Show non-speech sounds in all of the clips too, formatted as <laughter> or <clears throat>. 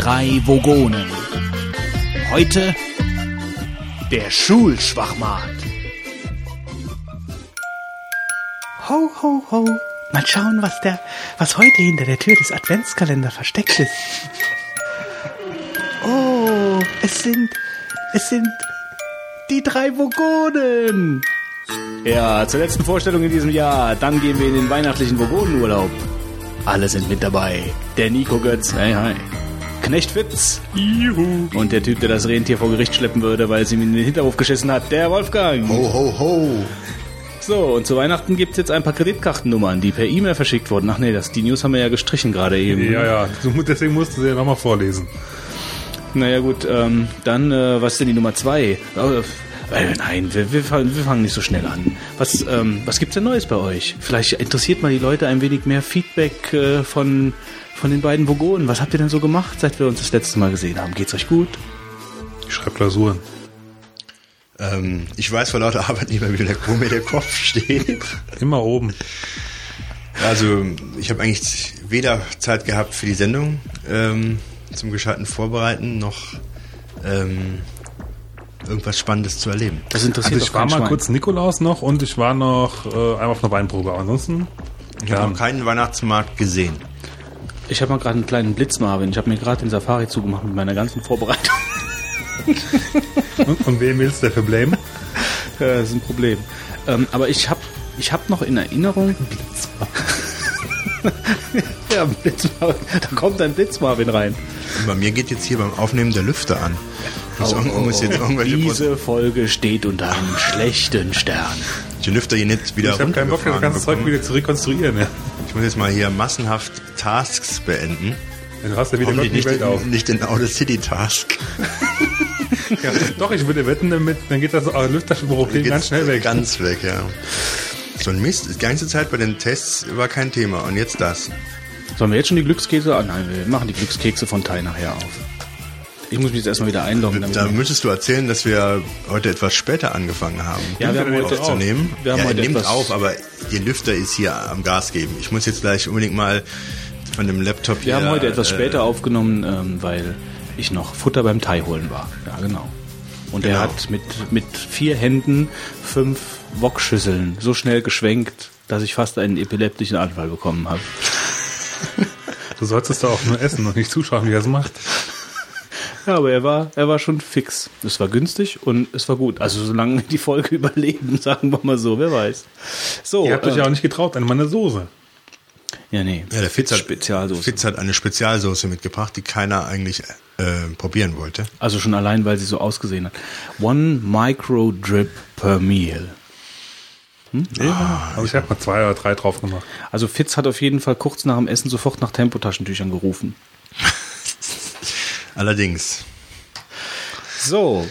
drei Vogonen. Heute der Schulschwachmat. Ho, ho, ho. Mal schauen, was der, was heute hinter der Tür des Adventskalenders versteckt ist. Oh, es sind, es sind die drei Vogonen. Ja, zur letzten Vorstellung in diesem Jahr. Dann gehen wir in den weihnachtlichen Vogonenurlaub. Alle sind mit dabei. Der Nico Götz, hey, hi. Knecht Fitz. Juhu. Und der Typ, der das Rentier vor Gericht schleppen würde, weil es ihm in den Hinterhof geschissen hat, der Wolfgang. Ho, ho, ho. So, und zu Weihnachten gibt es jetzt ein paar Kreditkartennummern, die per E-Mail verschickt wurden. Ach nee, das, die News haben wir ja gestrichen gerade eben. Ja, ja, deswegen musst du sie ja nochmal vorlesen. Naja gut, ähm, dann, äh, was ist denn die Nummer 2? Äh, nein, wir, wir, fangen- wir fangen nicht so schnell an. Was, ähm, was gibt's denn Neues bei euch? Vielleicht interessiert mal die Leute ein wenig mehr Feedback äh, von, von den beiden Vogonen. Was habt ihr denn so gemacht, seit wir uns das letzte Mal gesehen haben? Geht's euch gut? Ich schreibe Klausuren. Ähm, ich weiß vor lauter Arbeit nicht mehr, wie der, wo mir der Kopf steht. Immer oben. Also ich habe eigentlich weder Zeit gehabt für die Sendung ähm, zum gescheiten Vorbereiten, noch ähm, irgendwas Spannendes zu erleben. Das interessiert Also ich war mal Schwein. kurz Nikolaus noch und ich war noch äh, einmal auf einer Weinprobe. Aber ansonsten, Ich habe noch keinen Weihnachtsmarkt gesehen. Ich habe mal gerade einen kleinen Blitz, Marvin. Ich habe mir gerade den Safari zugemacht mit meiner ganzen Vorbereitung. und, und wen willst du dafür blamen? Ja, das ist ein Problem. Ähm, aber ich habe ich hab noch in Erinnerung. <laughs> ja, Blitz, da kommt ein Blitz Marvin rein. Und bei mir geht jetzt hier beim Aufnehmen der Lüfter an. Muss, irgend- muss jetzt irgendwelche Diese Folge steht unter einem schlechten Stern. die Lüfter hier nicht wieder Ich habe keinen Bock, das ganze Zeug wieder zu rekonstruieren. Ja. Ich muss jetzt mal hier massenhaft Tasks beenden. Du hast ja wieder Gott nicht, Welt auf. nicht den Outer City Task. <laughs> Ja, doch, ich würde wetten, damit, dann geht das Lüfterproblem ganz schnell weg. Ganz weg, ja. So ein Mist. Die ganze Zeit bei den Tests war kein Thema. Und jetzt das. Sollen wir jetzt schon die Glückskekse? Ah, nein, wir machen die Glückskekse von Tai nachher auf. Ich muss mich jetzt erstmal wieder einloggen. Da wir- müsstest du erzählen, dass wir heute etwas später angefangen haben. Ja, wir haben heute aufzunehmen. Wir haben ja, heute er nimmt etwas- auf, aber der Lüfter ist hier am Gas geben. Ich muss jetzt gleich unbedingt mal von dem Laptop wir hier. haben heute etwas äh, später aufgenommen, ähm, weil ich noch Futter beim Tai holen war. Ja, genau. Und er Genau. hat mit, mit vier Händen fünf Wokschüsseln so schnell geschwenkt, dass ich fast einen epileptischen Anfall bekommen habe. <laughs> Du sollst es doch auch nur essen und nicht zuschauen, wie er es macht. Ja, aber er war, er war schon fix. Es war günstig und es war gut. Also solange wir die Folge <laughs> überleben, sagen wir mal so, wer weiß. So, Ihr habt euch äh, ja auch nicht getraut an meine Soße. ja, nee. Ja, der Fitz hat, Spezialsoße. Fitz hat eine Spezialsoße mitgebracht, die keiner eigentlich äh, probieren wollte. Also schon allein, weil sie so ausgesehen hat. One Micro Drip per Meal. Also ich habe mal zwei oder drei drauf gemacht. Also Fitz hat auf jeden Fall kurz nach dem Essen sofort nach Tempotaschentüchern gerufen. <laughs> Allerdings. So,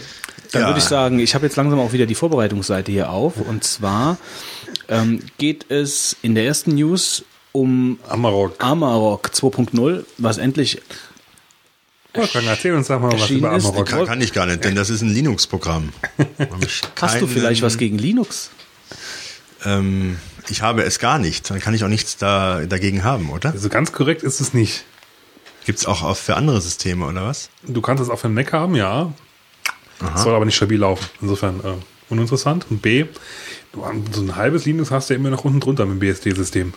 dann Ja. würde ich sagen, ich habe jetzt langsam auch wieder die Vorbereitungsseite hier auf. Und zwar ähm, geht es in der ersten News um Amarok. Amarok 2.0, was endlich Wolfgang, erzähl uns doch mal was über. Amarok. Kann, kann ich gar nicht, denn das ist ein Linux-Programm. <laughs> Hast du vielleicht was gegen Linux? Ähm, ich habe es gar nicht. Dann kann ich auch nichts da, dagegen haben, oder? Also ganz korrekt ist es nicht. Gibt's auch auf- für andere Systeme, oder was? Du kannst es auch für den Mac haben, ja. Soll aber nicht stabil laufen. Insofern äh, uninteressant. Und B, du, so ein halbes Linux hast du ja immer noch unten drunter mit dem BSD-System.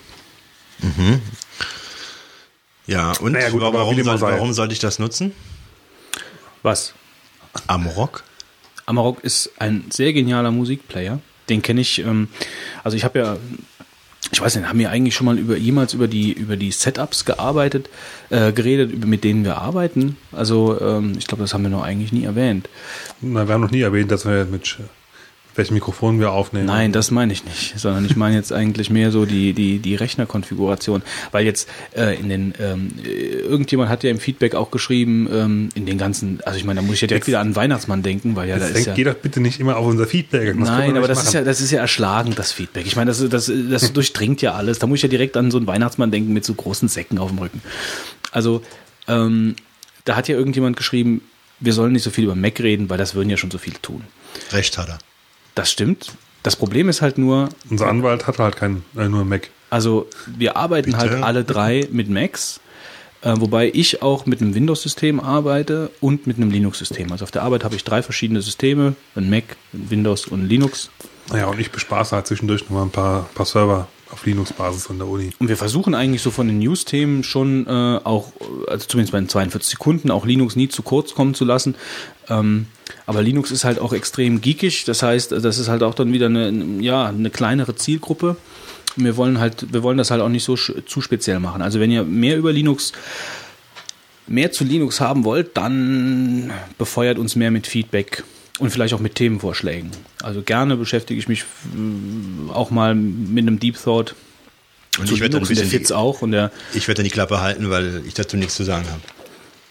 Ja, und Naja, gut, warum, auch soll, warum sollte ich das nutzen? Was? Amrock? Amarok ist ein sehr genialer Musikplayer. Den kenne ich, ähm, also ich habe ja, ich weiß nicht, haben wir eigentlich schon mal über jemals über die über die Setups gearbeitet, äh, geredet, mit denen wir arbeiten. Also ähm, ich glaube, das haben wir noch eigentlich nie erwähnt. Na, wir haben noch nie erwähnt, dass wir mit welchem Mikrofon wir aufnehmen. Nein, das meine ich nicht, sondern ich meine jetzt eigentlich mehr so die, die, die Rechnerkonfiguration. Weil jetzt äh, in den, ähm, äh, irgendjemand hat ja im Feedback auch geschrieben, ähm, in den ganzen, also ich meine, da muss ich ja direkt wieder an den Weihnachtsmann denken, weil ja da Jetzt ist ja. geh doch bitte nicht immer auf unser Feedback. Das Nein, aber das ist machen. ja, das ist ja erschlagend, das Feedback. Ich meine, das, das, das <laughs> durchdringt ja alles. Da muss ich ja direkt an so einen Weihnachtsmann denken mit so großen Säcken auf dem Rücken. Also, ähm, da hat ja irgendjemand geschrieben, wir sollen nicht so viel über Mac reden, weil das würden ja schon so viele tun. Recht hat er. Das stimmt. Das Problem ist halt nur, Unser Anwalt hat halt keinen, äh, nur Mac. also wir arbeiten Bitte? halt alle drei mit Macs. Äh, wobei ich auch mit einem Windows-System arbeite und mit einem Linux-System. Also auf der Arbeit habe ich drei verschiedene Systeme, ein Mac, ein Windows und ein Linux. Naja, und ich bespaße halt zwischendurch noch mal ein paar, paar Server auf Linux-Basis an der Uni. Und wir versuchen eigentlich so von den News-Themen schon äh, auch, also zumindest bei den 42 Sekunden, auch Linux nie zu kurz kommen zu lassen. Ähm, aber Linux ist halt auch extrem geekig. Das heißt, das ist halt auch dann wieder eine, ja, eine kleinere Zielgruppe. Wir wollen halt, wir wollen das halt auch nicht so zu speziell machen. Also wenn ihr mehr über Linux, mehr zu Linux haben wollt, dann befeuert uns mehr mit Feedback und vielleicht auch mit Themenvorschlägen. Also gerne beschäftige ich mich mm, auch mal mit einem Deep Thought. Und zu ich werde dann ein Linux und der bisschen Fitz die, auch und der ich werde dann die Klappe halten, weil ich dazu nichts zu sagen habe.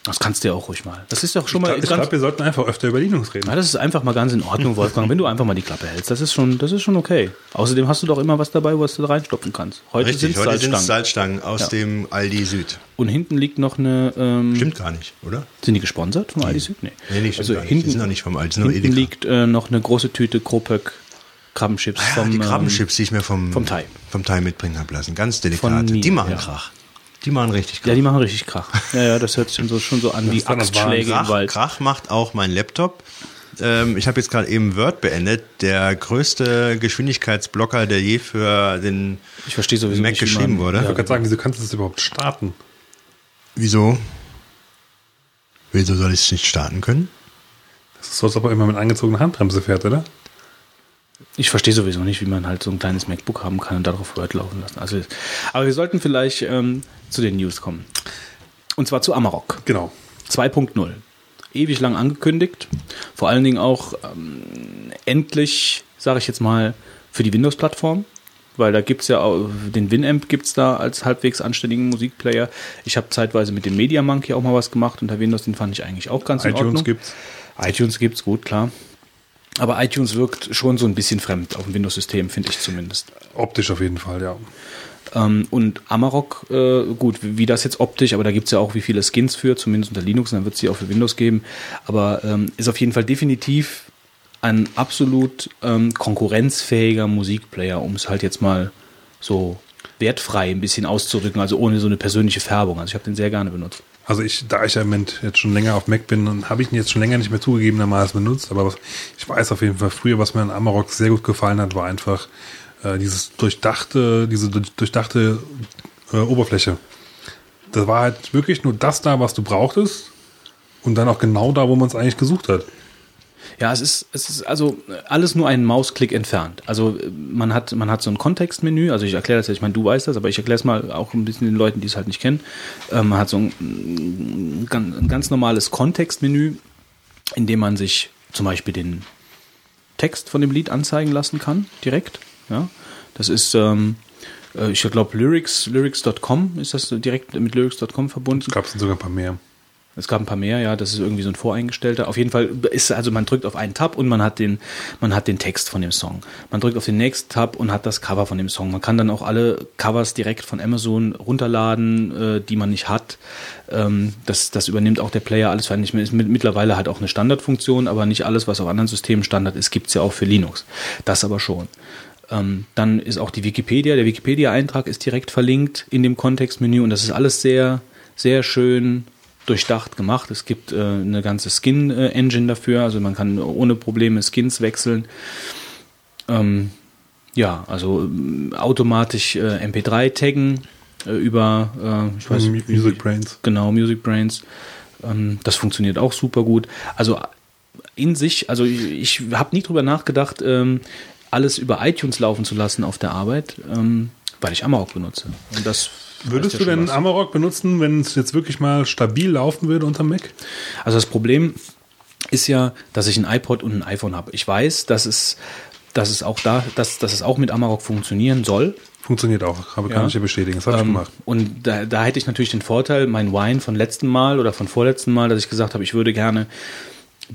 Das kannst du ja auch ruhig mal. Das ist doch schon Ich mal glaube, ganz. glaub, wir sollten einfach öfter über Linux reden. ja, das ist einfach mal ganz in Ordnung, Wolfgang, wenn du einfach mal die Klappe hältst. Das ist schon, das ist schon okay. Außerdem hast du doch immer was dabei, was du da reinstopfen kannst. Heute Richtig, sind heute sind es Salzstangen. Salzstangen aus Ja. dem Aldi Süd. Und hinten liegt noch eine. Ähm, Stimmt gar nicht, oder? sind die gesponsert vom Aldi Süd? Nee. Nee, stimmt also gar nicht. hinten, Die sind noch nicht vom Aldi, sind hinten liegt äh, noch eine große Tüte Kropöck Krabbenchips Ah, ja, vom. die ähm, Krabbenchips, die ich mir vom, vom Thai. vom Thai mitbringen habe lassen. Ganz delikat. Die machen ja. Krach. Die machen richtig Krach. Ja, die machen richtig Krach. Ja, ja, das hört sich schon so, schon so an wie das Axtschläge im Krach, Wald. Krach macht auch mein Laptop. Ähm, ich habe jetzt gerade eben Word beendet. Der größte Geschwindigkeitsblocker, der je für den Ich verstehe sowieso Mac geschrieben man- wurde. Ich wollte gerade sagen, wieso kannst du das überhaupt starten? Wieso? Wieso soll ich es nicht starten können? Das ist so, als ob er immer mit angezogener Handbremse fährt, oder? Ich verstehe sowieso nicht, wie man halt so ein kleines MacBook haben kann und darauf Word laufen lassen. Also, aber wir sollten vielleicht ähm, zu den News kommen. Und zwar zu Amarok Genau. 2.0. Ewig lang angekündigt. Vor allen Dingen auch ähm, endlich, sage ich jetzt mal, für die Windows-Plattform. Weil da gibt's ja auch, den Winamp gibt's da als halbwegs anständigen Musikplayer. Ich habe zeitweise mit dem Media Monkey auch mal was gemacht unter Windows, den fand ich eigentlich auch ganz in iTunes Ordnung. gibt's. iTunes gibt's, gut, klar. Aber iTunes wirkt schon so ein bisschen fremd auf dem Windows-System, finde ich zumindest. Optisch auf jeden Fall, ja. Ähm, und Amarok, äh, gut, wie, das jetzt optisch, aber da gibt's ja auch wie viele Skins für, zumindest unter Linux, und dann wird es die auch für Windows geben. Aber ähm, ist auf jeden Fall definitiv ein absolut ähm, konkurrenzfähiger Musikplayer, um es halt jetzt mal so wertfrei ein bisschen auszudrücken, also ohne so eine persönliche Färbung. Also ich habe den sehr gerne benutzt. Also ich, da ich ja im Moment jetzt schon länger auf Mac bin, habe ich ihn jetzt schon länger nicht mehr zugegebenermaßen benutzt, aber was, ich weiß auf jeden Fall früher, was mir an Amarok sehr gut gefallen hat, war einfach äh, dieses durchdachte, diese durch- durchdachte äh, Oberfläche. Das war halt wirklich nur das da, was du brauchtest und dann auch genau da, wo man es eigentlich gesucht hat. Ja, es ist, es ist also alles nur einen Mausklick entfernt. Also man hat, man hat so ein Kontextmenü, also ich erkläre das jetzt, ich meine, du weißt das, aber ich erkläre es mal auch ein bisschen den Leuten, die es halt nicht kennen. Ähm, man hat so ein, ein ganz normales Kontextmenü, in dem man sich zum Beispiel den Text von dem Lied anzeigen lassen kann, direkt. Ja, das ist, ähm, äh, ich glaube, Lyrics, lyrics.com ist das direkt mit lyrics.com verbunden. Gab es sogar ein paar mehr. Es gab ein paar mehr, ja, das ist irgendwie so ein voreingestellter. Auf jeden Fall ist also man drückt auf einen Tab und man hat den man hat den Text von dem Song. Man drückt auf den nächsten Tab und hat das Cover von dem Song. Man kann dann auch alle Covers direkt von Amazon runterladen, äh, die man nicht hat. Ähm, das das übernimmt auch der Player alles für einen nicht mehr. Ist mit, mittlerweile halt auch eine Standardfunktion, aber nicht alles, was auf anderen Systemen Standard ist, gibt's ja auch für Linux. Das aber schon. Ähm, dann ist auch die Wikipedia. Der Wikipedia-Eintrag ist direkt verlinkt in dem Kontextmenü und das ist alles sehr, sehr schön durchdacht gemacht. Es gibt äh, eine ganze Skin-Engine dafür, also man kann ohne Probleme Skins wechseln. Ähm, ja, also ähm, automatisch äh, MP3 taggen äh, über, äh, ich weiß nicht, Music Brains. Genau, Music Brains. Ähm, das funktioniert auch super gut. Also in sich, also ich, ich habe nie drüber nachgedacht, ähm, alles über iTunes laufen zu lassen auf der Arbeit, ähm, weil ich Amarok benutze. Und das Würdest du ja schon denn was. Amarok benutzen, wenn es jetzt wirklich mal stabil laufen würde unter Mac? Also das Problem ist ja, dass ich ein iPod und ein iPhone habe. Ich weiß, dass es, dass es auch da, dass, dass es auch mit Amarok funktionieren soll. Funktioniert auch, aber kann Ja. ich ja bestätigen. Das habe ich Ähm, gemacht. Und da, da hätte ich natürlich den Vorteil, mein Wine von letzten Mal oder von vorletzten Mal, dass ich gesagt habe, ich würde gerne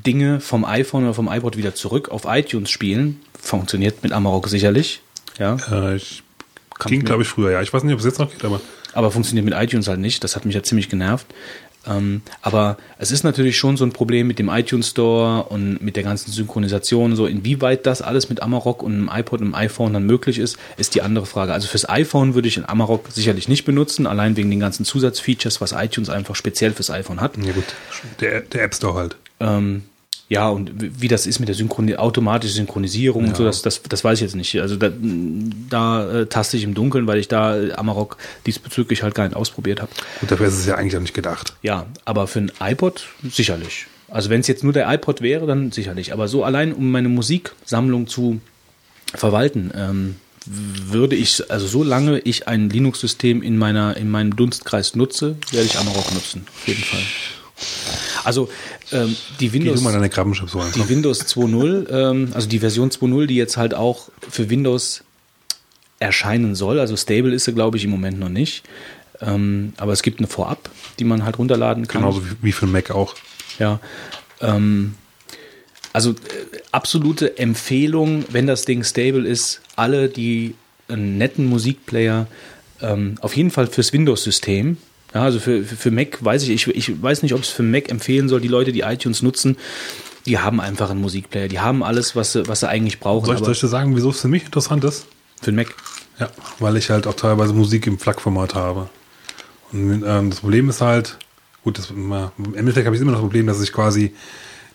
Dinge vom iPhone oder vom iPod wieder zurück auf iTunes spielen. Funktioniert mit Amarok sicherlich. Ja. Äh, ich Kann ging, glaube ich, früher. Ja, ich weiß nicht, ob es jetzt noch geht, aber aber funktioniert mit iTunes halt nicht. Das hat mich ja ziemlich genervt. Ähm, aber es ist natürlich schon so ein Problem mit dem iTunes Store und mit der ganzen Synchronisation. So inwieweit das alles mit Amarok und einem iPod und einem iPhone dann möglich ist, ist die andere Frage. Also fürs iPhone würde ich in Amarok sicherlich nicht benutzen, allein wegen den ganzen Zusatzfeatures, was iTunes einfach speziell fürs iPhone hat. Ja gut, der, der App Store halt. Ähm, ja, und wie das ist mit der Synchroni automatischen Synchronisierung ja. und so, das, das, das weiß ich jetzt nicht. Also da, da äh, taste ich im Dunkeln, weil ich da Amarok diesbezüglich halt gar nicht ausprobiert habe. Gut, dafür ist es ja eigentlich auch nicht gedacht. Ja, aber für ein iPod sicherlich. Also wenn es jetzt nur der iPod wäre, dann sicherlich. Aber so allein, um meine Musiksammlung zu verwalten, ähm, würde ich, also so lange ich ein Linux-System in meiner, in meinem Dunstkreis nutze, werde ich Amarok nutzen. Auf jeden Fall. Also ähm, die Windows, die Windows 2.0, ähm, also die Version 2.0, die jetzt halt auch für Windows erscheinen soll. Also stable ist sie, glaube ich, im Moment noch nicht. Ähm, aber es gibt eine Vorab, die man halt runterladen kann. Genauso wie für Mac auch. Ja. Ähm, also äh, absolute Empfehlung, wenn das Ding stable ist, alle, die einen netten Musikplayer ähm, auf jeden Fall fürs Windows-System ja, also für, für, Mac weiß ich, ich, ich weiß nicht, ob es für Mac empfehlen soll, die Leute, die iTunes nutzen, die haben einfach einen Musikplayer, die haben alles, was sie, was sie eigentlich brauchen. Soll ich, soll ich dir sagen, wieso es für mich interessant ist? Für den Mac? Ja, weil ich halt auch teilweise Musik im FLAC-Format habe. Und ähm, das Problem ist halt, gut, das, im Endeffekt habe ich immer noch das Problem, dass ich quasi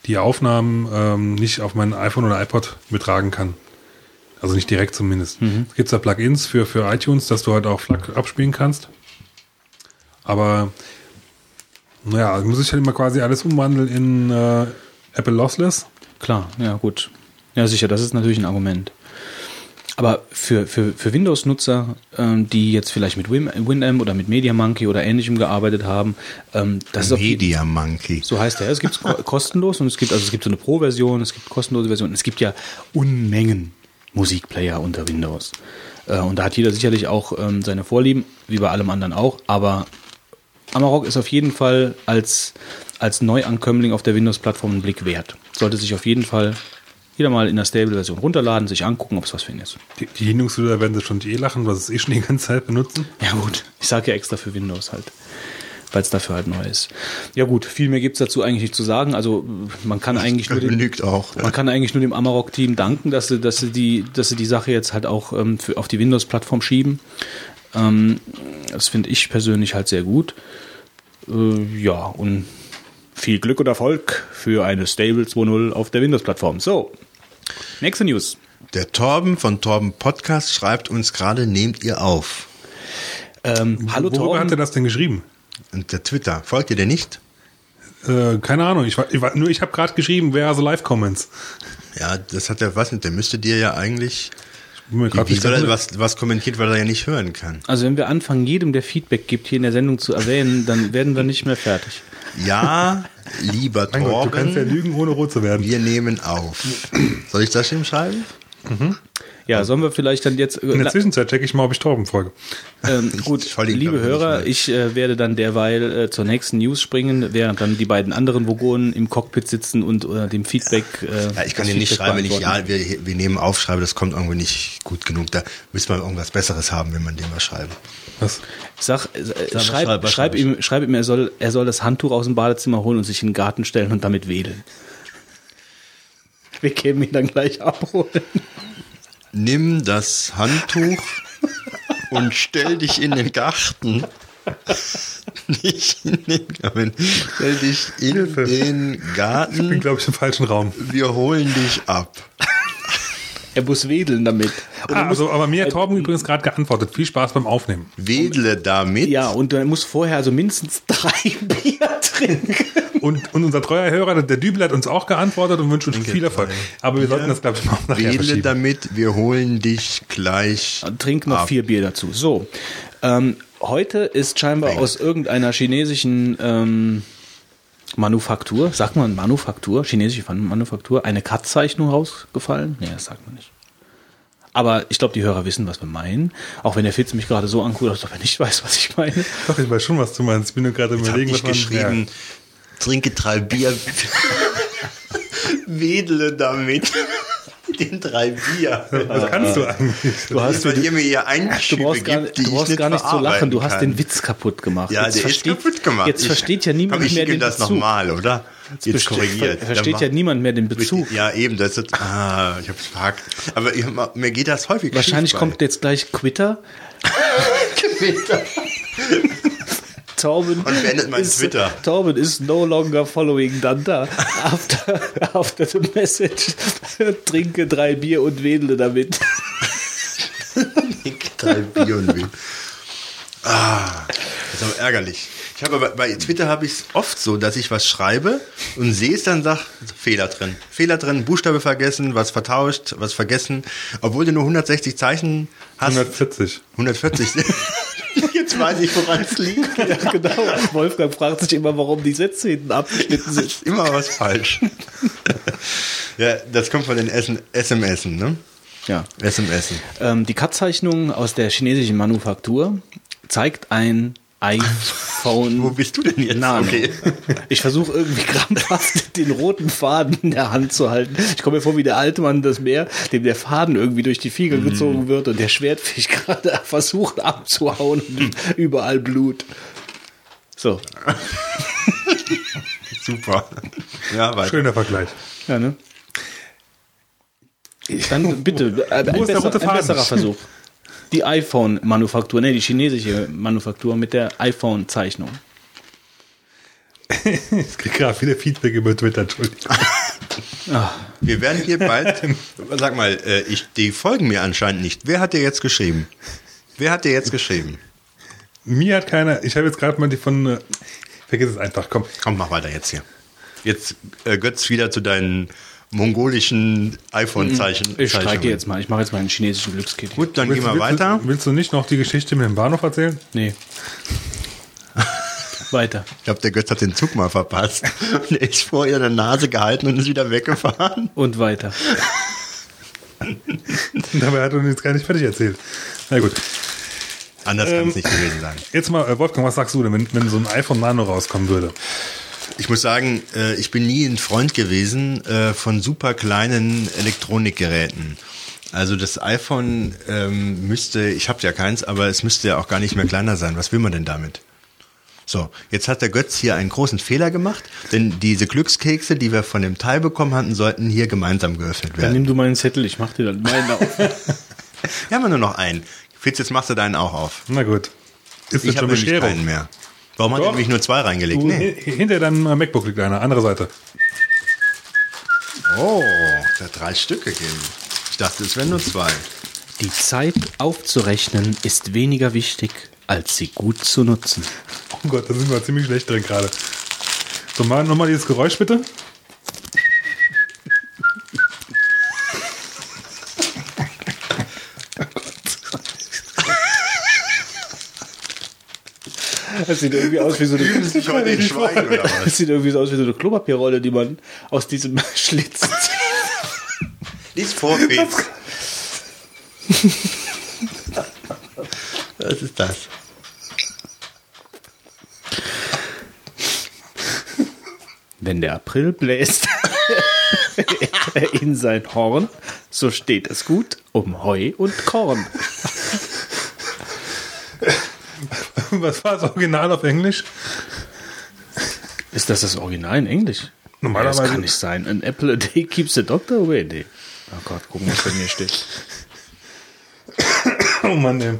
die Aufnahmen ähm, nicht auf mein iPhone oder iPod übertragen kann. Also nicht direkt zumindest. Mhm. Es gibt da Plugins für, für iTunes, dass du halt auch FLAC abspielen kannst. Aber naja, muss ich halt immer quasi alles umwandeln in äh, Apple Lossless. Klar, ja gut. Ja, sicher, das ist natürlich ein Argument. Aber für, für, für Windows-Nutzer, ähm, die jetzt vielleicht mit Win, Winamp oder mit MediaMonkey oder ähnlichem gearbeitet haben, ähm, das ist MediaMonkey. So heißt der. Es gibt <laughs> kostenlos und es gibt also es gibt so eine Pro-Version, es gibt kostenlose Versionen. Es gibt ja Unmengen Musikplayer unter Windows. Äh, und da hat jeder sicherlich auch ähm, seine Vorlieben, wie bei allem anderen auch. Aber Amarok ist auf jeden Fall als, als Neuankömmling auf der Windows-Plattform einen Blick wert. Sollte sich auf jeden Fall jeder mal in der Stable-Version runterladen, sich angucken, ob es was für ihn ist. Die, die Linux-User werden sich schon eh lachen, was es eh schon die ganze Zeit benutzen. Ja gut, ich sage ja extra für Windows halt, weil es dafür halt neu ist. Ja gut, viel mehr gibt es dazu eigentlich nicht zu sagen. Also man kann das eigentlich nur dem, auch. man kann eigentlich nur dem Amarok-Team danken, dass sie, dass sie die, dass sie die Sache jetzt halt auch ähm, für, auf die Windows-Plattform schieben. Ähm, das finde ich persönlich halt sehr gut. Äh, ja, und viel Glück und Erfolg für eine Stable 2.0 auf der Windows-Plattform. So, nächste News. Der Torben von Torben Podcast schreibt uns gerade, nehmt ihr auf. Ähm, hallo Worüber Torben. hat er das denn geschrieben? Und der Twitter. Folgt ihr denn nicht? Äh, keine Ahnung. Ich, ich, nur ich habe gerade geschrieben, wer also Live-Comments. Ja, das hat er was mit. Der müsste dir ja eigentlich wie soll er was, was kommentiert, weil er ja nicht hören kann? Also wenn wir anfangen, jedem, der Feedback gibt, hier in der Sendung zu erwähnen, dann werden wir nicht mehr fertig. Ja, lieber Torben. Gott, du kannst ja lügen, ohne rot zu werden. Wir nehmen auf. Soll ich das ihm schreiben? Mhm. Ja, sollen wir vielleicht dann jetzt. In der Zwischenzeit checke ich mal, ob ich Torben folge. Ähm, <laughs> gut, liebe Hörer, ich äh, werde dann derweil äh, zur nächsten News springen, während dann die beiden anderen Vogonen im Cockpit sitzen und äh, dem Feedback. Äh, ja, ich kann dir nicht schreiben, wenn ich ja, wir, wir nehmen aufschreibe, das kommt irgendwie nicht gut genug. Da müsste man irgendwas Besseres haben, wenn man dem was schreiben. Was? Sag, äh, Sag schreib, schreib, schreib, ihm, schreib ihm, er soll, er soll das Handtuch aus dem Badezimmer holen und sich in den Garten stellen und damit wedeln. Wir kämen ihn dann gleich abholen nimm das Handtuch und stell dich in den Garten. Nicht in den Garten. Stell dich in Hilfe. den Garten. Ich bin, glaube ich, im falschen Raum. Wir holen dich ab. Er muss wedeln damit. Ah, also, aber mir hat Torben übrigens gerade geantwortet. Viel Spaß beim Aufnehmen. Wedle damit? Ja, und er muss vorher also mindestens drei <laughs> Bier trinken. Und, und unser treuer Hörer, der Dübel, hat uns auch geantwortet und wünscht uns viel Erfolg. Aber wir, wir sollten das, glaube ich, mal nachher Wedle damit, wir holen dich gleich Trink noch ab. vier Bier dazu. So, ähm, heute ist scheinbar Bang. aus irgendeiner chinesischen... Ähm, Manufaktur, sagt man Manufaktur, chinesische Manufaktur, eine Cut-Zeichnung rausgefallen? Nee, das sagt man nicht. Aber ich glaube, die Hörer wissen, was wir meinen. Auch wenn der Fitz mich gerade so anguckt, als ob er nicht <laughs> weiß, was ich meine. Doch, ich weiß schon, was du meinst. Ich bin nur gerade überlegen, was man... geschrieben, ja. Trinke drei Bier, <laughs> wedele damit. den drei Bier. Das kannst du eigentlich. Du hast weil du, ihr mir hier du Einschübe brauchst gar, gibt, du ich brauchst nicht gar nicht zu lachen. Du hast kann. den Witz kaputt gemacht. Ja, jetzt der ist versteht, kaputt gemacht. Jetzt Ich- versteht ja niemand Komm, ich mehr den das Bezug. nochmal, oder? Jetzt Besti- korrigiert. ver- Versteht ja niemand mehr den Bezug. Ja, eben, das ist, ah, ich hab's verhackt. Aber ich, mir geht das häufig Wahrscheinlich kommt jetzt gleich Quitter. <laughs> <laughs> bei. Torben Und beendet mein Twitter. Torben is no longer following Danta. After, after the message, trinke drei Bier und wedle damit. Drei Bier und Bier. Ah, das ist aber ärgerlich. Ich habe aber bei Twitter habe ich es oft so, dass ich was schreibe und sehe es dann sag Fehler drin. Fehler drin, Buchstabe vergessen, was vertauscht, was vergessen, obwohl du nur 160 Zeichen hast. 140. 140. <laughs> Jetzt weiß ich, woran es liegt. <laughs> Ja, genau. Wolfgang fragt sich immer, warum die Sätze hinten abgeschnitten sind. ist immer was falsch. <laughs> ja, das kommt von den SMS, ne? Ja. SMS. Ähm, die Cut-Zeichnung aus der chinesischen Manufaktur zeigt ein iPhone. <laughs> Wo bist du denn jetzt? Nano. Okay. Ich versuche irgendwie krampfhaft <laughs> den roten Faden in der Hand zu halten. Ich komme mir vor wie der alte Mann das Meer, dem der Faden irgendwie durch die Finger Mhm. gezogen wird und der Schwertfisch <laughs> gerade versucht abzuhauen und überall Blut. So, Super. Ja, weiter. Schöner Vergleich. ja, ne? Dann bitte, ein, Wo ist der besser, rote ein Faden? besserer Versuch. Die iPhone-Manufaktur, ne, die chinesische Manufaktur mit der iPhone-Zeichnung. <laughs> Ich krieg gerade wieder Feedback über Twitter, Entschuldigung. Wir werden hier bald, <laughs> sag mal, äh, ich, die folgen mir anscheinend nicht. Wer hat dir jetzt geschrieben? Wer hat dir jetzt geschrieben? Mir hat keiner, ich habe jetzt gerade mal die von, äh, vergiss es einfach, komm. Komm, mach weiter jetzt hier. Jetzt äh, Götz wieder zu deinen mongolischen iPhone-Zeichen. Ich streike jetzt mal. Ich mache jetzt mal einen chinesischen Glückskitty. Gut, dann Willst, gehen wir willst, weiter. Willst du nicht noch die Geschichte mit dem Bahnhof erzählen? Nee. <laughs> Weiter. Ich glaube, der Götz hat den Zug mal verpasst. <laughs> Und er ist vor ihrer Nase gehalten und ist wieder weggefahren. Und weiter. <laughs> Dabei hat er uns jetzt gar nicht fertig erzählt. Na gut. Anders kann es nicht gewesen sein. Jetzt mal, äh, Wolfgang, was sagst du denn, wenn, wenn so ein iPhone Nano rauskommen würde? Ich muss sagen, äh, ich bin nie ein Freund gewesen äh, von super kleinen Elektronikgeräten. Also das iPhone ähm, müsste, ich habe ja keins, aber es müsste ja auch gar nicht mehr kleiner sein. Was will man denn damit? So, jetzt hat der Götz hier einen großen Fehler gemacht, denn diese Glückskekse, die wir von dem Teil bekommen hatten, sollten hier gemeinsam geöffnet Dann werden. nimm du meinen Zettel, ich mach dir dann meinen auf. <laughs> Wir haben nur noch einen. Fitz, jetzt machst du deinen auch auf. Na gut. Ist Ich habe nämlich keinen mehr. Warum hat er Doch. nämlich nur zwei reingelegt? Du, Nee. hi- Hinter deinem MacBook liegt einer, andere Seite. Oh, da hat drei Stück gegeben. Ich dachte, es wären nur zwei. Die Zeit aufzurechnen ist weniger wichtig, als sie gut zu nutzen. Oh Gott, da sind wir ziemlich schlecht drin gerade. So, mal nochmal dieses Geräusch bitte. Das sieht irgendwie aus wie so eine, <laughs> das sieht irgendwie so aus wie so eine Klopapierrolle, die man aus diesem <laughs> Schlitz zieht. Lies vor, Fitz. Was ist das? Wenn der April bläst <laughs> in sein Horn, so steht es gut um Heu und Korn. <laughs> Was war das Original auf Englisch? Ist das das Original in Englisch? Normalerweise- Das kann nicht sein. An apple a day keeps the doctor away. Nee. Oh Gott, gucken, was bei mir steht. <coughs> Oh Mann, ey.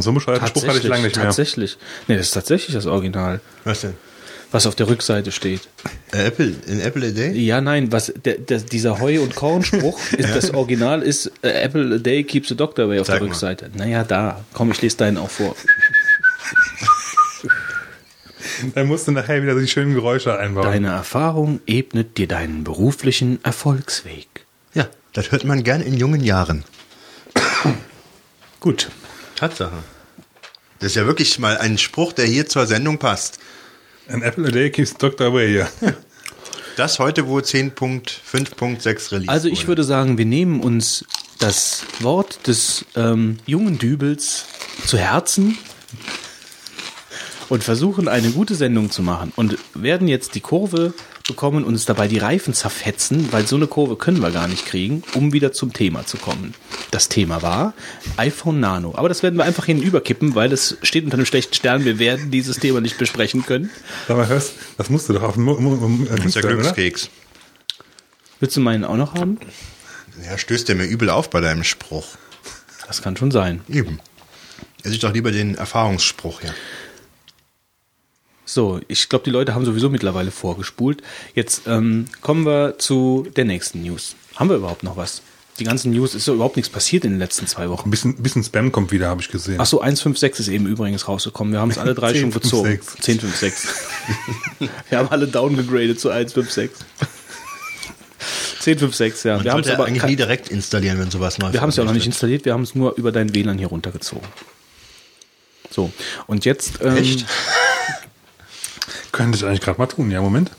So einen bescheuerten Spruch hatte ich lange nicht mehr. tatsächlich. Nee, das ist tatsächlich das Original, Was denn? Was auf der Rückseite steht. Äh, Apple, in Apple a Day? Ja, nein, was der, der, dieser Heu- und Kornspruch, <laughs> ist, das Original ist äh, Apple a day keeps the doctor away auf Sag der mal. Rückseite. Naja, da. Komm, ich lese deinen auch vor. <laughs> Dann musst du nachher wieder die schönen Geräusche einbauen. Deine Erfahrung ebnet dir deinen beruflichen Erfolgsweg. Ja, das hört man gern in jungen Jahren. <coughs> Gut. Tatsache. Das ist ja wirklich mal ein Spruch, der hier zur Sendung passt. An apple a day keeps Dr. Away, ja. <laughs> Das heute wohl 10.5.6 Release. Also ich wurde. würde sagen, wir nehmen uns das Wort des ähm, jungen Dübels zu Herzen und versuchen eine gute Sendung zu machen und werden jetzt die Kurve bekommen und uns dabei die Reifen zerfetzen, weil so eine Kurve können wir gar nicht kriegen, um wieder zum Thema zu kommen. Das Thema war iPhone Nano. Aber das werden wir einfach hinüberkippen, weil es steht unter einem schlechten Stern. Wir werden dieses Thema nicht besprechen können. Sag mal, hörst, das musst du doch auf dem Das ist der? Glückskeks. Willst du meinen auch noch haben? Ja, stößt der mir übel auf bei deinem Spruch. Das kann schon sein. Eben. Er sieht doch lieber den Erfahrungsspruch, ja. So, ich glaube, die Leute haben sowieso mittlerweile vorgespult. Jetzt ähm, kommen wir zu der nächsten News. Haben wir überhaupt noch was? Die ganzen News ist ja überhaupt nichts passiert in den letzten zwei Wochen. Ein bisschen, bisschen Spam kommt wieder, habe ich gesehen. Ach so, 156 ist eben übrigens rausgekommen. Wir haben es alle drei schon 10,56. <laughs> gezogen. 1056. <laughs> wir haben alle downgegradet zu 156. 1056, ja. Man wir haben es sollte aber eigentlich nie direkt installieren, wenn sowas neu wir haben es ja auch noch nicht installiert, wir haben es nur über dein WLAN hier runtergezogen. So, und jetzt. Ähm, Echt? Könnte ich eigentlich gerade mal tun, ja, Moment.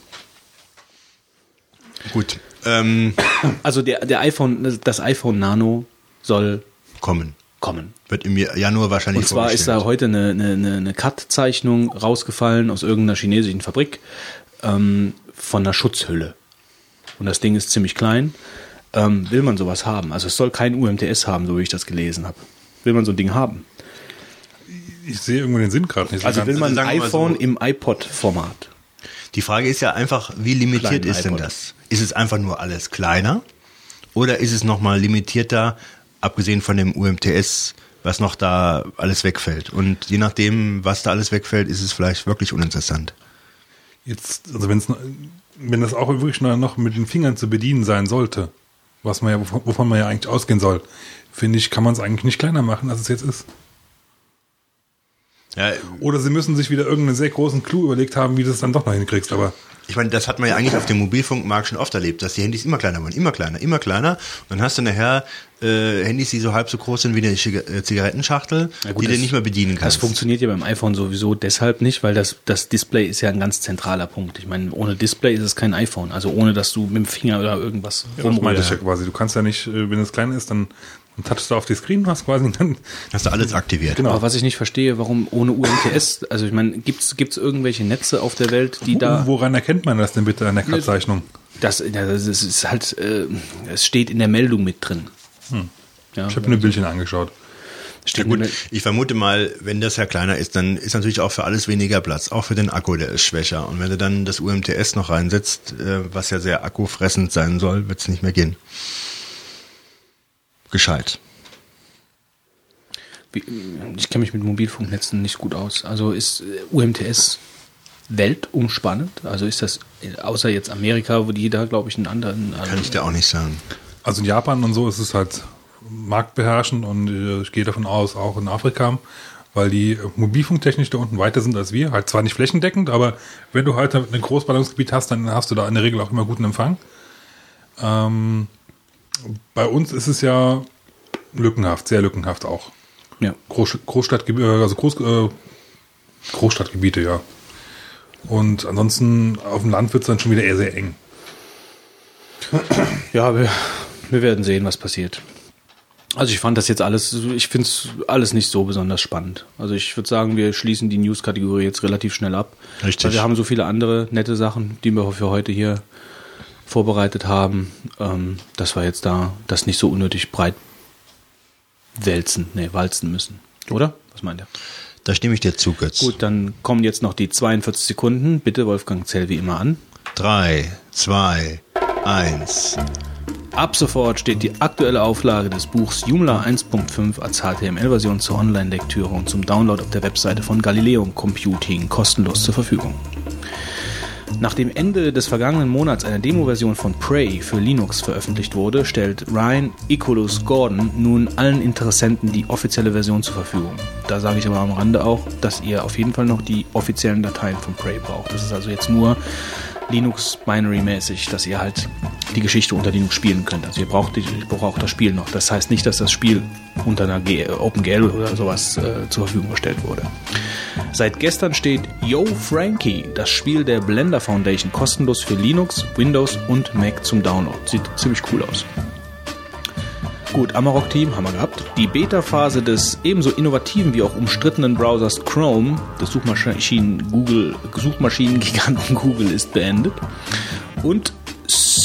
Gut. Ähm, Also der, der iPhone, das iPhone Nano soll kommen. kommen. Wird im Januar wahrscheinlich Und zwar ist da heute eine, eine, eine, eine Cut-Zeichnung rausgefallen aus irgendeiner chinesischen Fabrik ähm, von einer Schutzhülle. Und das Ding ist ziemlich klein. Ähm, will man sowas haben? Also es soll kein UMTS haben, so wie ich das gelesen habe. Will man so ein Ding haben? Ich sehe irgendwo den Sinn gerade nicht. so Also will man ein iPhone so. im iPod-Format? Die Frage ist ja einfach, wie limitiert Kleinen ist denn iPod. das? Ist es einfach nur alles kleiner? Oder ist es nochmal limitierter, abgesehen von dem UMTS, was noch da alles wegfällt? Und je nachdem, was da alles wegfällt, ist es vielleicht wirklich uninteressant. Jetzt, also wenn's, noch- wenn das auch wirklich noch mit den Fingern zu bedienen sein sollte, was man ja, wovon, wovon man ja eigentlich ausgehen soll, finde ich, kann man es eigentlich nicht kleiner machen, als es jetzt ist. Ja, Oder sie müssen sich wieder irgendeinen sehr großen Clou überlegt haben, wie du es dann doch noch hinkriegst, aber ich meine, das hat man ja eigentlich auf dem Mobilfunkmarkt schon oft erlebt, dass die Handys immer kleiner wurden, immer kleiner, immer kleiner. Und dann hast du nachher äh, Handys, die so halb so groß sind wie eine Ziga- äh, Zigarettenschachtel, Ja gut, die du das- nicht mehr bedienen Das kannst. funktioniert ja beim iPhone sowieso deshalb nicht, weil das, das Display ist ja ein ganz zentraler Punkt. Ich meine, ohne Display ist es kein iPhone. Also ohne, dass du mit dem Finger oder irgendwas ja, das ich ja rumrührst. quasi. Du kannst ja nicht, äh, wenn es klein ist, dann, dann touchst du auf die Screen und hast quasi <laughs> dann, Hast du alles aktiviert. Genau. Aber was ich nicht verstehe, warum ohne UMTS, also ich meine, gibt's gibt's irgendwelche Netze auf der Welt, die da, woran erkennt man das denn bitte an der Cut-Zeichnung? das, ja, das ist- halt, äh, es steht in der Meldung mit drin. Ja, Ich habe mir ein Bildchen angeschaut. Ja, gut, ich vermute mal, wenn das ja kleiner ist, dann ist natürlich auch für alles weniger Platz. Auch für den Akku, der ist schwächer. Und wenn du dann das UMTS noch reinsetzt, äh, was ja sehr akkufressend sein soll, wird es nicht mehr gehen. Gescheit. Ich kenne mich mit Mobilfunknetzen nicht gut aus. Also ist äh, UMTS weltumspannend? Also ist das, äh, außer jetzt Amerika, wo die da, glaube ich, einen anderen. Kann ich dir auch nicht sagen. Also in Japan und so ist es halt marktbeherrschend und äh, ich gehe davon aus, auch in Afrika, weil die mobilfunktechnisch da unten weiter sind als wir. Halt zwar nicht flächendeckend, aber wenn du halt ein Großballungsgebiet hast, dann hast du da in der Regel auch immer guten Empfang. Ähm, bei uns ist es ja lückenhaft, sehr lückenhaft auch. Ja. Groß, Großstadtgebiete, also Groß, äh, Großstadtgebiete, ja. Und ansonsten auf dem Land wird es dann schon wieder eher sehr eng. Ja, wir, wir werden sehen, was passiert. Also ich fand das jetzt alles, ich finde es alles nicht so besonders spannend. Also ich würde sagen, wir schließen die News-Kategorie jetzt relativ schnell ab. Richtig. Weil wir haben so viele andere nette Sachen, die wir für heute hier vorbereitet haben, ähm, dass wir jetzt da das nicht so unnötig breit wälzen, nee, walzen müssen. Oder? Was meint ihr? Da stimme ich dir zu, Götz. Gut, dann kommen jetzt noch die 42 Sekunden. Bitte, Wolfgang, zähl wie immer an. Drei, zwei, eins. Ab sofort steht die aktuelle Auflage des Buchs Joomla 1.5 als HTML-Version zur Online-Lektüre und zum Download auf der Webseite von Galileo Computing kostenlos zur Verfügung. Nach dem Ende des vergangenen Monats eine Demo-Version von Prey für Linux veröffentlicht wurde, stellt Ryan Icolus Gordon nun allen Interessenten die offizielle Version zur Verfügung. Da sage ich aber am Rande auch, dass ihr auf jeden Fall noch die offiziellen Dateien von Prey braucht. Das ist also jetzt nur Linux Binary-mäßig, dass ihr halt die Geschichte unter Linux spielen könnt. Also ihr braucht, ihr braucht das Spiel noch. Das heißt nicht, dass das Spiel unter einer G OpenGL oder sowas äh, zur Verfügung gestellt wurde. Seit gestern steht Yo Frankie, das Spiel der Blender Foundation, kostenlos für Linux, Windows und Mac zum Download. Sieht ziemlich cool aus. Gut, Amarok Team haben wir gehabt. Die Beta-Phase des ebenso innovativen wie auch umstrittenen Browsers Chrome, des Suchmaschinen Google, Suchmaschinengiganten <laughs> Google ist beendet. Und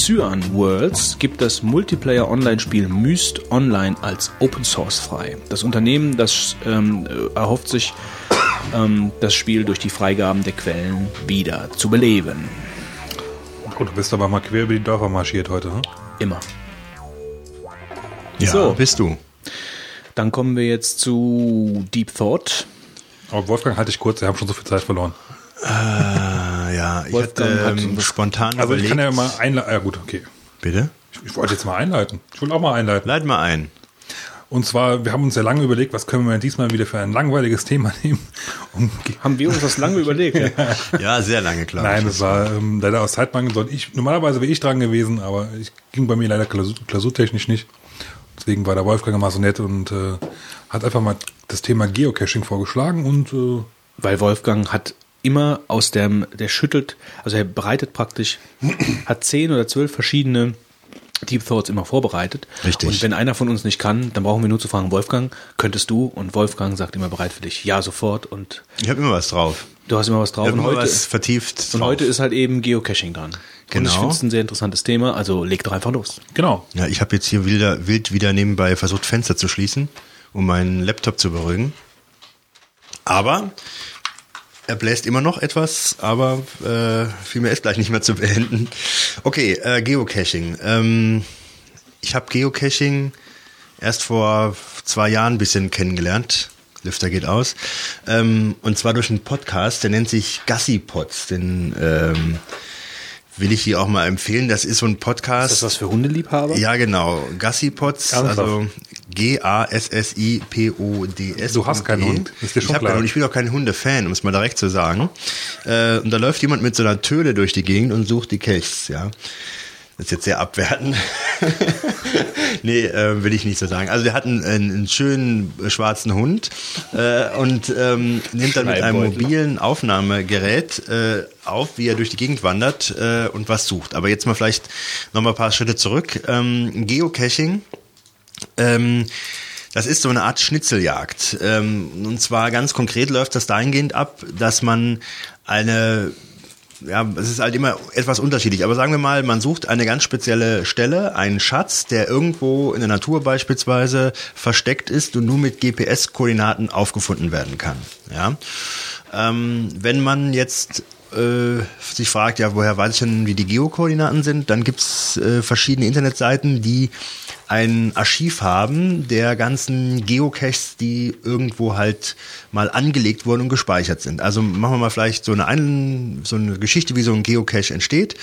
Cyan Worlds gibt das Multiplayer-Online-Spiel Myst Online als Open Source frei. Das Unternehmen, das ähm, erhofft sich, ähm, das Spiel durch die Freigaben der Quellen wieder zu beleben. Gut, du bist aber mal quer über die Dörfer marschiert heute, ne? Immer. Ja, So. bist du. Dann kommen wir jetzt zu Deep Thought. Aber Wolfgang, halte ich kurz, wir haben schon so viel Zeit verloren. Äh, ja, ich Wolfgang hatte hat ähm, spontan Also ich überlegt. kann ja mal einleiten. Ja gut, okay. Bitte? Ich, ich wollte jetzt mal einleiten. Ich will auch mal einleiten. Leit mal ein. Und zwar, wir haben uns ja lange überlegt, was können wir diesmal wieder für ein langweiliges Thema <laughs> nehmen. Und ge- Haben wir uns das lange überlegt? <laughs> Ja. Ja, sehr lange, ich. Nein, das war ähm, leider aus Zeitmangel. Sollte ich, normalerweise wäre ich dran gewesen, aber ich ging bei mir leider Klausur, klausurtechnisch nicht. Deswegen war der Wolfgang mal so nett und äh, hat einfach mal das Thema Geocaching vorgeschlagen und äh, Weil Wolfgang hat immer aus dem, der schüttelt, also er bereitet praktisch, <clears throat> hat zehn oder zwölf verschiedene Deep Thoughts immer vorbereitet. Richtig. Und wenn einer von uns nicht kann, dann brauchen wir nur zu fragen, Wolfgang, könntest du? Und Wolfgang sagt immer bereit für dich. Ja, sofort. Und Ich habe immer was drauf. du hast immer was drauf. Ich Und immer heute, was vertieft und drauf. heute ist halt eben Geocaching dran. Und ich Genau. finde es ein sehr interessantes Thema, also leg doch einfach los. genau. Ja, ich habe jetzt hier wilder, wild wieder nebenbei versucht, Fenster zu schließen, um meinen Laptop zu beruhigen. Aber er bläst immer noch etwas, aber äh, viel mehr ist gleich nicht mehr zu beenden. Okay, äh, Geocaching. Ähm, ich habe Geocaching erst vor zwei Jahren ein bisschen kennengelernt. Lüfter geht aus. Ähm, und zwar durch einen Podcast, der nennt sich Gassi Pods. Den ähm, will ich hier auch mal empfehlen. Das ist so ein Podcast. Ist das was für Hundeliebhaber? Ja, genau. Gassipods, also G-A-S-S-I-P-O-D-S. Du hast keinen Hund, ist dir schon ich klar. keinen Hund, ich bin auch kein Hundefan, um es mal direkt zu sagen. Äh, und da läuft jemand mit so einer Töle durch die Gegend und sucht die Caches, ja. Das ist jetzt sehr abwertend. <laughs> nee, äh, will ich nicht so sagen. Also der hat einen, einen, schönen schwarzen Hund äh, und ähm, nimmt dann mit einem mobilen Aufnahmegerät äh, auf, wie er durch die Gegend wandert äh, und was sucht. Aber jetzt mal vielleicht noch mal ein paar Schritte zurück. Ähm, Geocaching. Ähm, das ist so eine Art Schnitzeljagd. Ähm, und zwar ganz konkret läuft das dahingehend ab, dass man eine ja, es ist halt immer etwas unterschiedlich. Aber sagen wir mal, man sucht eine ganz spezielle Stelle, einen Schatz, der irgendwo in der Natur beispielsweise versteckt ist und nur mit GPS-Koordinaten aufgefunden werden kann. Ja, ähm, wenn man jetzt äh, sich fragt, ja, woher weiß ich denn, wie die Geokoordinaten sind, dann gibt's äh, verschiedene Internetseiten, die ein Archiv haben der ganzen Geocaches, die irgendwo halt mal angelegt wurden und gespeichert sind. Also machen wir mal vielleicht so eine, ein, so eine Geschichte, wie so ein Geocache entsteht.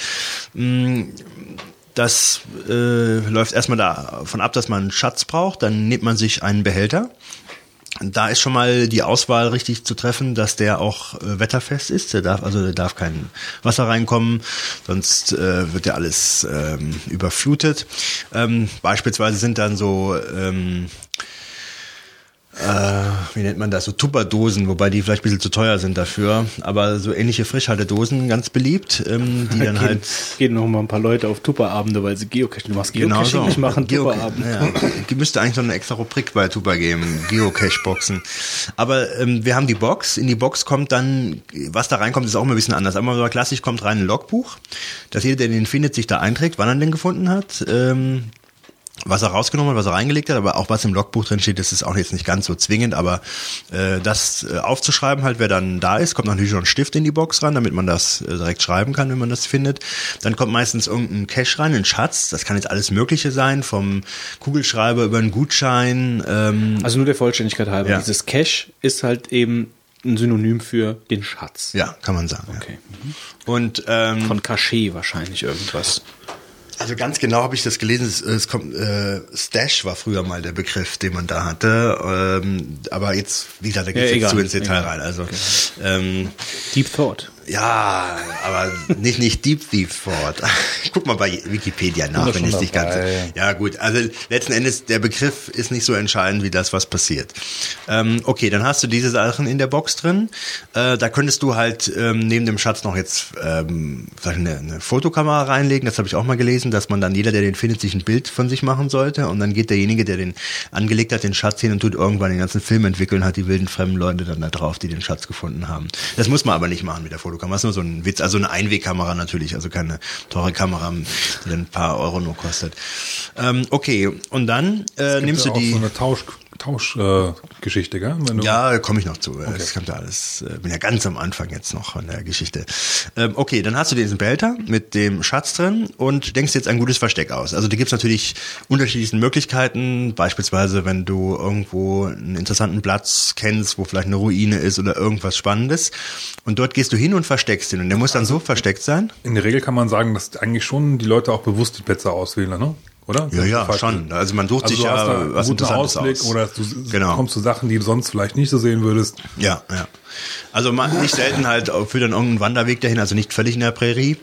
Mm, Das äh, läuft erstmal davon ab, dass man einen Schatz braucht, dann nimmt man sich einen Behälter. Da ist schon mal die Auswahl richtig zu treffen, dass der auch äh, wetterfest ist. Der darf also da darf kein Wasser reinkommen, sonst äh, wird ja alles ähm, überflutet. Ähm, beispielsweise sind dann so ähm, äh, wie nennt man das, so Tupperdosen, wobei die vielleicht ein bisschen zu teuer sind dafür, aber so ähnliche Frischhaltedosen ganz beliebt, ähm, die <laughs> dann halt Gehen noch mal ein paar Leute auf Tupperabende, weil sie Geocaching. Du machst Genau Geocaching, so. ich mache einen Geoca- Tupperabend. Ja, die müsste eigentlich noch eine extra Rubrik bei Tuba geben, Geocache-Boxen. Aber ähm, wir haben die Box. In die Box kommt dann, was da reinkommt, ist auch immer ein bisschen anders. Aber so klassisch kommt rein ein Logbuch, dass jeder, der den findet, sich da einträgt, wann er den gefunden hat. Ähm, was er rausgenommen hat, was er reingelegt hat, aber auch was im Logbuch drin steht, das ist auch jetzt nicht ganz so zwingend, aber äh, das äh, aufzuschreiben halt, wer dann da ist, kommt natürlich noch ein Stift in die Box ran, damit man das äh, direkt schreiben kann, wenn man das findet. Dann kommt meistens irgendein Cash rein, ein Schatz, das kann jetzt alles Mögliche sein, vom Kugelschreiber über einen Gutschein, ähm, Also nur der Vollständigkeit halber. Ja. Dieses Cache ist halt eben ein Synonym für den Schatz. ja, kann man sagen. Okay. Ja. Und ähm, Von Cachet wahrscheinlich irgendwas. Also ganz genau habe ich das gelesen. Es, es kommt äh, Stash war früher mal der Begriff, den man da hatte. Ähm, aber jetzt, wie gesagt, da geht Ja, jetzt egal, zu ins Detail egal. rein. Also ähm, Deep Thought. Ja, aber nicht, nicht Deep Thief Fraud. <laughs> Guck mal bei Wikipedia nach, wenn schon es nicht ganz. Ja, gut. Also letzten Endes, der Begriff ist nicht so entscheidend wie das, was passiert. Ähm, okay, dann hast du diese Sachen in der Box drin. Äh, da könntest du halt ähm, neben dem Schatz noch jetzt ähm, vielleicht eine, eine Fotokamera reinlegen. Das habe ich auch mal gelesen, dass man dann jeder, der den findet, sich ein Bild von sich machen sollte. Und dann geht derjenige, der den angelegt hat, den Schatz hin und tut irgendwann den ganzen Film entwickeln, hat die wilden fremden Leute dann da drauf, die den Schatz gefunden haben. Das muss man aber nicht machen mit der Fotokamera. Das ist nur so ein Witz. Also eine Einwegkamera natürlich, also keine teure Kamera, die dann ein paar Euro nur kostet. Ähm, okay, und dann äh, nimmst ja du die. so eine Tausch, Tauschgeschichte, äh, gell? Wenn Ja, komme ich noch zu. Das kommt ja alles. äh, Bin ja ganz am Anfang jetzt noch von der Geschichte. Ähm, okay, dann hast du diesen Behälter mit dem Schatz drin und denkst jetzt ein gutes Versteck aus. Also da gibt's natürlich unterschiedliche Möglichkeiten. Beispielsweise, wenn du irgendwo einen interessanten Platz kennst, wo vielleicht eine Ruine ist oder irgendwas Spannendes. Und dort gehst du hin und versteckst ihn. Und der muss dann so versteckt sein. In der Regel kann man sagen, dass eigentlich schon die Leute auch bewusst die Plätze auswählen, ne? Oder? Ja, ja, schon. Also man sucht Also sich ja einen was guten Ausblick aus. oder du Genau. kommst zu Sachen, die du sonst vielleicht nicht so sehen würdest. Ja, ja. Also man, nicht selten halt für dann irgendeinen Wanderweg dahin, also nicht völlig in der Prärie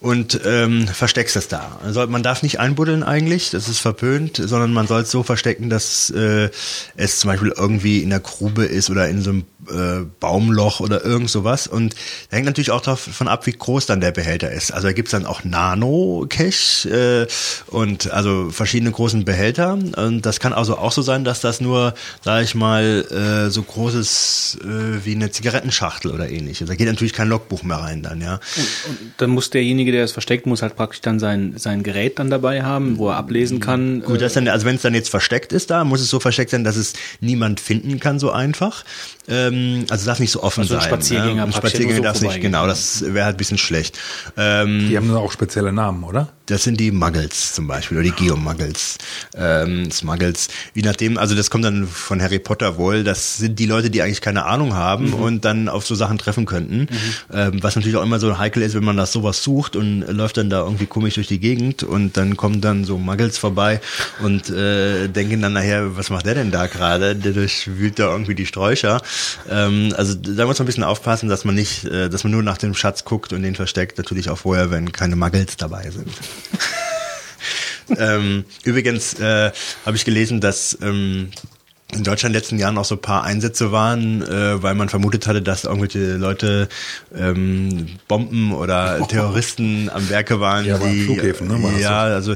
und ähm, versteckst es da. Also man darf nicht einbuddeln eigentlich, das ist verpönt, sondern man soll es so verstecken, dass äh, es zum Beispiel irgendwie in der Grube ist oder in so einem äh, Baumloch oder irgend sowas. Und da hängt natürlich auch davon ab, wie groß dann der Behälter ist. Also da gibt's dann auch Nano-Cache äh, und also verschiedene großen Behälter. Und das kann also auch so sein, dass das nur, sage ich mal, äh, so großes äh, wie eine Zigarettenschachtel oder ähnliches. Da geht natürlich kein Logbuch mehr rein dann, ja. Und dann muss derjenige, der es versteckt, muss halt praktisch dann sein, sein Gerät dann dabei haben, wo er ablesen kann. Gut, das dann, also wenn es dann jetzt versteckt ist da, muss es so versteckt sein, dass es niemand finden kann so einfach. Ähm, also es darf nicht so offen Also ein sein. Spaziergänger ne? Ein Spaziergänger nur so darf nicht, genau, das wäre halt ein bisschen schlecht. Ähm, Die haben dann auch spezielle Namen, oder? Das sind die Muggles zum Beispiel, oder die Geomuggles, ähm, Smuggles, je nachdem, also das kommt dann von Harry Potter wohl, das sind die Leute, die eigentlich keine Ahnung haben und dann auf so Sachen treffen könnten, ähm, was natürlich auch immer so heikel ist, wenn man das sowas sucht und läuft dann da irgendwie komisch durch die Gegend und dann kommen dann so Muggles vorbei und äh, denken dann nachher, was macht der denn da gerade, der durchwühlt da irgendwie die Sträucher, ähm, also da muss man ein bisschen aufpassen, dass man nicht, äh, dass man nur nach dem Schatz guckt und den versteckt, natürlich auch vorher, wenn keine Muggles dabei sind. Ähm, übrigens äh, habe ich gelesen, dass ähm, in Deutschland in den letzten Jahren auch so ein paar Einsätze waren, äh, weil man vermutet hatte, dass irgendwelche Leute ähm, Bomben oder <laughs> Terroristen am Werke waren. Ja, die, Flughäfen, ne, Ja, also,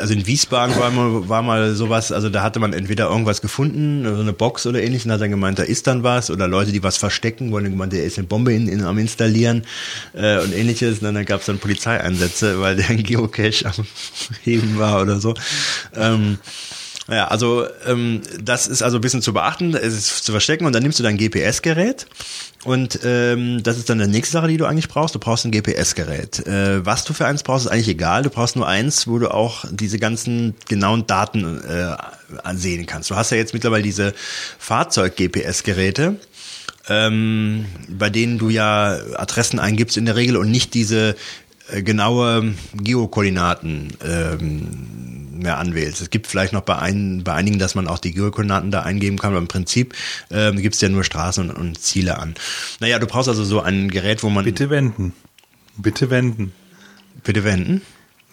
also in Wiesbaden war mal, war mal sowas, also da hatte man entweder irgendwas gefunden, so eine Box oder ähnlich, und hat dann gemeint, da ist dann was, oder Leute, die was verstecken, wurden gemeint, der ist eine Bombe in, in, am installieren äh, und ähnliches. Und dann gab es dann Polizeieinsätze, weil der ein <laughs> Geocache am Heben war oder so. Ähm, ja, also ähm, das ist also ein bisschen zu beachten, es ist zu verstecken und dann nimmst du dein GPS-Gerät und ähm, das ist dann die nächste Sache, die du eigentlich brauchst. Du brauchst ein GPS-Gerät. Äh, was du für eins brauchst, ist eigentlich egal. Du brauchst nur eins, wo du auch diese ganzen genauen Daten äh, ansehen kannst. Du hast ja jetzt mittlerweile diese Fahrzeug-GPS-Geräte ähm, bei denen du ja Adressen eingibst in der Regel und nicht diese äh, genaue Geokoordinaten ähm, mehr anwählst. Es gibt vielleicht noch bei, ein, bei einigen, dass man auch die Geokoordinaten da eingeben kann, aber im Prinzip ähm, gibt es ja nur Straßen und, und Ziele an. Naja, du brauchst also so ein Gerät, wo man... Bitte wenden. Bitte wenden. Bitte wenden.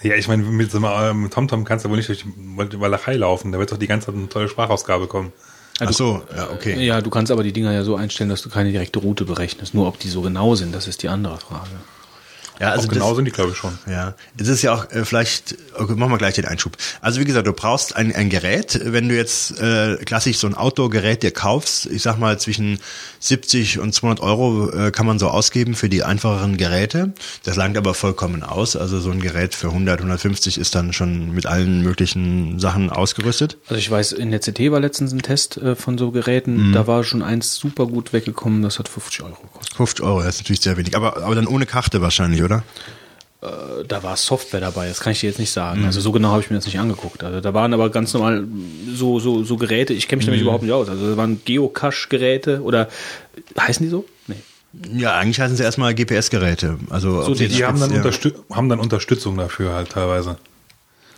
Ja, ich meine, mit so einem ähm, TomTom kannst du wohl nicht durch die Walachei laufen. Da wird doch die ganze Zeit eine tolle Sprachausgabe kommen. Ach so, ja, okay. Ja, du kannst aber die Dinger ja so einstellen, dass du keine direkte Route berechnest. Nur ob die so genau sind, das ist die andere Frage. Ja, also Auch genau das, sind die, glaube ich, schon. Ja, es ist ja auch äh, vielleicht, okay, machen wir gleich den Einschub. Also wie gesagt, du brauchst ein, ein Gerät, wenn du jetzt äh, klassisch so ein Outdoor-Gerät dir kaufst, ich sag mal zwischen 70 und 200 Euro äh, kann man so ausgeben für die einfacheren Geräte. Das langt aber vollkommen aus. Also so ein Gerät für 100, 150 ist dann schon mit allen möglichen Sachen ausgerüstet. Also ich weiß, in der CT war letztens ein Test äh, von so Geräten, da war schon eins super gut weggekommen, das hat 50 Euro gekostet. 50 Euro, das ist natürlich sehr wenig. Aber, aber dann ohne Karte wahrscheinlich, oder? Äh, Da war Software dabei, das kann ich dir jetzt nicht sagen. Also so genau habe ich mir das nicht angeguckt. Also da waren aber ganz normal so, so, so Geräte, ich kenne mich damit überhaupt nicht aus. Also da waren Geocache-Geräte oder heißen die so? Nee. Ja, eigentlich heißen sie erstmal GPS-Geräte. Also ob die- Die haben dann, Unterstüt haben dann Unterstützung dafür halt teilweise.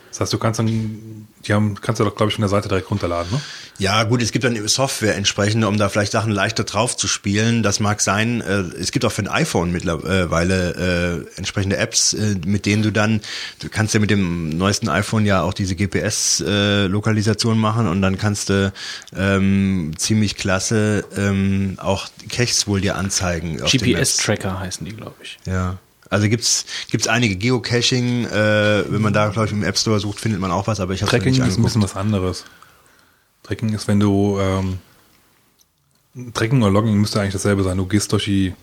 Das heißt, du kannst dann Die haben, kannst du doch, glaube ich, von der Seite direkt runterladen, ne? Ja, gut, es gibt dann Software entsprechende, um da vielleicht Sachen leichter drauf zu spielen. Das mag sein. Äh, es gibt auch für ein iPhone mittlerweile äh, entsprechende Apps, äh, mit denen du dann, du kannst ja mit dem neuesten iPhone ja auch diese GPS-Lokalisation machen und dann kannst du ähm, ziemlich klasse ähm, auch Caches wohl dir anzeigen. GPS-Tracker heißen die, glaube ich. Ja. Also gibt's gibt's einige Geocaching, äh, wenn man da glaube ich im App Store sucht, findet man auch was, aber ich habe Tracking nicht ist ein bisschen was anderes. Tracking ist, wenn du ähm, Tracking oder Logging müsste eigentlich dasselbe sein. Du gehst durch die,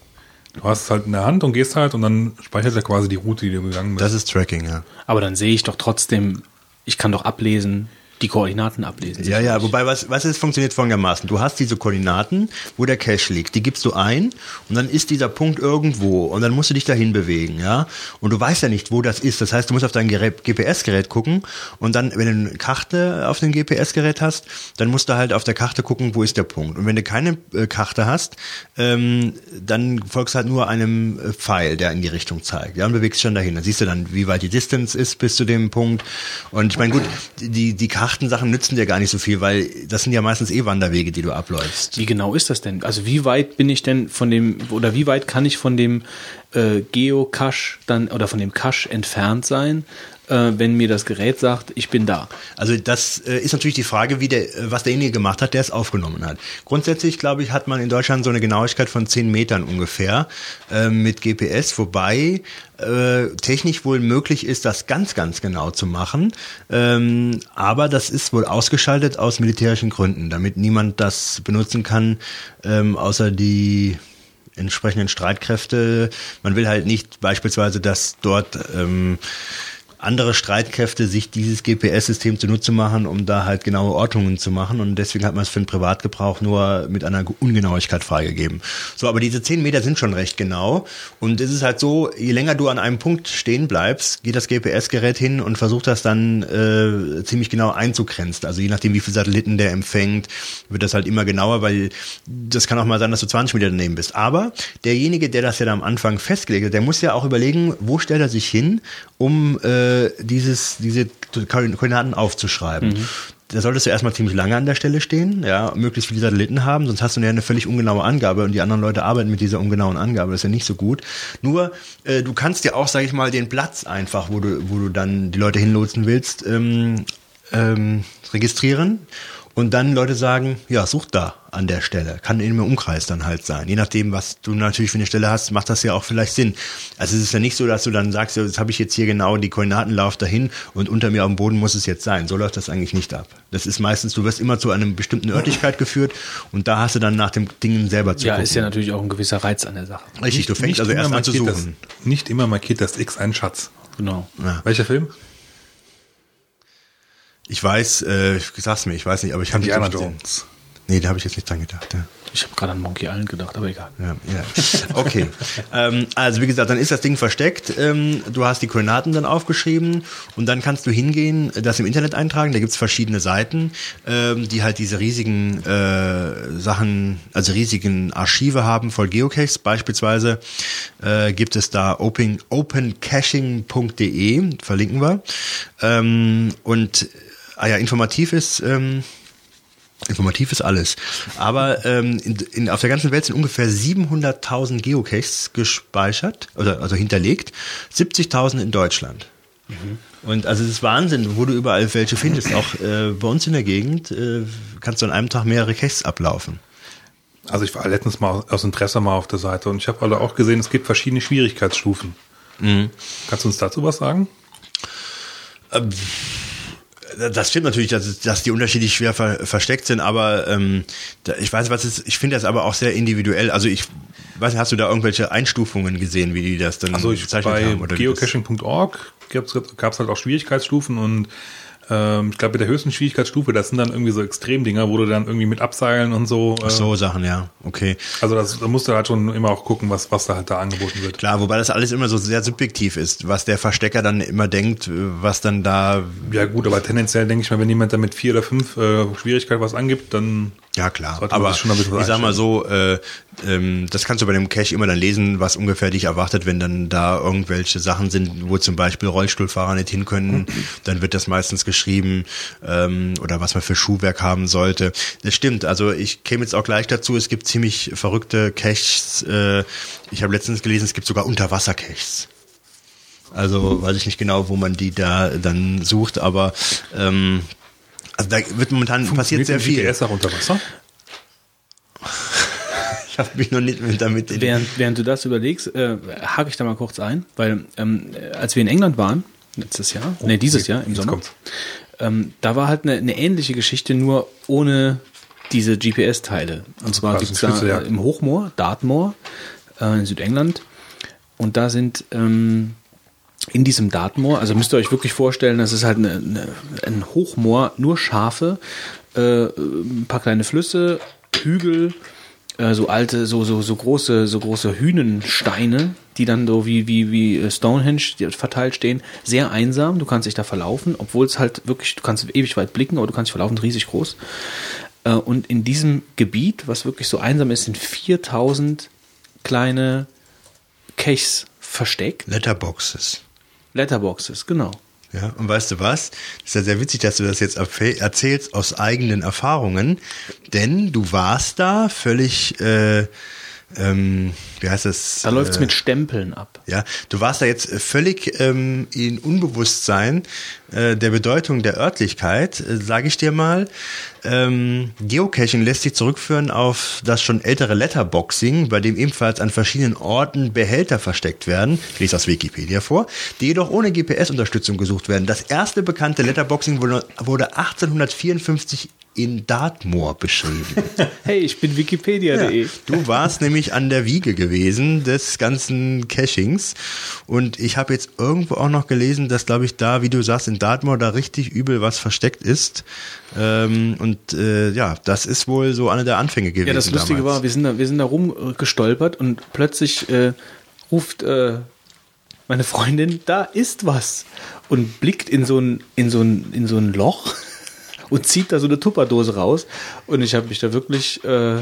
du hast es halt in der Hand und gehst halt und dann speichert er quasi die Route, die du gegangen bist. Das ist Tracking, ja. Aber dann sehe ich doch trotzdem, ich kann doch ablesen, die Koordinaten ablesen. Ja, ja, wobei was, was ist, funktioniert folgendermaßen. Du hast diese Koordinaten, wo der Cache liegt, die gibst du ein und dann ist dieser Punkt irgendwo und dann musst du dich dahin bewegen, ja. Und du weißt ja nicht, wo das ist. Das heißt, du musst auf dein Gerät- GPS-Gerät gucken und dann, wenn du eine Karte auf dem GPS-Gerät hast, dann musst du halt auf der Karte gucken, wo ist der Punkt. Und wenn du keine äh, Karte hast, ähm, dann folgst du halt nur einem äh, Pfeil, der in die Richtung zeigt. Ja, und bewegst schon dahin. Dann siehst du dann, wie weit die Distance ist bis zu dem Punkt. Und ich meine, gut, die, die Kartensachen nützen dir gar nicht so viel, weil das sind ja meistens eh Wanderwege, die du abläufst. Wie genau ist das denn? Also wie weit bin ich denn von dem, oder wie weit kann ich von dem äh, Geocache dann, oder von dem Cache entfernt sein, äh, wenn mir das Gerät sagt, ich bin da? Also das äh, ist natürlich die Frage, wie der, äh, was derjenige gemacht hat, der es aufgenommen hat. Grundsätzlich, glaube ich, hat man in Deutschland so eine Genauigkeit von 10 Metern ungefähr äh, mit GPS, wobei äh, technisch wohl möglich ist, das ganz, ganz genau zu machen. Ähm, aber das ist wohl ausgeschaltet aus militärischen Gründen, damit niemand das benutzen kann, ähm, außer die entsprechenden Streitkräfte. Man will halt nicht beispielsweise, dass dort ähm, andere Streitkräfte sich dieses GPS-System zunutze machen, um da halt genaue Ortungen zu machen. Und deswegen hat man es für den Privatgebrauch nur mit einer Ungenauigkeit freigegeben. So, aber diese 10 Meter sind schon recht genau. Und es ist halt so, je länger du an einem Punkt stehen bleibst, geht das GPS-Gerät hin und versucht das dann äh, ziemlich genau einzugrenzen. Also je nachdem, wie viele Satelliten der empfängt, wird das halt immer genauer, weil das kann auch mal sein, dass du 20 Meter daneben bist. Aber derjenige, der das ja da am Anfang festgelegt hat, der muss ja auch überlegen, wo stellt er sich hin, um äh, dieses, diese Koordinaten aufzuschreiben. Da solltest du erstmal ziemlich lange an der Stelle stehen, ja, möglichst viele Satelliten haben, sonst hast du ja eine völlig ungenaue Angabe und die anderen Leute arbeiten mit dieser ungenauen Angabe, das ist ja nicht so gut. Nur, äh, du kannst dir auch, sag ich mal, den Platz einfach, wo du, wo du dann die Leute hinlotsen willst, ähm, ähm, registrieren und dann Leute sagen, ja, such da an der Stelle. Kann in einem Umkreis dann halt sein. Je nachdem, was du natürlich für eine Stelle hast, macht das ja auch vielleicht Sinn. Also es ist ja nicht so, dass du dann sagst, ja, jetzt habe ich jetzt hier genau die Koordinaten, lauf dahin und unter mir auf dem Boden muss es jetzt sein. So läuft das eigentlich nicht ab. Das ist meistens, du wirst immer zu einer bestimmten Örtlichkeit geführt und da hast du dann nach dem Dingen selber zu Ja, gucken. ist ja natürlich auch ein gewisser Reiz an der Sache. Richtig, du fängst also erst an zu suchen. Das, nicht immer markiert das X ein Schatz. Genau. Ja. Welcher Film? Ich weiß, äh, sag's mir, ich weiß nicht, aber ich habe nicht gesehen. Jones. Nee, da habe ich jetzt nicht dran gedacht. Ja. Ich habe gerade an Monkey Island gedacht, aber egal. Ja, ja. Okay. ähm, also wie gesagt, dann ist das Ding versteckt. Ähm, du hast die Koordinaten dann aufgeschrieben und dann kannst du hingehen, das im Internet eintragen. Da gibt's verschiedene Seiten, ähm, die halt diese riesigen äh, Sachen, also riesigen Archive haben voll Geocaches. Beispielsweise äh, gibt es da open, opencaching.de, verlinken wir. Ähm, und ah ja, informativ ist. Ähm, Informativ ist alles. Aber ähm, in, in, auf der ganzen Welt sind ungefähr 700.000 Geocaches gespeichert, oder also hinterlegt, 70.000 in Deutschland. Und also es ist Wahnsinn, wo du überall welche findest. Auch äh, bei uns in der Gegend äh, kannst du an einem Tag mehrere Caches ablaufen. Also ich war letztens mal aus Interesse mal auf der Seite und ich habe alle auch gesehen, es gibt verschiedene Schwierigkeitsstufen. Kannst du uns dazu was sagen? Das stimmt natürlich, dass, dass die unterschiedlich schwer ver, versteckt sind, aber ähm, da, ich weiß, was ist, ich finde das aber auch sehr individuell. Also ich weiß nicht, hast du da irgendwelche Einstufungen gesehen, wie die das dann Also ich, bezeichnet bei haben? Geocaching.org gab es halt auch Schwierigkeitsstufen und ähm, ich glaube, mit der höchsten Schwierigkeitsstufe, das sind dann irgendwie so Extremdinger, wo du dann irgendwie mit Abseilen und so. Äh, Ach so Sachen, ja, okay. Also das, da musst du halt schon immer auch gucken, was, was da halt da angeboten wird. Klar, wobei das alles immer so sehr subjektiv ist, was der Verstecker dann immer denkt, was dann da, Ja gut, aber tendenziell denke ich mal, wenn jemand da mit vier oder fünf äh, Schwierigkeit was angibt, dann ja klar, Sollte aber schon ich sag mal so, äh, ähm, das kannst du bei dem Cache immer dann lesen, was ungefähr dich erwartet, wenn dann da irgendwelche Sachen sind, wo zum Beispiel Rollstuhlfahrer nicht hin können, <clears throat> dann wird das meistens gesch beschrieben ähm, oder was man für Schuhwerk haben sollte. Das stimmt, also ich käme jetzt auch gleich dazu, es gibt ziemlich verrückte Caches. Äh, ich habe letztens gelesen, es gibt sogar Unterwasser-Caches. Also weiß ich nicht genau, wo man die da dann sucht, aber ähm, also da wird momentan passiert sehr viel. GPS auch unter Wasser? <laughs> Ich habe mich noch nicht mit damit. in- Während, während du das überlegst, äh, hake ich da mal kurz ein, weil ähm, als wir in England waren, letztes Jahr, nee, dieses Jahr im Sommer, ähm, da war halt eine, eine ähnliche Geschichte, nur ohne diese GPS-Teile. Und zwar Also gibt's da äh, im Hochmoor, Dartmoor, äh, in Südengland. Und da sind ähm, in diesem Dartmoor, also müsst ihr euch wirklich vorstellen, das ist halt eine, eine, ein Hochmoor, nur Schafe, äh, ein paar kleine Flüsse, Hügel, äh, so alte, so, so, so große, so große Hünensteine, die dann so wie, wie, wie Stonehenge die verteilt stehen. Sehr einsam, du kannst dich da verlaufen, obwohl es halt wirklich, du kannst ewig weit blicken, aber du kannst dich verlaufen, riesig groß. Äh, und in diesem Gebiet, was wirklich so einsam ist, sind 4000 kleine Caches versteckt. Letterboxes. Letterboxes, genau. Ja, und weißt du was? Das ist ja sehr witzig, dass du das jetzt erzählst aus eigenen Erfahrungen, denn du warst da völlig, äh, ähm, wie heißt das? Da läuft's äh, mit Stempeln ab. Ja, du warst da jetzt völlig ähm, in Unbewusstsein äh, der Bedeutung der Örtlichkeit, äh, sage ich dir mal. Ähm, Geocaching lässt sich zurückführen auf das schon ältere Letterboxing, bei dem ebenfalls an verschiedenen Orten Behälter versteckt werden. Ich lese aus Wikipedia vor, die jedoch ohne GPS-Unterstützung gesucht werden. Das erste bekannte Letterboxing wurde, wurde 1854 in Dartmoor beschrieben. <laughs> Hey, ich bin wikipedia.de. Ja, du warst nämlich an der Wiege gewesen des ganzen Cachings und ich habe jetzt irgendwo auch noch gelesen, dass glaube ich da, wie du sagst, in Dartmoor da richtig übel was versteckt ist ähm, und äh, ja, das ist wohl so einer der Anfänge gewesen. Ja, das Lustige damals. war, wir sind da, wir sind da rumgestolpert und plötzlich äh, ruft äh, meine Freundin, da ist was und blickt in so ein, in so ein, in so ein Loch und zieht da so eine Tupperdose raus und ich habe mich da wirklich, äh,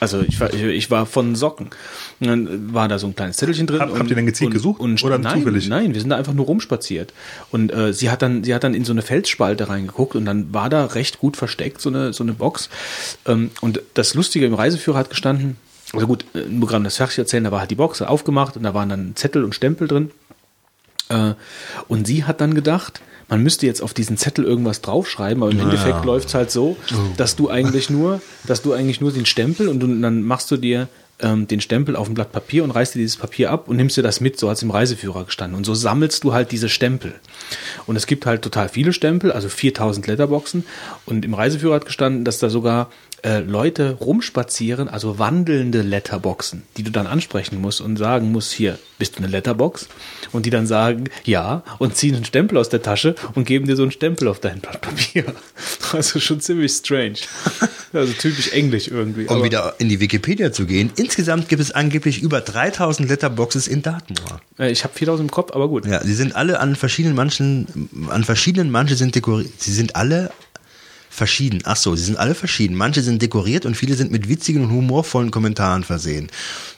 also ich war, ich, ich war von Socken. Und dann war da so ein kleines Zettelchen drin. Habt- habt ihr denn gezielt und, gesucht Und, oder nein, zufällig? Nein, wir sind da einfach nur rumspaziert. Und äh, sie hat dann, sie hat dann in so eine Felsspalte reingeguckt und dann war da recht gut versteckt so eine so eine Box. Ähm, und das Lustige im Reiseführer hat gestanden. Also gut, äh, nur gerade das fertig erzählen, da war halt die Box aufgemacht und da waren dann Zettel und Stempel drin. Äh, und sie hat dann gedacht, man müsste jetzt auf diesen Zettel irgendwas draufschreiben, aber im Endeffekt läuft's halt so, dass du eigentlich nur, dass du eigentlich nur den Stempel und du, dann machst du dir ähm, den Stempel auf ein Blatt Papier und reißt dir dieses Papier ab und nimmst dir das mit, so hat's im Reiseführer gestanden. Und so sammelst du halt diese Stempel. Und es gibt halt total viele Stempel, also 4000 Letterboxen. Und im Reiseführer hat gestanden, dass da sogar äh, Leute rumspazieren, also wandelnde Letterboxen, die du dann ansprechen musst und sagen musst, hier, bist du eine Letterbox? Und die dann sagen, ja, und ziehen einen Stempel aus der Tasche und geben dir so einen Stempel auf dein Blatt Papier. <laughs> Also schon ziemlich strange. <laughs> Also typisch englisch irgendwie. Um wieder in die Wikipedia zu gehen, insgesamt gibt es angeblich über 3000 Letterboxes in Dartmoor. Äh, Ich habe 4000 im Kopf, aber gut. Ja, sie sind alle an verschiedenen manchen, an verschiedenen, manche sind dekoriert, sie sind alle verschieden. Ach so, sie sind alle verschieden. Manche sind dekoriert und viele sind mit witzigen und humorvollen Kommentaren versehen.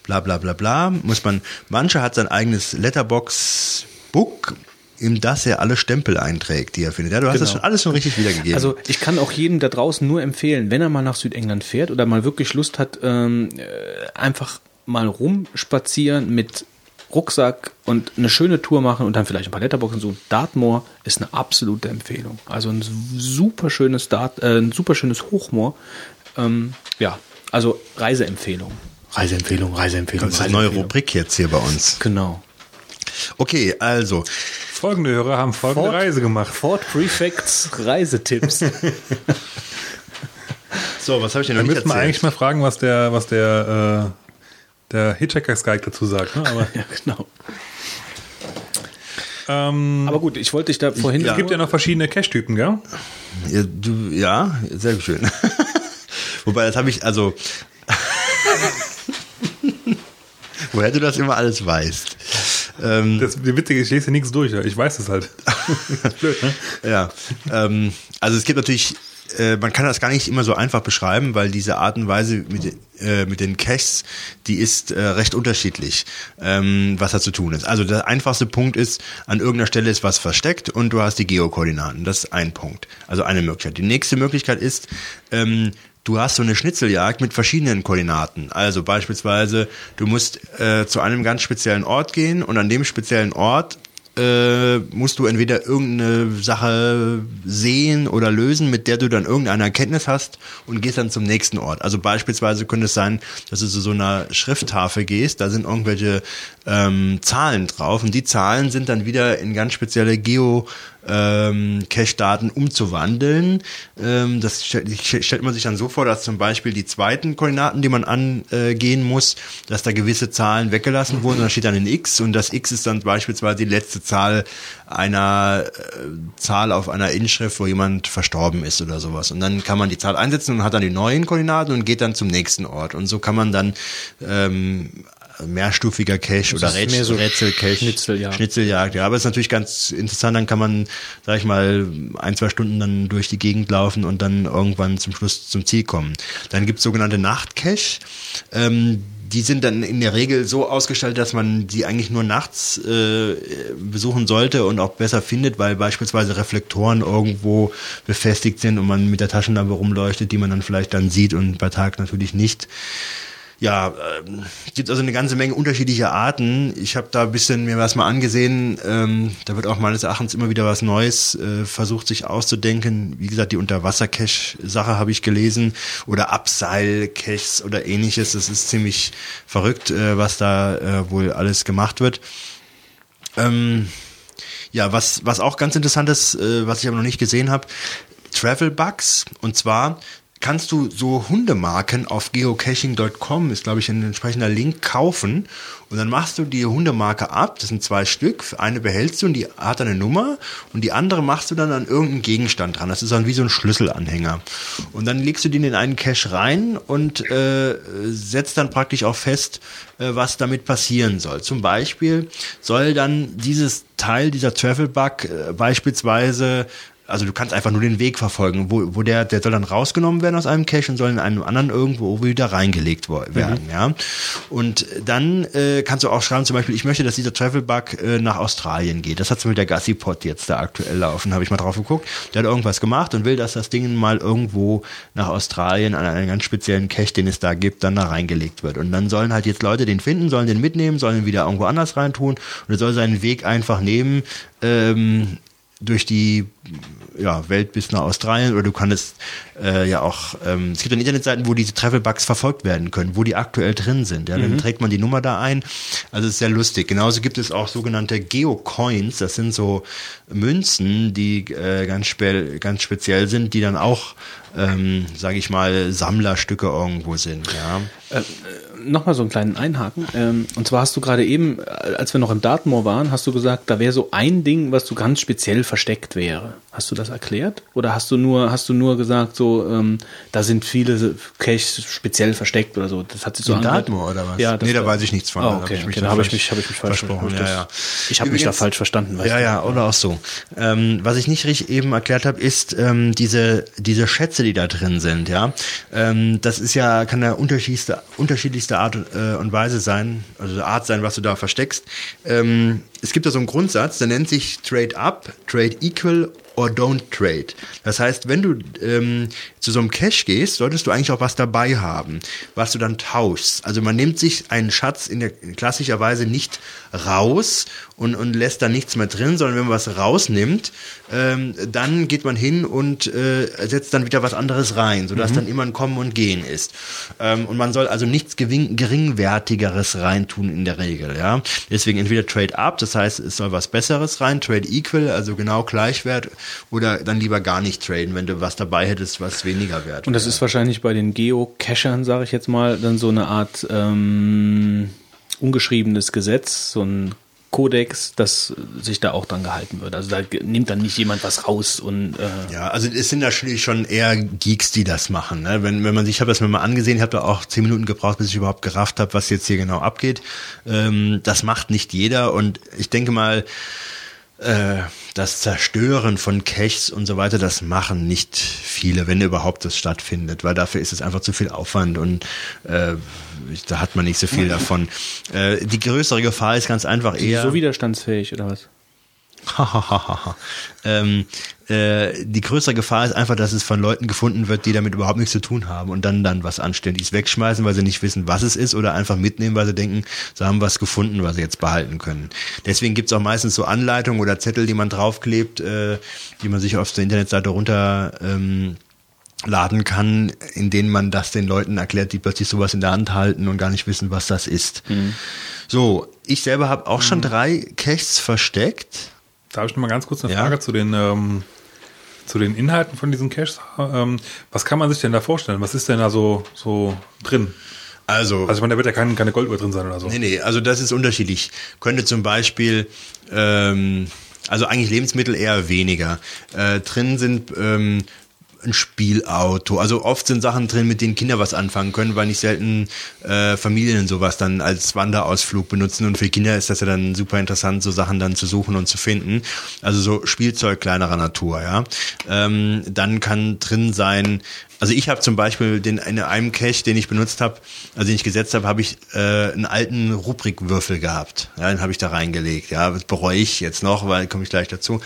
Bla bla bla bla. Muss man, manche hat sein eigenes Letterbox-Book, in das er alle Stempel einträgt, die er findet. Ja, du hast das Genau. schon alles schon richtig wiedergegeben. Also ich kann auch jedem da draußen nur empfehlen, wenn er mal nach Südengland fährt oder mal wirklich Lust hat, ähm, äh, einfach mal rumspazieren mit Rucksack und eine schöne Tour machen und dann vielleicht ein paar Letterboxen suchen. Dartmoor ist eine absolute Empfehlung. Also ein super schönes Dart, äh, ein super schönes Hochmoor. Ähm, ja, also Reiseempfehlung. Reiseempfehlung, Reiseempfehlung. das ist eine neue. Rubrik jetzt hier bei uns. Genau. Okay, also, Folgende Hörer haben folgende Reise gemacht. Ford Prefects Reisetipps. <laughs> so, was habe ich denn Da noch müsste man erzählt? eigentlich mal fragen, was der, was der, äh, der Hitchhiker's Guide dazu sagt. Ne? Aber <laughs> ja, genau. ähm, Aber gut, ich wollte dich da vorhin. es gibt ja noch verschiedene Cache-Typen, gell? Ja, du, ja, sehr schön. <laughs> Wobei, das habe ich, also. <laughs> Woher du das immer alles weißt. Ähm, Das, die Witzige, ich lese hier nichts durch. ja. Ich weiß es halt. das ist blöd, ne? ja. Ähm, also es gibt natürlich äh, man kann das gar nicht immer so einfach beschreiben, weil diese Art und Weise mit, äh, mit den Caches, die ist äh, recht unterschiedlich, ähm, was da zu tun ist. Also der einfachste Punkt ist, an irgendeiner Stelle ist was versteckt und du hast die Geokoordinaten. Das ist ein Punkt. Also eine Möglichkeit. Die nächste Möglichkeit ist, ähm, du hast so eine Schnitzeljagd mit verschiedenen Koordinaten. Also beispielsweise, du musst äh, zu einem ganz speziellen Ort gehen und an dem speziellen Ort äh, musst du entweder irgendeine Sache sehen oder lösen, mit der du dann irgendeine Erkenntnis hast und gehst dann zum nächsten Ort. Also beispielsweise könnte es sein, dass du zu so einer Schrifttafel gehst, da sind irgendwelche ähm, Zahlen drauf und die Zahlen sind dann wieder in ganz spezielle Geo ähm, Cache-Daten umzuwandeln. Ähm, das stellt man sich dann so vor, dass zum Beispiel die zweiten Koordinaten, die man angehen muss, dass da gewisse Zahlen weggelassen wurden, und da steht dann ein X und das X ist dann beispielsweise die letzte Zahl einer äh, Zahl auf einer Inschrift, wo jemand verstorben ist oder sowas. Und dann kann man die Zahl einsetzen und hat dann die neuen Koordinaten und geht dann zum nächsten Ort. Und so kann man dann ähm, mehrstufiger Cache oder Rätsel, so Rätsel-Cache, Schnitzeljagd. Schnitzeljagd. Ja, aber es ist natürlich ganz interessant. Dann kann man, sag ich mal, ein, zwei Stunden dann durch die Gegend laufen und dann irgendwann zum Schluss zum Ziel kommen. Dann gibt es sogenannte Nachtcache. Ähm, die sind dann in der Regel so ausgestaltet, dass man die eigentlich nur nachts äh, besuchen sollte und auch besser findet, weil beispielsweise Reflektoren irgendwo befestigt sind und man mit der Taschenlampe rumleuchtet, die man dann vielleicht dann sieht und bei Tag natürlich nicht ja, äh, gibt also eine ganze Menge unterschiedlicher Arten. Ich habe da ein bisschen mir was mal angesehen. Ähm, da wird auch meines Erachtens immer wieder was Neues äh, versucht, sich auszudenken. Wie gesagt, die Unterwasser-Cache-Sache habe ich gelesen oder Abseil-Caches oder ähnliches. Das ist ziemlich verrückt, äh, was da äh, wohl alles gemacht wird. Ähm, ja, was, was auch ganz interessant ist, äh, was ich aber noch nicht gesehen habe, Travel Bugs. Und zwar kannst du so Hundemarken auf geocaching.com, ist glaube ich ein entsprechender Link, kaufen? Und dann machst du die Hundemarke ab, das sind zwei Stück, eine behältst du und die hat eine Nummer und die andere machst du dann an irgendeinen Gegenstand dran, das ist dann wie so ein Schlüsselanhänger. Und dann legst du den in einen Cache rein und äh, setzt dann praktisch auch fest, äh, was damit passieren soll. Zum Beispiel soll dann dieses Teil, dieser Travel Bug äh, beispielsweise also du kannst einfach nur den Weg verfolgen, wo, wo der, der soll dann rausgenommen werden aus einem Cache und soll in einem anderen irgendwo wieder reingelegt werden, mhm. ja. Und dann äh, kannst du auch schreiben, zum Beispiel, ich möchte, dass dieser Travel Bug äh, nach Australien geht. Das hat mit der Gassi-Pod jetzt da aktuell laufen, habe ich mal drauf geguckt. Der hat irgendwas gemacht und will, dass das Ding mal irgendwo nach Australien an einen ganz speziellen Cache, den es da gibt, dann da reingelegt wird. Und dann sollen halt jetzt Leute den finden, sollen den mitnehmen, sollen ihn wieder irgendwo anders reintun und er soll seinen Weg einfach nehmen, ähm, durch die ja, Welt bis nach Australien oder du kannst äh, ja auch, ähm, es gibt dann Internetseiten, wo diese Travel-Bugs verfolgt werden können, wo die aktuell drin sind. Ja, dann mhm. trägt man die Nummer da ein. Also es ist sehr lustig. Genauso gibt es auch sogenannte Geocoins, das sind so Münzen, die äh, ganz, spe ganz speziell sind, die dann auch, ähm, sage ich mal, Sammlerstücke irgendwo sind. Ja. Äh, nochmal so einen kleinen Einhaken. Ähm, und zwar hast du gerade eben, äh, als wir noch in Dartmoor waren, hast du gesagt, da wäre so ein Ding, was so ganz speziell versteckt wäre. Hast du das erklärt? Oder hast du nur, hast du nur gesagt, so, ähm, da sind viele Caches speziell versteckt oder so? Das hat sich so In Dartmoor oder was? Ja, nee, da weiß ich nichts von. Oh, okay, da habe ich, okay, hab ich mich, hab ich mich falsch versprochen. Ja, ja. Ich habe mich da falsch verstanden. ja, ja, oder auch so. Ähm, was ich nicht richtig eben erklärt habe, ist ähm, diese diese Schätze, die da drin sind. Ja, ähm, das ist ja kann der unterschiedlichste unterschiedlichste Art äh, und Weise sein, also Art sein, was du da versteckst. Ähm, es gibt da so einen Grundsatz, der nennt sich Trade Up, Trade Equal or don't trade. Das heißt, wenn du ähm, zu so einem Cash gehst, solltest du eigentlich auch was dabei haben, was du dann tauschst. Also man nimmt sich einen Schatz in der klassischerweise nicht raus und, und lässt da nichts mehr drin, sondern wenn man was rausnimmt, ähm, dann geht man hin und äh, setzt dann wieder was anderes rein, sodass mhm. dann immer ein Kommen und Gehen ist. Ähm, und man soll also nichts geringwertigeres reintun in der Regel. Ja, deswegen entweder Trade Up, das heißt, es soll was Besseres rein, Trade Equal, also genau gleichwert, oder dann lieber gar nicht traden, wenn du was dabei hättest, was weniger wert. Und das ist wahrscheinlich bei den Geocachern, sage ich jetzt mal, dann so eine Art ähm, ungeschriebenes Gesetz, so ein Kodex, dass sich da auch dran gehalten wird. Also da nimmt dann nicht jemand was raus und äh ja, also es sind natürlich schon eher Geeks, die das machen. Ne? Wenn wenn man sich, ich habe das mir mal angesehen, ich habe da auch zehn Minuten gebraucht, bis ich überhaupt gerafft habe, was jetzt hier genau abgeht. Ähm, das macht nicht jeder und ich denke mal äh, das Zerstören von Caches und so weiter, das machen nicht viele, wenn überhaupt das stattfindet, weil dafür ist es einfach zu viel Aufwand und äh, da hat man nicht so viel davon. Äh, die größere Gefahr ist ganz einfach eher. So widerstandsfähig oder was? <laughs> ähm, äh, die größere Gefahr ist einfach, dass es von Leuten gefunden wird, die damit überhaupt nichts zu tun haben und dann dann was Anständiges wegschmeißen, weil sie nicht wissen, was es ist oder einfach mitnehmen, weil sie denken, sie haben was gefunden, was sie jetzt behalten können. Deswegen gibt's auch meistens so Anleitungen oder Zettel, die man draufklebt, äh, die man sich auf der Internetseite runter ähm, laden kann, in denen man das den Leuten erklärt, die plötzlich sowas in der Hand halten und gar nicht wissen, was das ist. So, ich selber habe auch schon drei Caches versteckt. Da habe ich noch mal ganz kurz eine Ja. Frage zu den, ähm, zu den Inhalten von diesen Caches. Ähm, was kann man sich denn da vorstellen? Was ist denn da so, so drin? Also, Also ich meine, da wird ja kein, keine Golduhr drin sein oder so. nee, nee, also das ist unterschiedlich. Könnte zum Beispiel, ähm, also eigentlich Lebensmittel eher weniger. Äh, drin sind ähm, ein Spielauto. Also oft sind Sachen drin, mit denen Kinder was anfangen können, weil nicht selten äh, Familien sowas dann als Wanderausflug benutzen. Und für Kinder ist das ja dann super interessant, so Sachen dann zu suchen und zu finden. Also so Spielzeug kleinerer Natur, ja. Ähm, dann kann drin sein, also ich habe zum Beispiel den in einem Cache, den ich benutzt habe, also den ich gesetzt habe, habe ich äh, einen alten Rubrikwürfel gehabt. Ja, den habe ich da reingelegt. Ja, das bereue ich jetzt noch, weil komme ich gleich dazu.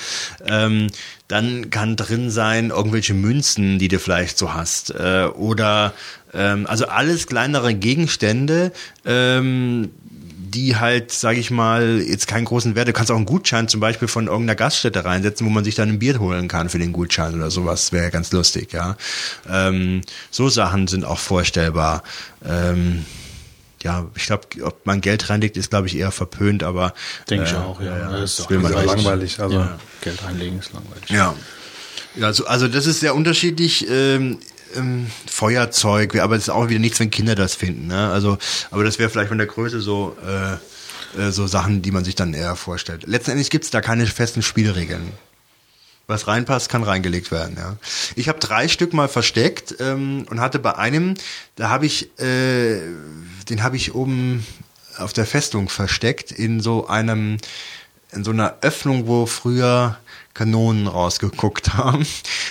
Ähm, dann kann drin sein irgendwelche Münzen, die du vielleicht so hast, äh, oder ähm, also alles kleinere Gegenstände. Ähm, die halt, sage ich mal, jetzt keinen großen Wert. Du kannst auch einen Gutschein zum Beispiel von irgendeiner Gaststätte reinsetzen, wo man sich dann ein Bier holen kann für den Gutschein oder sowas. Wäre ganz lustig, ja. Ähm, so Sachen sind auch vorstellbar. Ähm, ja, ich glaube, ob man Geld reinlegt, ist, glaube ich, eher verpönt, aber Denke ich äh, auch, ja. das Das ist doch will man ja langweilig. Also Ja, Geld reinlegen ist langweilig. Ja. Ja, Also, also das ist sehr unterschiedlich. Ähm, ähm, Feuerzeug, aber es ist auch wieder nichts, wenn Kinder das finden. Ne? Also, aber das wäre vielleicht von der Größe so äh, äh, so Sachen, die man sich dann eher vorstellt. Letztendlich gibt's da keine festen Spielregeln. Was reinpasst, kann reingelegt werden. Ja. Ich habe drei Stück mal versteckt ähm, und hatte bei einem, da habe ich, äh, den habe ich oben auf der Festung versteckt in so einem, in so einer Öffnung, wo früher Kanonen rausgeguckt <laughs> haben,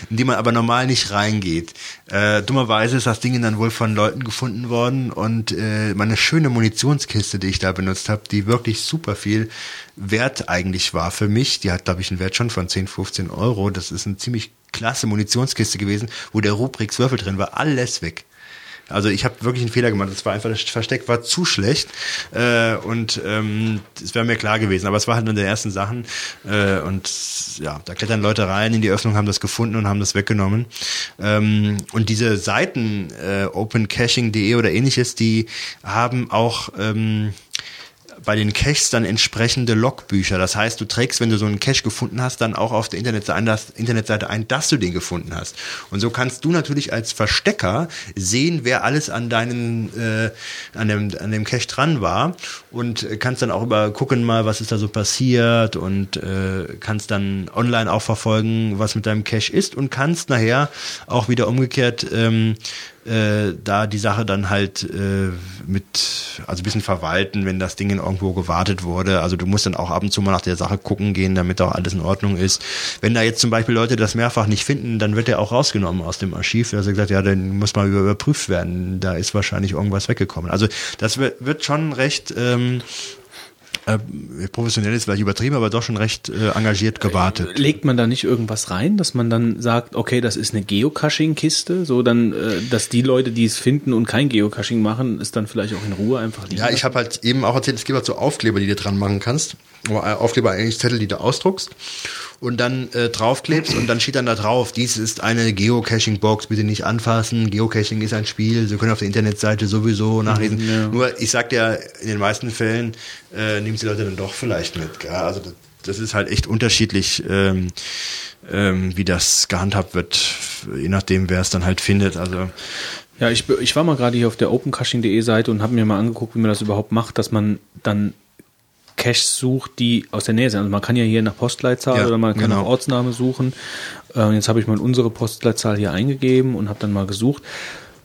in die man aber normal nicht reingeht. Äh, dummerweise ist das Ding dann wohl von Leuten gefunden worden und äh, meine schöne Munitionskiste, die ich da benutzt habe, die wirklich super viel Wert eigentlich war für mich, die hat glaube ich einen Wert schon von 10, 15 Euro, das ist eine ziemlich klasse Munitionskiste gewesen, wo der Rubrix Würfel drin war, alles weg. Also ich habe wirklich einen Fehler gemacht. Das war einfach das Versteck war zu schlecht äh, und ähm, das wäre mir klar gewesen. Aber es war halt nur der ersten Sachen äh, und ja, da klettern Leute rein in die Öffnung, haben das gefunden und haben das weggenommen. Ähm, und diese Seiten äh, opencaching.de oder ähnliches, die haben auch ähm, bei den Caches dann entsprechende Logbücher. Das heißt, du trägst, wenn du so einen Cache gefunden hast, dann auch auf der Internetseite ein, dass, du den gefunden hast. Und so kannst du natürlich als Verstecker sehen, wer alles an deinen, äh, an dem, an dem Cache dran war und kannst dann auch über gucken mal, was ist da so passiert und äh, kannst dann online auch verfolgen, was mit deinem Cache ist und kannst nachher auch wieder umgekehrt ähm, äh, da die Sache dann halt äh, mit, also ein bisschen verwalten, wenn das Ding irgendwo gewartet wurde. Also du musst dann auch ab und zu mal nach der Sache gucken gehen, damit auch alles in Ordnung ist. Wenn da jetzt zum Beispiel Leute das mehrfach nicht finden, dann wird der auch rausgenommen aus dem Archiv. Also gesagt, ja, dann muss mal über- überprüft werden. Da ist wahrscheinlich irgendwas weggekommen. Also das wird, wird schon recht ähm, äh, professionell ist vielleicht übertrieben, aber doch schon recht äh, engagiert gewartet. Legt man da nicht irgendwas rein, dass man dann sagt, okay, das ist eine Geocaching-Kiste, so dann, äh, dass die Leute, die es finden und kein Geocaching machen, es dann vielleicht auch in Ruhe einfach liegen Ja, ich habe halt eben auch erzählt, es gibt halt so Aufkleber, die du dran machen kannst. Oder äh, Aufkleber eigentlich Zettel, die du ausdruckst und dann äh, draufklebst und dann steht dann da drauf, dies ist eine Geocaching-Box, bitte nicht anfassen. Geocaching ist ein Spiel, Sie können auf der Internetseite sowieso nachlesen. Nur, ich sag dir, in den meisten Fällen äh, nehmen die Leute dann doch vielleicht mit. Gell? Also das, das ist halt echt unterschiedlich, ähm, ähm, wie das gehandhabt wird, je nachdem, wer es dann halt findet. Also Ja, ich, ich war mal gerade hier auf der opencaching.de Seite und habe mir mal angeguckt, wie man das überhaupt macht, dass man dann Caches sucht, die aus der Nähe sind. Also man kann ja hier nach Postleitzahl Ja, oder man kann genau. nach Ortsname suchen. Äh, jetzt habe ich mal unsere Postleitzahl hier eingegeben und habe dann mal gesucht.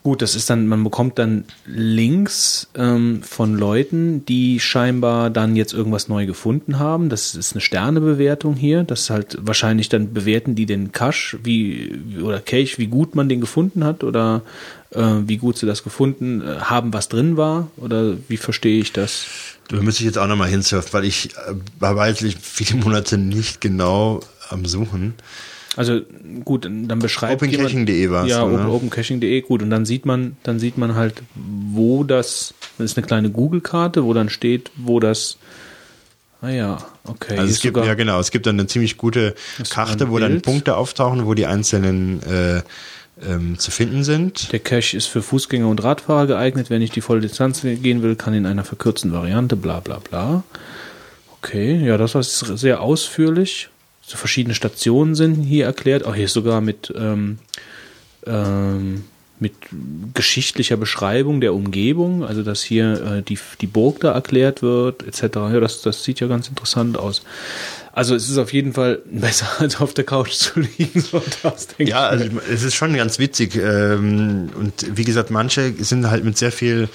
Gut, das ist dann, man bekommt dann Links ähm, von Leuten, die scheinbar dann jetzt irgendwas neu gefunden haben. Das ist eine Sternebewertung hier. Das ist halt wahrscheinlich dann bewerten die den Cache, wie oder Cache, wie gut man den gefunden hat oder äh, wie gut sie das gefunden äh, haben, was drin war oder wie verstehe ich das? Da müsste ich jetzt auch nochmal hinsurfen, weil ich äh, war wirklich viele Monate nicht genau am Suchen. Also gut, dann beschreibt Opencaching.de war es. Ja, oder? opencaching.de, gut. Und dann sieht man, dann sieht man halt, wo das, das ist eine kleine Google-Karte, wo dann steht, wo das, ah ja, okay. Also es gibt, ja genau, es gibt dann eine ziemlich gute Karte, wo dann. Punkte auftauchen, wo die einzelnen äh, ähm, zu finden sind. Der Cache ist für Fußgänger und Radfahrer geeignet. Wenn ich die volle Distanz gehen will, kann in einer verkürzten Variante, bla bla bla. Okay, ja, das war sehr ausführlich. So verschiedene Stationen sind hier erklärt. Auch hier ist sogar mit, ähm, ähm, mit geschichtlicher Beschreibung der Umgebung, also dass hier äh, die, die Burg da erklärt wird, etc. Ja, das, das sieht ja ganz interessant aus. Also es ist auf jeden Fall besser, <laughs> als auf der Couch zu liegen. So das, denke Ja, ich. also es ist schon ganz witzig. Ähm, und wie gesagt, manche sind halt mit sehr viel,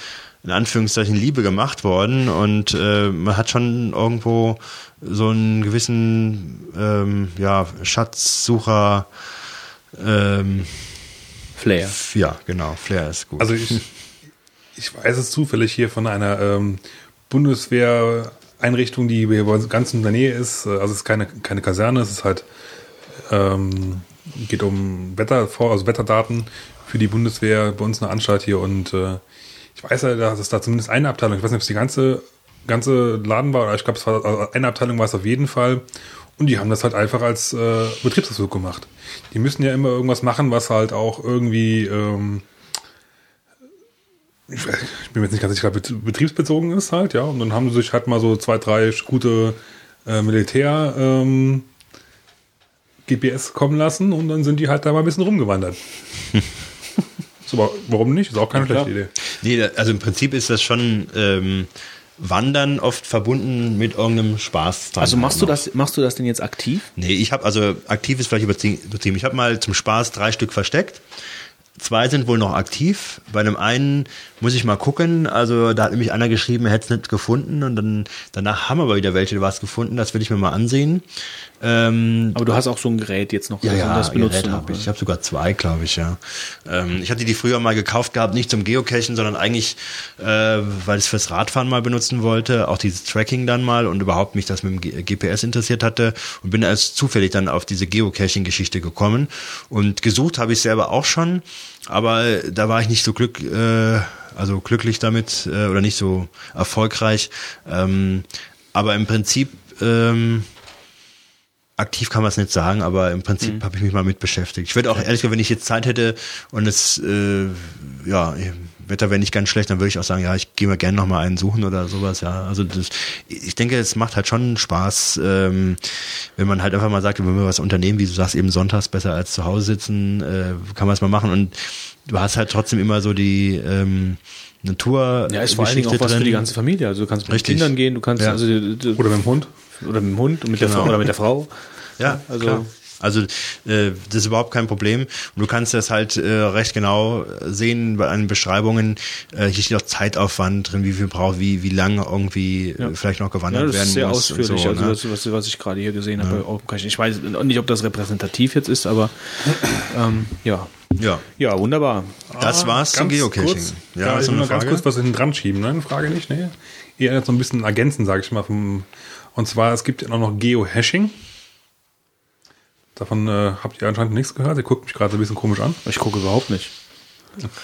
in Anführungszeichen, Liebe gemacht worden. Und äh, man hat schon irgendwo so einen gewissen ähm, ja, Schatzsucher. Ähm, Flair. ja, genau, Flair ist gut. Also ich, <laughs> ich weiß es zufällig hier von einer ähm, Bundeswehreinrichtung, die hier bei uns ganz in der Nähe ist. Also es ist keine, keine Kaserne, es ist halt ähm, geht um Wetter, also Wetterdaten für die Bundeswehr, bei uns eine Anstalt hier und äh, ich weiß ja, dass es da zumindest eine Abteilung, ich weiß nicht, ob es die ganze, ganze Laden war, aber ich glaube, es war also eine Abteilung war es auf jeden Fall. Und die haben das halt einfach als äh, Betriebsausflug gemacht. Die müssen ja immer irgendwas machen, was halt auch irgendwie ähm, ich bin mir jetzt nicht ganz sicher, bet- betriebsbezogen ist halt, ja. Und dann haben sie sich halt mal so zwei, drei gute äh, Militär ähm, GPS kommen lassen und dann sind die halt da mal ein bisschen rumgewandert. <laughs> so, aber warum nicht? Ist auch keine klar. schlechte Idee. Nee, also im Prinzip ist das schon ähm, Wandern oft verbunden mit irgendeinem Spaß. dran Also machst du noch. das, machst du das denn jetzt aktiv? Nee, ich habe also aktiv ist vielleicht übertrieben. Ich habe mal zum Spaß drei Stück versteckt. Zwei sind wohl noch aktiv. Bei einem einen muss ich mal gucken. Also da hat nämlich einer geschrieben, er hätte es nicht gefunden und dann danach haben aber wieder welche was gefunden. Das will ich mir mal ansehen. Ähm, Aber du hast auch so ein Gerät jetzt noch. ja, also ja, das benutzt Gerät hab ich. Ich habe sogar zwei, glaube ich, ja. Ähm, ich hatte die früher mal gekauft gehabt, nicht zum Geocachen, sondern eigentlich, äh, weil ich es fürs Radfahren mal benutzen wollte, auch dieses Tracking dann mal und überhaupt mich das mit dem GPS interessiert hatte und bin erst zufällig dann auf diese Geocaching-Geschichte gekommen und gesucht habe ich selber auch schon, aber da war ich nicht so glück, äh, also glücklich damit äh, oder nicht so erfolgreich. Ähm, aber im Prinzip ähm, aktiv kann man es nicht sagen, aber im Prinzip Mhm. habe ich mich mal mit beschäftigt. Ich würde auch ehrlich gesagt, wenn ich jetzt Zeit hätte und es äh, ja Wetter wäre nicht ganz schlecht, dann würde ich auch sagen, ja, ich gehe mir gerne noch mal einen suchen oder sowas. Ja, also das, ich denke, es macht halt schon Spaß, ähm, wenn man halt einfach mal sagt, wenn wir was unternehmen, wie du sagst, eben sonntags besser als zu Hause sitzen, äh, kann man es mal machen und du hast halt trotzdem immer so die ähm, Natur. Ja, ist vor allen Dingen auch was für die drin. ganze Familie. Also du kannst mit Richtig. Kindern gehen, du kannst Ja. also du- Oder mit dem Hund. Oder mit dem Hund und mit der Genau. Frau oder mit der Frau. <laughs> Ja, Also- also also äh, das ist überhaupt kein Problem. Und du kannst das halt äh, recht genau sehen bei den Beschreibungen. Äh, hier steht auch Zeitaufwand drin, wie viel braucht, wie wie lange irgendwie äh, vielleicht noch gewandert Ja, das werden ist sehr muss. ausführlich, so, also ne? das, was, was ich gerade hier gesehen habe. bei OpenCaching. Ich weiß nicht, ob das repräsentativ jetzt ist, aber <clears throat> ähm, ja. Ja, Ja, wunderbar. das war's zum Ah, Ganz Geocaching. Kurz, ja, ja, ich eine noch ganz Frage? kurz was hinten dran schieben, ne? Eine Frage nicht, ne? Eher jetzt so ein bisschen ergänzen, sage ich mal. Vom, und zwar, es gibt ja auch noch Geohashing. Davon äh, habt ihr anscheinend nichts gehört. Ihr guckt mich gerade so ein bisschen komisch an. Ich gucke überhaupt nicht.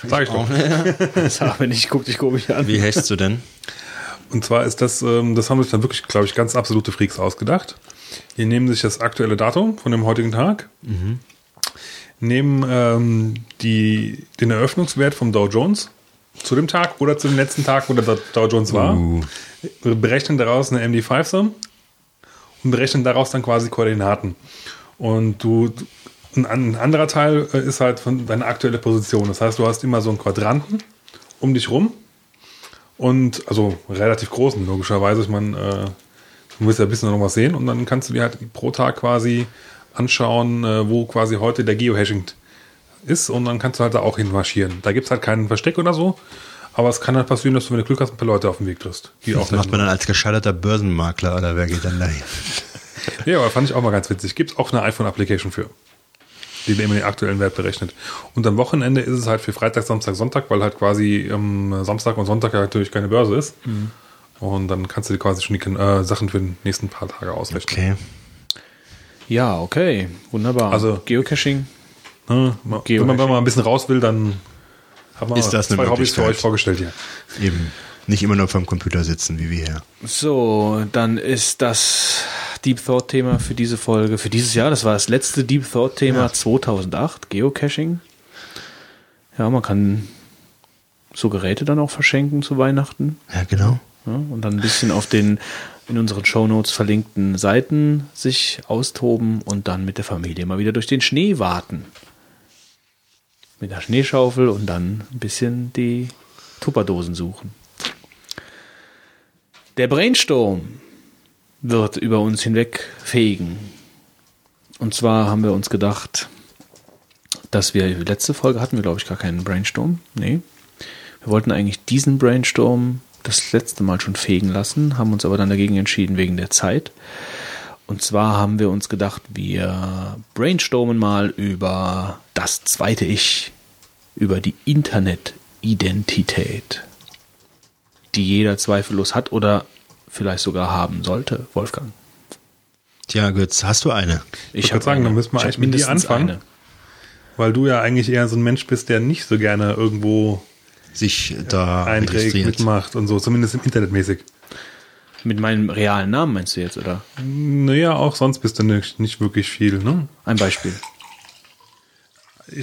Sag ich doch. <laughs> Sag, wenn ich gucke dich komisch an. Wie hältst du denn? Und zwar ist das, ähm, das haben sich dann wirklich, glaube ich, ganz absolute Freaks ausgedacht. Die nehmen sich das aktuelle Datum von dem heutigen Tag, nehmen ähm, die, den Eröffnungswert vom Dow Jones zu dem Tag oder zu dem letzten Tag, wo der Dow- Jones war, Uh. berechnen daraus eine MD5-Sum und berechnen daraus dann quasi Koordinaten. Und du, ein, ein anderer Teil äh, ist halt von deiner aktuellen Position. Das heißt, du hast immer so einen Quadranten um dich rum und also relativ großen, logischerweise. Ich meine, äh, du wirst ja ein bisschen noch was sehen und dann kannst du dir halt pro Tag quasi anschauen, äh, wo quasi heute der Geohashing ist und dann kannst du halt da auch hinmarschieren. Da gibt's halt keinen Versteck oder so, aber es kann halt passieren, dass du, wenn du Glück hast, ein paar Leute auf dem Weg triffst. Die auch Das macht man dann als gescheiterter Börsenmakler oder wer geht dann dahin? <laughs> Ja, aber fand ich auch mal ganz witzig. Gibt's auch eine iPhone-Application für, die dir immer den aktuellen Wert berechnet. Und am Wochenende ist es halt für Freitag, Samstag, Sonntag, weil halt quasi ähm, Samstag und Sonntag ja natürlich keine Börse ist. Und dann kannst du dir quasi schon die äh, Sachen für die nächsten paar Tage ausrechnen. Okay. Ja, okay. Wunderbar. Also- Geocaching. Ne? Wenn man, wenn man ein bisschen raus will, dann haben wir Ist das eine zwei Hobbys für Möglichkeit? euch vorgestellt hier. Eben. Nicht immer nur vom Computer sitzen, wie wir hier. So, dann ist das Deep Thought Thema für diese Folge, für dieses Jahr. Das war das letzte Deep Thought Thema 2008, Geocaching. Ja, man kann so Geräte dann auch verschenken zu Weihnachten. Ja, genau. Ja, und dann ein bisschen auf den in unseren Shownotes verlinkten Seiten sich austoben und dann mit der Familie mal wieder durch den Schnee warten. Mit der Schneeschaufel und dann ein bisschen die Tupperdosen suchen. Der Brainstorm wird über uns hinweg fegen. Und zwar haben wir uns gedacht, dass wir, letzte Folge hatten wir, glaube ich, gar keinen Brainstorm. Nee. Wir wollten eigentlich diesen Brainstorm das letzte Mal schon fegen lassen, haben uns aber dann dagegen entschieden wegen der Zeit. Und zwar haben wir uns gedacht, wir brainstormen mal über das zweite Ich, über die Internetidentität, die jeder zweifellos hat oder vielleicht sogar haben sollte, Wolfgang. Tja, Götz, hast du eine? Ich würde sagen, eine. dann müssen wir eigentlich mit dir anfangen. eine. Weil du ja eigentlich eher so ein Mensch bist, der nicht so gerne irgendwo Sich da einträgt, mitmacht und so, zumindest im Internetmäßig. Mit meinem realen Namen meinst du jetzt, oder? Naja, auch sonst bist du nicht, nicht wirklich viel, ne? Ein Beispiel.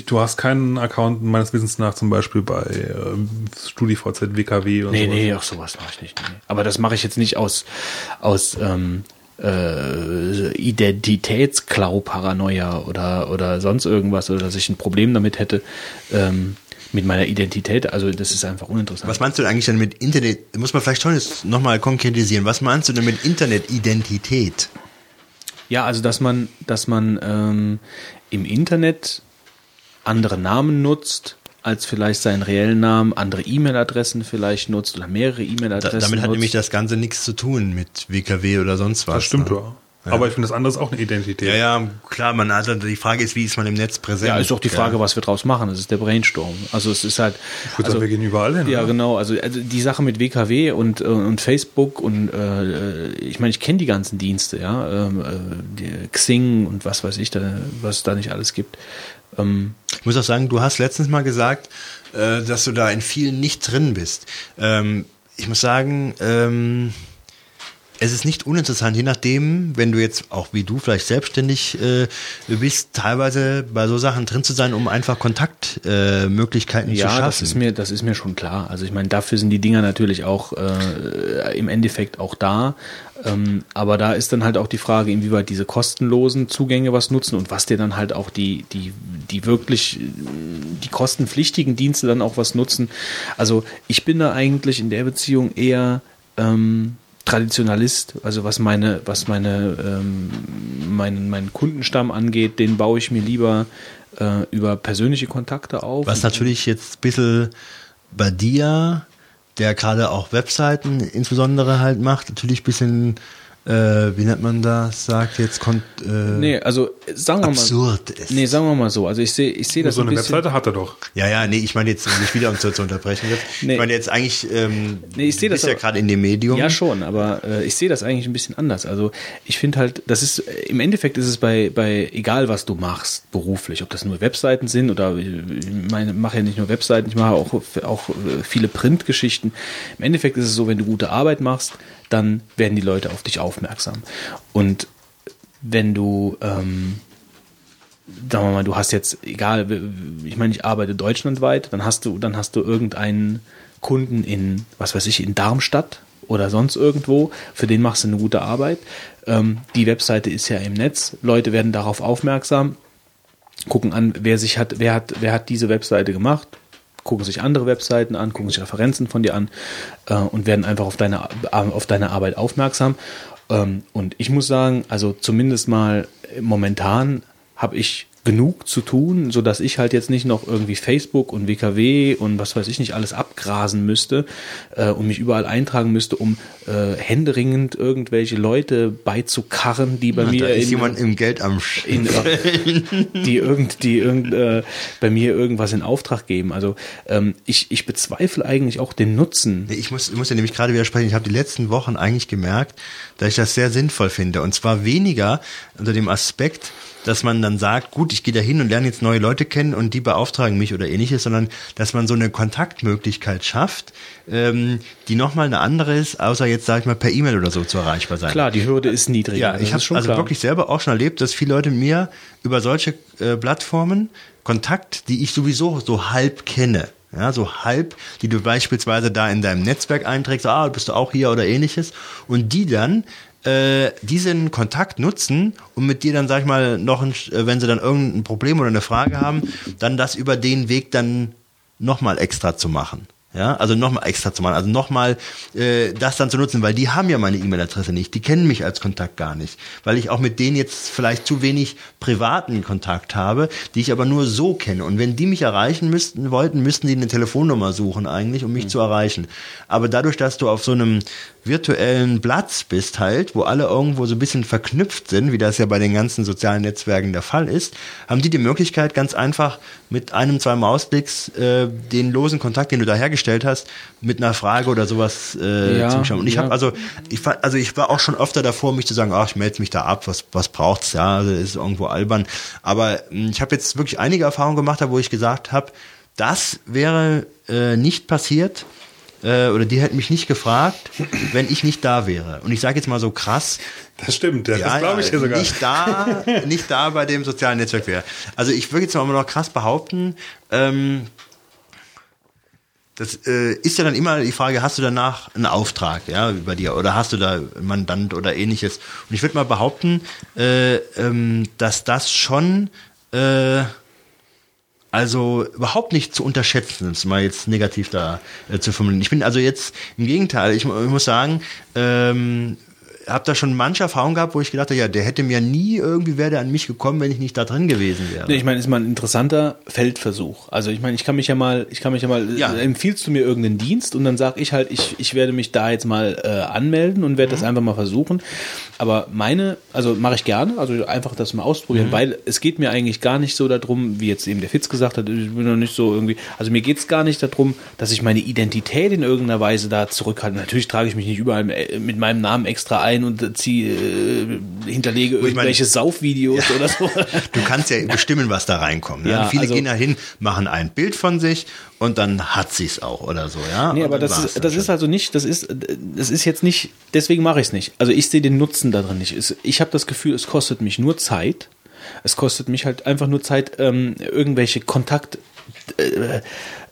Du hast keinen Account meines Wissens nach zum Beispiel bei ähm, StudiVZ, WKW und Nee, sowas. nee, auch sowas mache ich nicht. Nee. Aber das mache ich jetzt nicht aus, aus ähm, äh, Identitätsklau-Paranoia oder, oder sonst irgendwas oder dass ich ein Problem damit hätte ähm, mit meiner Identität. Also das ist einfach uninteressant. Was meinst du eigentlich denn mit Internet? Muss man vielleicht schon jetzt nochmal konkretisieren. Was meinst du denn mit Internetidentität? Ja, also dass man, dass man ähm, im Internet andere Namen nutzt als vielleicht seinen reellen Namen, andere E-Mail-Adressen vielleicht nutzt oder mehrere Da, E-Mail-Adressen damit hat nutzt. nämlich das Ganze nichts zu tun mit WKW oder sonst was. Das stimmt ne? ja. Aber ich finde, das andere ist auch eine Identität. Ja, ja, klar, man also die Frage ist, wie ist man im Netz präsent? Ja, ist doch die Frage, was wir draus machen. Das ist der Brainstorm. Also es ist halt. Ich würde also, sagen, wir gehen überall hin. Ja, oder? genau. Also, also die Sache mit WKW und, äh, und Facebook und äh, ich meine, ich kenne die ganzen Dienste, ja, ähm, äh, Xing und was weiß ich, da, was es da nicht alles gibt. Ähm, Ich muss auch sagen, du hast letztens mal gesagt, äh, dass du da in vielen nicht drin bist. Ähm, ich muss sagen, ähm, es ist nicht uninteressant, je nachdem, wenn du jetzt auch wie du vielleicht selbstständig äh, bist, teilweise bei so Sachen drin zu sein, um einfach Kontaktmöglichkeiten äh, Möglichkeiten zu ja, schaffen. das ist mir, das ist mir schon klar. Also ich meine, dafür sind die Dinger natürlich auch äh, im Endeffekt auch da. Ähm, aber da ist dann halt auch die Frage, inwieweit diese kostenlosen Zugänge was nutzen und was dir dann halt auch die, die, die wirklich, die kostenpflichtigen Dienste dann auch was nutzen. Also ich bin da eigentlich in der Beziehung eher ähm, Traditionalist, also was meine, was meine, ähm, meinen, meinen Kundenstamm angeht, den baue ich mir lieber äh, über persönliche Kontakte auf. Was natürlich jetzt ein bisschen bei dir, der gerade auch Webseiten insbesondere halt macht, natürlich ein bisschen, äh, wie nennt man das, sagt jetzt, kon äh, Nee, also äh, sagen wir mal. absurd ist. Nee, sagen wir mal so. Also ich sehe ich sehe das so ein eine bisschen. Webseite hat er doch. Ja, ja, nee, ich meine jetzt nicht wieder, um zu, zu unterbrechen. Jetzt. Nee. Ich meine jetzt eigentlich, ähm, Nee, ich sehe das bist ja aber- gerade in dem Medium. Ja, schon, aber äh, ich sehe das eigentlich ein bisschen anders. Also ich finde halt, das ist, äh, im Endeffekt ist es bei, bei, egal was du machst, beruflich, ob das nur Webseiten sind oder ich meine, mache ja nicht nur Webseiten, ich mache auch, auch äh, viele Printgeschichten. Im Endeffekt ist es so, wenn du gute Arbeit machst, dann werden die Leute auf dich aufmerksam. Und wenn du, ähm, sagen wir mal, du hast jetzt, egal, ich meine, ich arbeite deutschlandweit, dann hast du, dann hast du irgendeinen Kunden in, was weiß ich, in Darmstadt oder sonst irgendwo, für den machst du eine gute Arbeit. Ähm, die Webseite ist ja im Netz, Leute werden darauf aufmerksam, gucken an, wer sich hat, wer hat, wer hat diese Webseite gemacht, gucken sich andere Webseiten an, gucken sich Referenzen von dir an äh, und werden einfach auf deine, auf deine Arbeit aufmerksam. Ähm, und ich muss sagen, also zumindest mal momentan habe ich genug zu tun, so dass ich halt jetzt nicht noch irgendwie Facebook und WKW und was weiß ich nicht alles abgrasen müsste äh, und mich überall eintragen müsste, um äh, händeringend irgendwelche Leute beizukarren, die bei Da mir ist in, jemand im Geld am in, <laughs> die irgend, die irgend, äh, bei mir irgendwas in Auftrag geben. Also ähm, ich, ich bezweifle eigentlich auch den Nutzen. Ich muss, ich muss ja nämlich gerade widersprechen. Ich habe die letzten Wochen eigentlich gemerkt, dass ich das sehr sinnvoll finde. Und zwar weniger unter dem Aspekt, dass man dann sagt, gut, ich gehe da hin und lerne jetzt neue Leute kennen und die beauftragen mich oder ähnliches, sondern dass man so eine Kontaktmöglichkeit schafft, ähm, die nochmal eine andere ist, außer jetzt, sage ich mal, per E-Mail oder so zu erreichbar sein. Klar, die Hürde ist niedriger. Ja, ich habe schon also klar. wirklich selber auch schon erlebt, dass viele Leute mir über solche äh, Plattformen Kontakt, die ich sowieso so halb kenne, ja, so halb, die du beispielsweise da in deinem Netzwerk einträgst, ah, bist du auch hier oder ähnliches, und die dann äh, diesen Kontakt nutzen, um mit dir dann, sag ich mal, noch, ein, äh, wenn sie dann irgendein Problem oder eine Frage haben, dann das über den Weg dann nochmal extra zu machen. Ja, also nochmal extra zu machen, also nochmal äh, das dann zu nutzen, weil die haben ja meine E-Mail-Adresse nicht, die kennen mich als Kontakt gar nicht, weil ich auch mit denen jetzt vielleicht zu wenig privaten Kontakt habe, die ich aber nur so kenne. Und wenn die mich erreichen müssten wollten, müssten die eine Telefonnummer suchen eigentlich, um mich zu erreichen. Aber dadurch, dass du auf so einem virtuellen Platz bist halt, wo alle irgendwo so ein bisschen verknüpft sind, wie das ja bei den ganzen sozialen Netzwerken der Fall ist, haben die die Möglichkeit ganz einfach mit einem, zwei Mausklicks äh, den losen Kontakt, den du da hergestellt hast, mit einer Frage oder sowas äh, Ja, zu schauen. Und ich ja. habe also ich war, also ich war auch schon öfter davor, mich zu sagen, ach, ich melde mich da ab, was was braucht's ja, also ist irgendwo albern. Aber mh, ich habe jetzt wirklich einige Erfahrungen gemacht, wo ich gesagt habe, das wäre äh, nicht passiert äh, oder die hätten mich nicht gefragt, wenn ich nicht da wäre. Und ich sage jetzt mal so krass, Das stimmt, ja, das glaube ich dir sogar. nicht da, nicht da bei dem sozialen Netzwerk wäre. Also ich würde jetzt mal noch krass behaupten, ähm, das äh, ist ja dann immer die Frage, hast du danach einen Auftrag, ja, bei dir, oder hast du da einen Mandant oder ähnliches? Und ich würde mal behaupten, äh, ähm, dass das schon äh, also überhaupt nicht zu unterschätzen, es mal jetzt negativ da äh, zu formulieren. Ich bin also jetzt im Gegenteil, ich, ich muss sagen, ähm, habe da schon manche Erfahrungen gehabt, wo ich gedacht habe, ja, der hätte mir nie irgendwie wäre der an mich gekommen, wenn ich nicht da drin gewesen wäre. Nee, ich meine, ist mal ein interessanter Feldversuch. Also ich meine, ich kann mich ja mal, ich kann mich ja mal, Ja. äh, empfiehlst du mir irgendeinen Dienst und dann sag ich halt, ich, ich werde mich da jetzt mal äh, anmelden und Mhm. werde das einfach mal versuchen. Aber meine, also mache ich gerne, also einfach das mal ausprobieren, Mhm. weil es geht mir eigentlich gar nicht so darum, wie jetzt eben der Fitz gesagt hat, ich bin noch nicht so irgendwie, also mir geht's gar nicht darum, dass ich meine Identität in irgendeiner Weise da zurückhalte. Natürlich trage ich mich nicht überall äh, mit meinem Namen extra ein und äh, ziehe, äh, hinterlege ich meine- irgendwelche Saufvideos oder so. <laughs> Du kannst ja bestimmen, was da reinkommt. Ne? Ja, Viele also- gehen da hin, machen ein Bild von sich und dann hat sie es auch oder so, ja. Nee, Und aber das ist, das ist also nicht, das ist, das ist jetzt nicht, deswegen mache ich es nicht. Also ich sehe den Nutzen darin nicht. Ich habe das Gefühl, es kostet mich nur Zeit. Es kostet mich halt einfach nur Zeit, ähm, irgendwelche Kontakt, äh,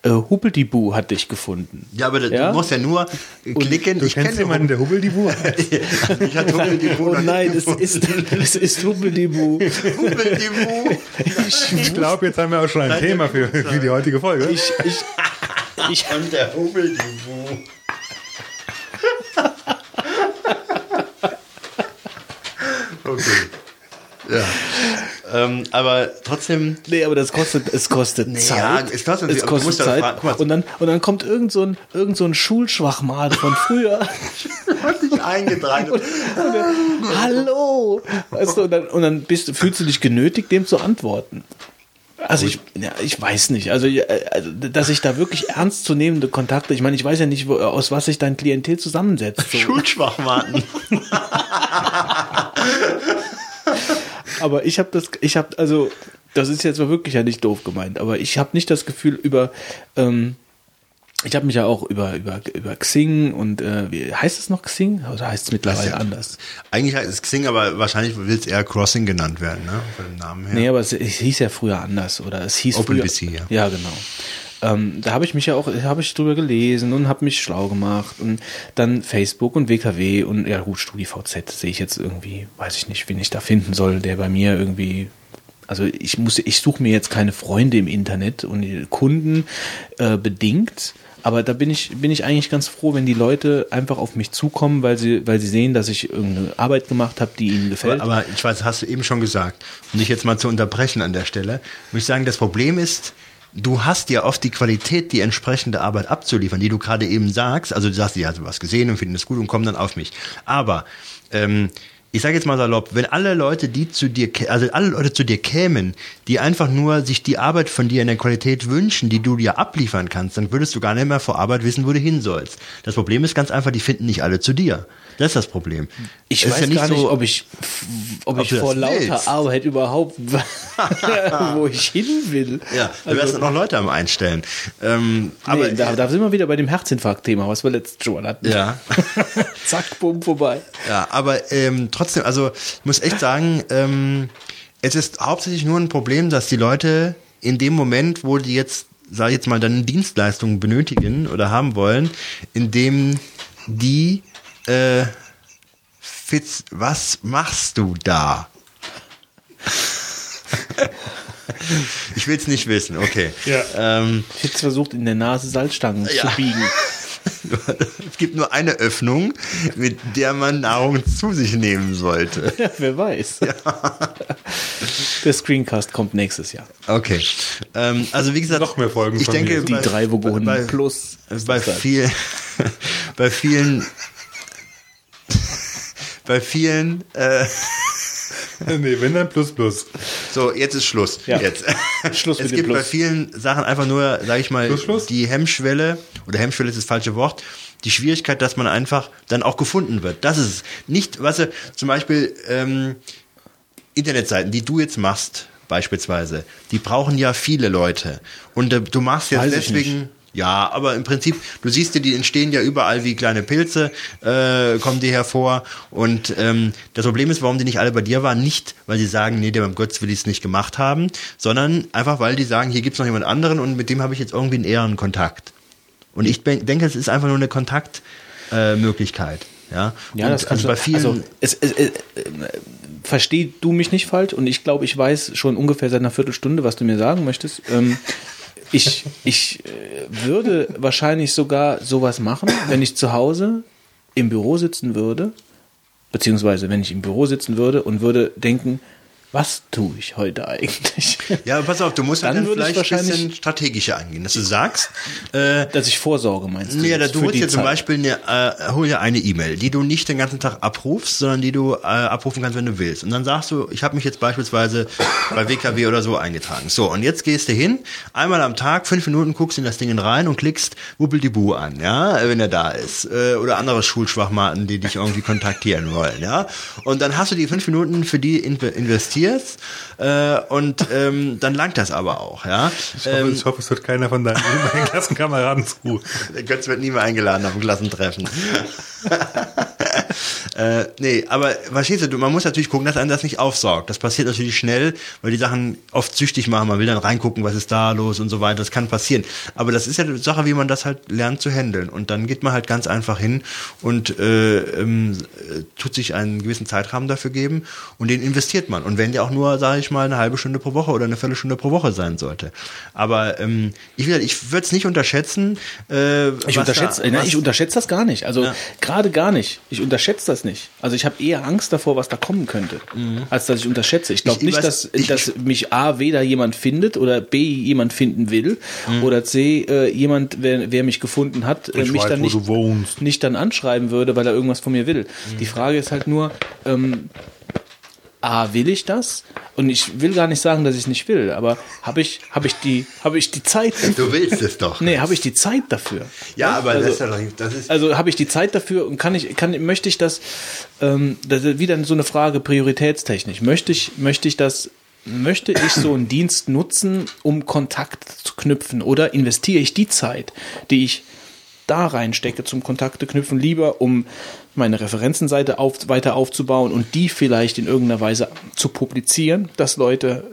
äh, Hubbeldibu hat dich gefunden. Ja, aber Ja? du musst ja nur klicken. Du ich kennst kenne jemanden, der Hubbel die Buhr <laughs> Ich hatte Hubbel die Oh nein, es ist, es ist Hubbeldibu. Hubbel die Ich glaube, jetzt haben wir auch schon ein Thema für, für die heutige Folge. Ich, ich, ich, Und der Hubbel die <laughs> Okay. Ja. Ähm, aber trotzdem, nee, aber das kostet, es kostet Nee, Zeit. ja, es kostet- es kostet Zeit. mal. und dann, und dann kommt irgend so ein, irgend so ein Schulschwachmat von früher. <laughs> hat dich eingetragen. Hallo! Weißt du, und dann, und dann bist, fühlst du dich genötigt, dem zu antworten. Also ich, ja, ich weiß nicht. Also, also, dass ich da wirklich ernstzunehmende Kontakte, ich meine, ich weiß ja nicht, wo, aus was sich dein Klientel zusammensetzt. So. <laughs> Schulschwachmaten. <laughs> Aber ich habe das, ich habe, also, das ist jetzt mal wirklich ja nicht doof gemeint, aber ich habe nicht das Gefühl über, ähm, ich habe mich ja auch über, über, über Xing und, äh, wie, heißt es noch Xing? Oder heißt es mittlerweile ja- anders? Eigentlich heißt es Xing, aber wahrscheinlich will es eher Crossing genannt werden, ne? Von dem Namen her. Nee, aber es, es hieß ja früher anders oder es hieß früher, OpenBC, ja. Ja, genau. Ähm, da habe ich mich ja auch, habe ich drüber gelesen und habe mich schlau gemacht und dann Facebook und WKW und ja gut, StudiVZ sehe ich jetzt irgendwie, weiß ich nicht, wen ich da finden soll, der bei mir irgendwie also ich muss, ich suche mir jetzt keine Freunde im Internet und Kunden äh, bedingt. Aber da bin ich, bin ich eigentlich ganz froh, wenn die Leute einfach auf mich zukommen, weil sie, weil sie sehen, dass ich irgendeine Arbeit gemacht habe, die ihnen gefällt. Aber, aber ich weiß, hast du eben schon gesagt, um dich jetzt mal zu unterbrechen an der Stelle, muss ich sagen, das Problem ist, du hast ja oft die Qualität, die entsprechende Arbeit abzuliefern, die du gerade eben sagst. Also du sagst, ja, hast was gesehen und finden es gut und kommen dann auf mich. Aber ähm, ich sage jetzt mal salopp, wenn alle Leute, die zu dir, also alle Leute zu dir kämen, die einfach nur sich die Arbeit von dir in der Qualität wünschen, die du dir abliefern kannst, dann würdest du gar nicht mehr vor Arbeit wissen, wo du hin sollst. Das Problem ist ganz einfach, die finden nicht alle zu dir. Das ist das Problem. Ich Es weiß ja gar nicht, so- ob ich, ob, Ob ich vor lauter willst. Arbeit überhaupt, <laughs> wo ich hin will. Ja, du wirst dann noch Leute am Einstellen. Ähm, aber Aber nee, da, da sind wir wieder bei dem Herzinfarkt-Thema, was wir letztes mal hatten. ja. <laughs> Zack, bumm, vorbei. Ja, aber ähm, trotzdem, also ich muss echt sagen, ähm, es ist hauptsächlich nur ein Problem, dass die Leute in dem Moment, wo die jetzt, sag ich jetzt mal, dann Dienstleistungen benötigen oder haben wollen, in dem die äh, Fitz, was machst du da? <laughs> ich will es nicht wissen, okay. Ja. Ähm, Fitz versucht in der Nase Salzstangen Ja. zu biegen. <laughs> es gibt nur eine Öffnung, mit der man Nahrung zu sich nehmen sollte. Ja, <laughs> wer weiß. Der Screencast kommt nächstes Jahr. Okay. Ähm, also wie gesagt, Noch mehr Folgen ich von denke. Die bei, drei Vogonen bei, plus. ist bei dann. viel, <laughs> bei vielen, <laughs> bei vielen, äh, <laughs> nee, wenn dann plus plus. so jetzt ist Schluss. Ja. Jetzt. Schluss <laughs> es gibt bei Plus. vielen Sachen einfach nur, sage ich mal, Schluss, Schluss? die Hemmschwelle oder Hemmschwelle ist das falsche Wort. Die Schwierigkeit, dass man einfach dann auch gefunden wird. Das ist es. Nicht, was weißt du, zum Beispiel ähm, Internetseiten, die du jetzt machst, beispielsweise, die brauchen ja viele Leute. Und äh, du machst jetzt Weiß deswegen. Ja, aber im Prinzip, du siehst ja, die entstehen ja überall wie kleine Pilze, äh, kommen die hervor. Und ähm, das Problem ist, warum die nicht alle bei dir waren, nicht, weil sie sagen, nee, der beim Götz will ich es nicht gemacht haben, sondern einfach, weil die sagen, hier gibt's noch jemand anderen und mit dem habe ich jetzt irgendwie einen ehren Kontakt. Und ich denke, es ist einfach nur eine Kontaktmöglichkeit. Äh, ja, Ja, und das kann also bei vielen. Also, es, es, es, äh, versteh du mich nicht falsch und ich glaube, ich weiß schon ungefähr seit einer Viertelstunde, was du mir sagen möchtest. Ähm, ich ich äh, würde wahrscheinlich sogar sowas machen, wenn ich zu Hause im Büro sitzen würde, beziehungsweise wenn ich im Büro sitzen würde und würde denken, was tue ich heute eigentlich? Ja, pass auf, du musst Dann dann, ich vielleicht ein bisschen strategischer angehen, dass du sagst, äh, Dass ich vorsorge, meinst du? Nee, jetzt du holst dir zum? Beispiel eine, äh, hol dir eine E-Mail, die du nicht den ganzen Tag abrufst, sondern die du äh, abrufen kannst, wenn du willst. Und dann sagst du, ich habe mich jetzt beispielsweise bei WKW oder so eingetragen. So, und jetzt gehst du hin, einmal am Tag, fünf Minuten guckst in das Ding rein und klickst Wuppeldibu an, ja, wenn er da ist. Äh, oder andere Schulschwachmaten, die dich irgendwie kontaktieren wollen, ja. Und dann hast du die fünf Minuten für die in investiert äh, und ähm, dann langt das aber auch, ja. Ich hoffe, Ähm, ich hoffe, es hört keiner von deinen <laughs> Klassenkameraden zu. der Götz wird nie mehr eingeladen auf ein Klassentreffen. <laughs> äh, nee, aber verstehst du, man muss natürlich gucken, dass einem das nicht aufsaugt. Das passiert natürlich schnell, weil die Sachen oft süchtig machen. Man will dann reingucken, was ist da los und so weiter. Das kann passieren. Aber das ist ja die Sache, wie man das halt lernt zu handeln. Und dann geht man halt ganz einfach hin und äh, ähm, äh, tut sich einen gewissen Zeitrahmen dafür geben und den investiert man. Und wenn der auch nur, sage ich mal, eine halbe Stunde pro Woche oder eine Viertelstunde pro Woche sein sollte. Aber ähm, ich, will- ich würde es nicht unterschätzen. Äh, Ich unterschätze, da, ich unterschätze das gar nicht. Also Ja. gerade gar nicht. Ich unterschätze das nicht. Also ich habe eher Angst davor, was da kommen könnte, als dass ich unterschätze. Ich glaube Ich- ich nicht, weiß- dass, dass mich A weder jemand findet oder B jemand finden will Mhm. oder C äh, jemand, wer, wer mich gefunden hat, äh, Ich mich weiß, dann nicht, nicht dann anschreiben würde, weil er irgendwas von mir will. Mhm. Die Frage ist halt nur, ähm, A, will ich das? Und ich will gar nicht sagen, dass ich es nicht will, aber habe ich, habe ich die, habe ich die Zeit Du willst es doch. Nee, habe ich die Zeit dafür? Ja, aber also, das ist ja doch das ist, also habe ich die Zeit dafür und kann ich, kann, möchte ich das, ähm, das ist wieder so eine Frage prioritätstechnisch. Möchte ich, möchte ich das, möchte ich so einen Dienst nutzen, um Kontakt zu knüpfen oder investiere ich die Zeit, die ich da reinstecke zum Kontakte knüpfen, lieber um meine Referenzenseite auf, weiter aufzubauen und die vielleicht in irgendeiner Weise zu publizieren, dass Leute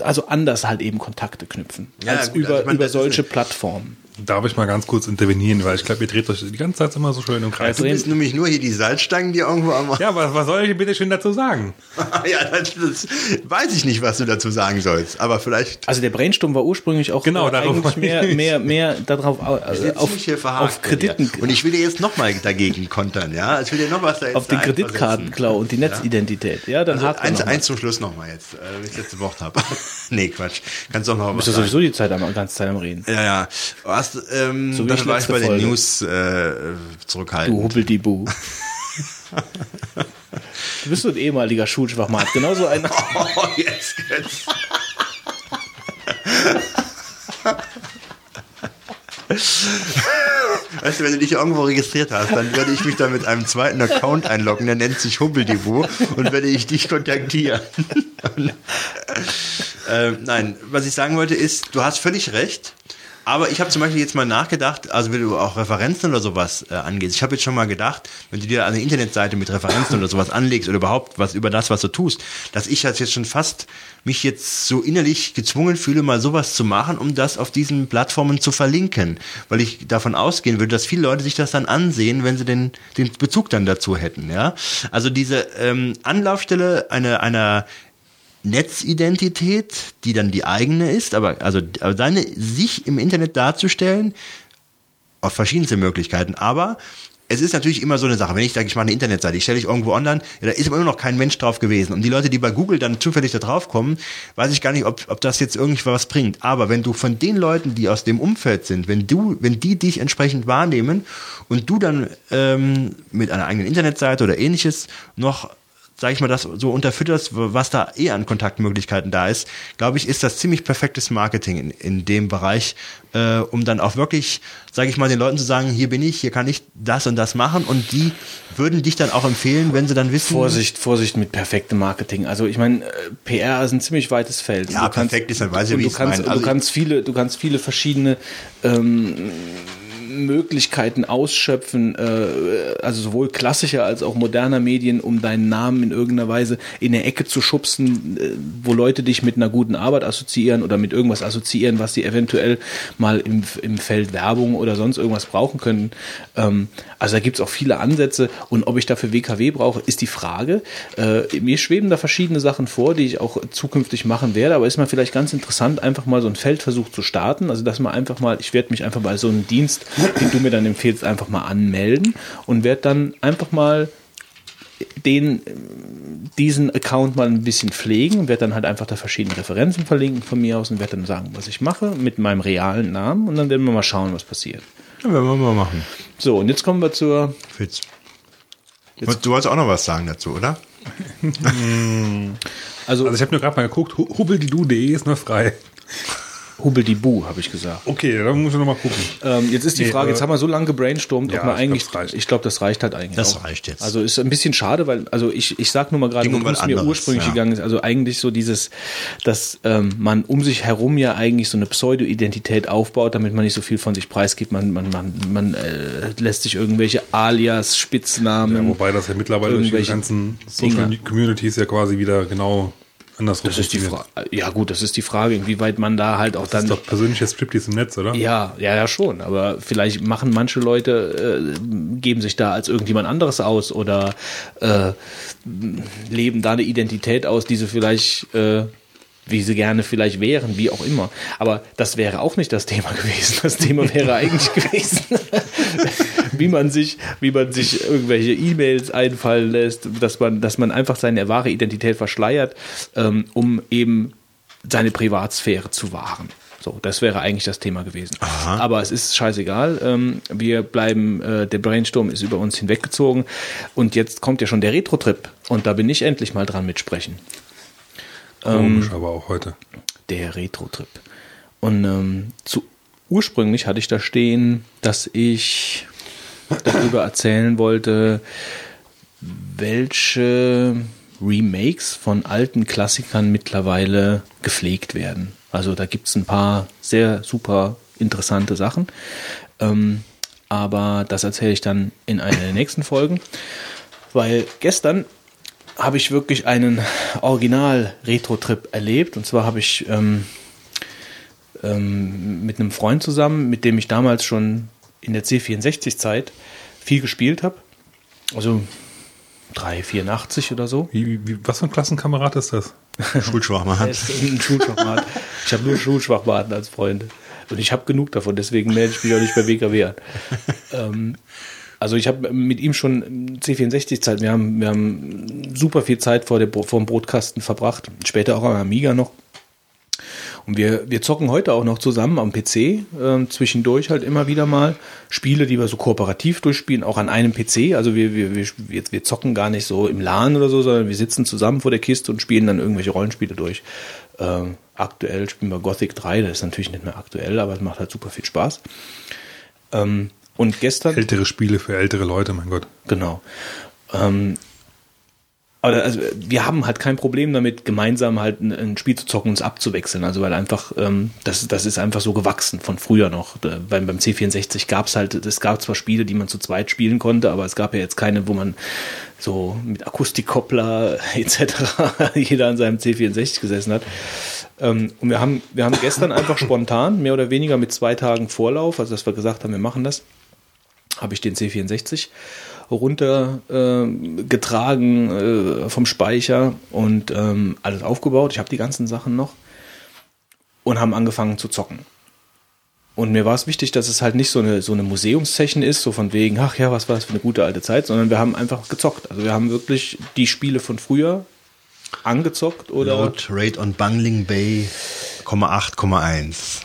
also anders halt eben Kontakte knüpfen Ja, als gut, über, also meine, über solche Plattformen. Darf ich mal ganz kurz intervenieren, weil ich glaube, ihr dreht euch die ganze Zeit immer so schön im Kreis. Du bist nämlich nur hier die Salzstangen, die irgendwo am. Ja, was, was soll ich bitte schön dazu sagen? <laughs> ja, das, das weiß ich nicht, was du dazu sagen sollst. Aber vielleicht. Also der Brainstorm war ursprünglich auch Genau, äh, Also darauf eigentlich mehr, mehr, mehr darauf also auf, auf Krediten. Und ich will dir jetzt nochmal dagegen kontern, ja? Ich will dir noch was da jetzt auf den Kreditkartenklau und die Netzidentität. Ja, dann Also eins, eins zum Schluss nochmal jetzt, letzte Wort habe. <laughs> nee, Quatsch. Kannst doch noch Du was bist ja sagen. sowieso die Zeit am ganze Zeit am Reden. Ja, ja. Was, ähm, So dann war ich bei den Folge. News äh, zurückhaltend. Du hubbel die Bu. <laughs> Du bist so ein ehemaliger Schulschwachmat, genauso einer. <laughs> Oh, jetzt, jetzt. <laughs> Weißt du, wenn du dich irgendwo registriert hast, dann werde ich mich da mit einem zweiten Account einloggen, der nennt sich Hubbeldibu und werde ich dich kontaktieren. <laughs> ähm, nein, was ich sagen wollte ist, du hast völlig recht. Aber ich habe zum Beispiel jetzt mal nachgedacht, also wenn du auch Referenzen oder sowas äh, angehst. Ich habe jetzt schon mal gedacht, wenn du dir eine Internetseite mit Referenzen oder sowas anlegst oder überhaupt was über das, was du tust, dass ich das jetzt schon fast mich jetzt so innerlich gezwungen fühle, mal sowas zu machen, um das auf diesen Plattformen zu verlinken. Weil ich davon ausgehen würde, dass viele Leute sich das dann ansehen, wenn sie den, den Bezug dann dazu hätten. Ja, Also diese ähm, Anlaufstelle einer, einer Netzidentität, die dann die eigene ist, aber also seine sich im Internet darzustellen, auf verschiedenste Möglichkeiten, aber es ist natürlich immer so eine Sache, wenn ich sage, ich mache eine Internetseite, ich stelle ich irgendwo online, ja, da ist immer noch kein Mensch drauf gewesen. Und die Leute, die bei Google dann zufällig da drauf kommen, weiß ich gar nicht, ob, ob das jetzt irgendwie was bringt. Aber wenn du von den Leuten, die aus dem Umfeld sind, wenn du, wenn die dich entsprechend wahrnehmen und du dann ähm, mit einer eigenen Internetseite oder ähnliches noch sag ich mal, das so unterfütterst, was da eh an Kontaktmöglichkeiten da ist, glaube ich, ist das ziemlich perfektes Marketing in, in dem Bereich, äh, um dann auch wirklich, sage ich mal, den Leuten zu sagen, hier bin ich, hier kann ich das und das machen und die würden dich dann auch empfehlen, wenn sie dann wissen, Vorsicht, Vorsicht mit perfektem Marketing. Also ich meine, äh, PR ist ein ziemlich weites Feld. Ja, Du kannst- perfekt ist, dann weiß ich, wie du ich's kannst, meine. Also du kannst viele, du kannst viele verschiedene ähm, Möglichkeiten ausschöpfen, äh, also sowohl klassischer als auch moderner Medien, um deinen Namen in irgendeiner Weise in eine Ecke zu schubsen, äh, wo Leute dich mit einer guten Arbeit assoziieren oder mit irgendwas assoziieren, was sie eventuell mal im, im Feld Werbung oder sonst irgendwas brauchen können. Ähm, also da gibt's auch viele Ansätze und ob ich dafür WKW brauche, ist die Frage. Äh, mir schweben da verschiedene Sachen vor, die ich auch zukünftig machen werde, aber ist mal vielleicht ganz interessant, einfach mal so einen Feldversuch zu starten. Also dass man einfach mal, ich werde mich einfach bei so einem Dienst, den du mir dann empfiehlst, einfach mal anmelden und werde dann einfach mal den, diesen Account mal ein bisschen pflegen und werde dann halt einfach da verschiedene Referenzen verlinken von mir aus und werde dann sagen, was ich mache mit meinem realen Namen und dann werden wir mal schauen, was passiert. ja, werden wir mal machen. So, und jetzt kommen wir zur, Fitz. du wolltest auch noch was sagen dazu, oder? <laughs> also, Also ich habe nur gerade mal geguckt, hu- hubbeldidu.de ist noch frei. Hubbel die Bu, habe ich gesagt. Okay, dann muss ich noch mal gucken. Ähm, jetzt ist die Nee, Frage, äh, jetzt haben wir so lange gebrainstormt, ja, ob man ich eigentlich, glaub, ich glaube, das reicht halt eigentlich. Das auch. reicht jetzt. Also ist ein bisschen schade, weil, also ich, ich sag nur mal gerade, um worum es mir ursprünglich ja. gegangen ist. Also eigentlich so dieses, dass ähm, man um sich herum ja eigentlich so eine Pseudo-Identität aufbaut, damit man nicht so viel von sich preisgibt. Man, man, man, man äh, lässt sich irgendwelche Alias, Spitznamen. Ja, wobei das ja mittlerweile durch die ganzen Social. Communities ja quasi wieder genau andersrum das ist die. Frage. Ja gut, das ist die Frage, inwieweit man da halt auch Das dann ist doch persönliches Striptease im Netz, oder? Ja, ja, ja schon. Aber vielleicht machen manche Leute, äh, geben sich da als irgendjemand anderes aus oder äh, leben da eine Identität aus, die sie vielleicht, äh, wie sie gerne vielleicht wären, wie auch immer. Aber das wäre auch nicht das Thema <laughs> gewesen. Das Thema wäre eigentlich gewesen, <laughs> wie man sich, wie man sich irgendwelche E-Mails einfallen lässt, dass man, dass man einfach seine wahre Identität verschleiert, ähm, um eben seine Privatsphäre zu wahren. So, das wäre eigentlich das Thema gewesen. Aber es ist scheißegal. Ähm, wir bleiben, äh, der Brainstorm ist über uns hinweggezogen und jetzt kommt ja schon der Retro-Trip und da bin ich endlich mal dran mitsprechen. Komisch, aber auch heute. Der Retro-Trip. Und ähm, zu, ursprünglich hatte ich da stehen, dass ich darüber erzählen wollte, welche Remakes von alten Klassikern mittlerweile gepflegt werden. Also da gibt's ein paar sehr super interessante Sachen. Ähm, aber das erzähle ich dann in einer der nächsten Folgen. Weil gestern habe ich wirklich einen Original-Retro-Trip erlebt. Und zwar habe ich ähm, ähm, mit einem Freund zusammen, mit dem ich damals schon in der C64-Zeit viel gespielt habe. Also 384 oder so. Wie, wie, was für ein Klassenkamerad ist das? <laughs> Schulschwachmann. ein Schulschwachmat. Ich habe nur Schulschwachmaten als Freunde. Und ich habe genug davon, deswegen melde ich mich auch nicht bei WKW an. <laughs> ähm, also ich habe mit ihm schon C64-Zeit, wir haben, wir haben super viel Zeit vor, der, vor dem Brotkasten verbracht, später auch am Amiga noch. Und wir, wir zocken heute auch noch zusammen am PC, äh, zwischendurch halt immer wieder mal Spiele, die wir so kooperativ durchspielen, auch an einem PC. Also wir, wir, wir, wir, zocken gar nicht so im LAN oder so, sondern wir sitzen zusammen vor der Kiste und spielen dann irgendwelche Rollenspiele durch. Ähm, aktuell spielen wir Gothic 3, das ist natürlich nicht mehr aktuell, aber es macht halt super viel Spaß. Ähm, und gestern. Ältere Spiele für ältere Leute, mein Gott. Genau. Ähm, also wir haben halt kein Problem damit, gemeinsam halt ein, ein Spiel zu zocken, uns abzuwechseln. Also weil einfach, ähm, das, das ist einfach so gewachsen von früher noch. Da, beim, beim C64 gab es halt, es gab zwar Spiele, die man zu zweit spielen konnte, aber es gab ja jetzt keine, wo man so mit Akustikkoppler <laughs> etc. <laughs> jeder an seinem C64 gesessen hat. Ähm, und wir haben, wir haben gestern einfach spontan, mehr oder weniger mit zwei Tagen Vorlauf, also dass wir gesagt haben, wir machen das, habe ich den C64 runtergetragen äh, vom Speicher und ähm, alles aufgebaut. Ich habe die ganzen Sachen noch und haben angefangen zu zocken. Und mir war es wichtig, dass es halt nicht so eine, so eine Museumssession ist, so von wegen, ach ja, was war das für eine gute alte Zeit, sondern wir haben einfach gezockt. Also wir haben wirklich die Spiele von früher angezockt oder. Load Rate on Bungling Bay, 8,1.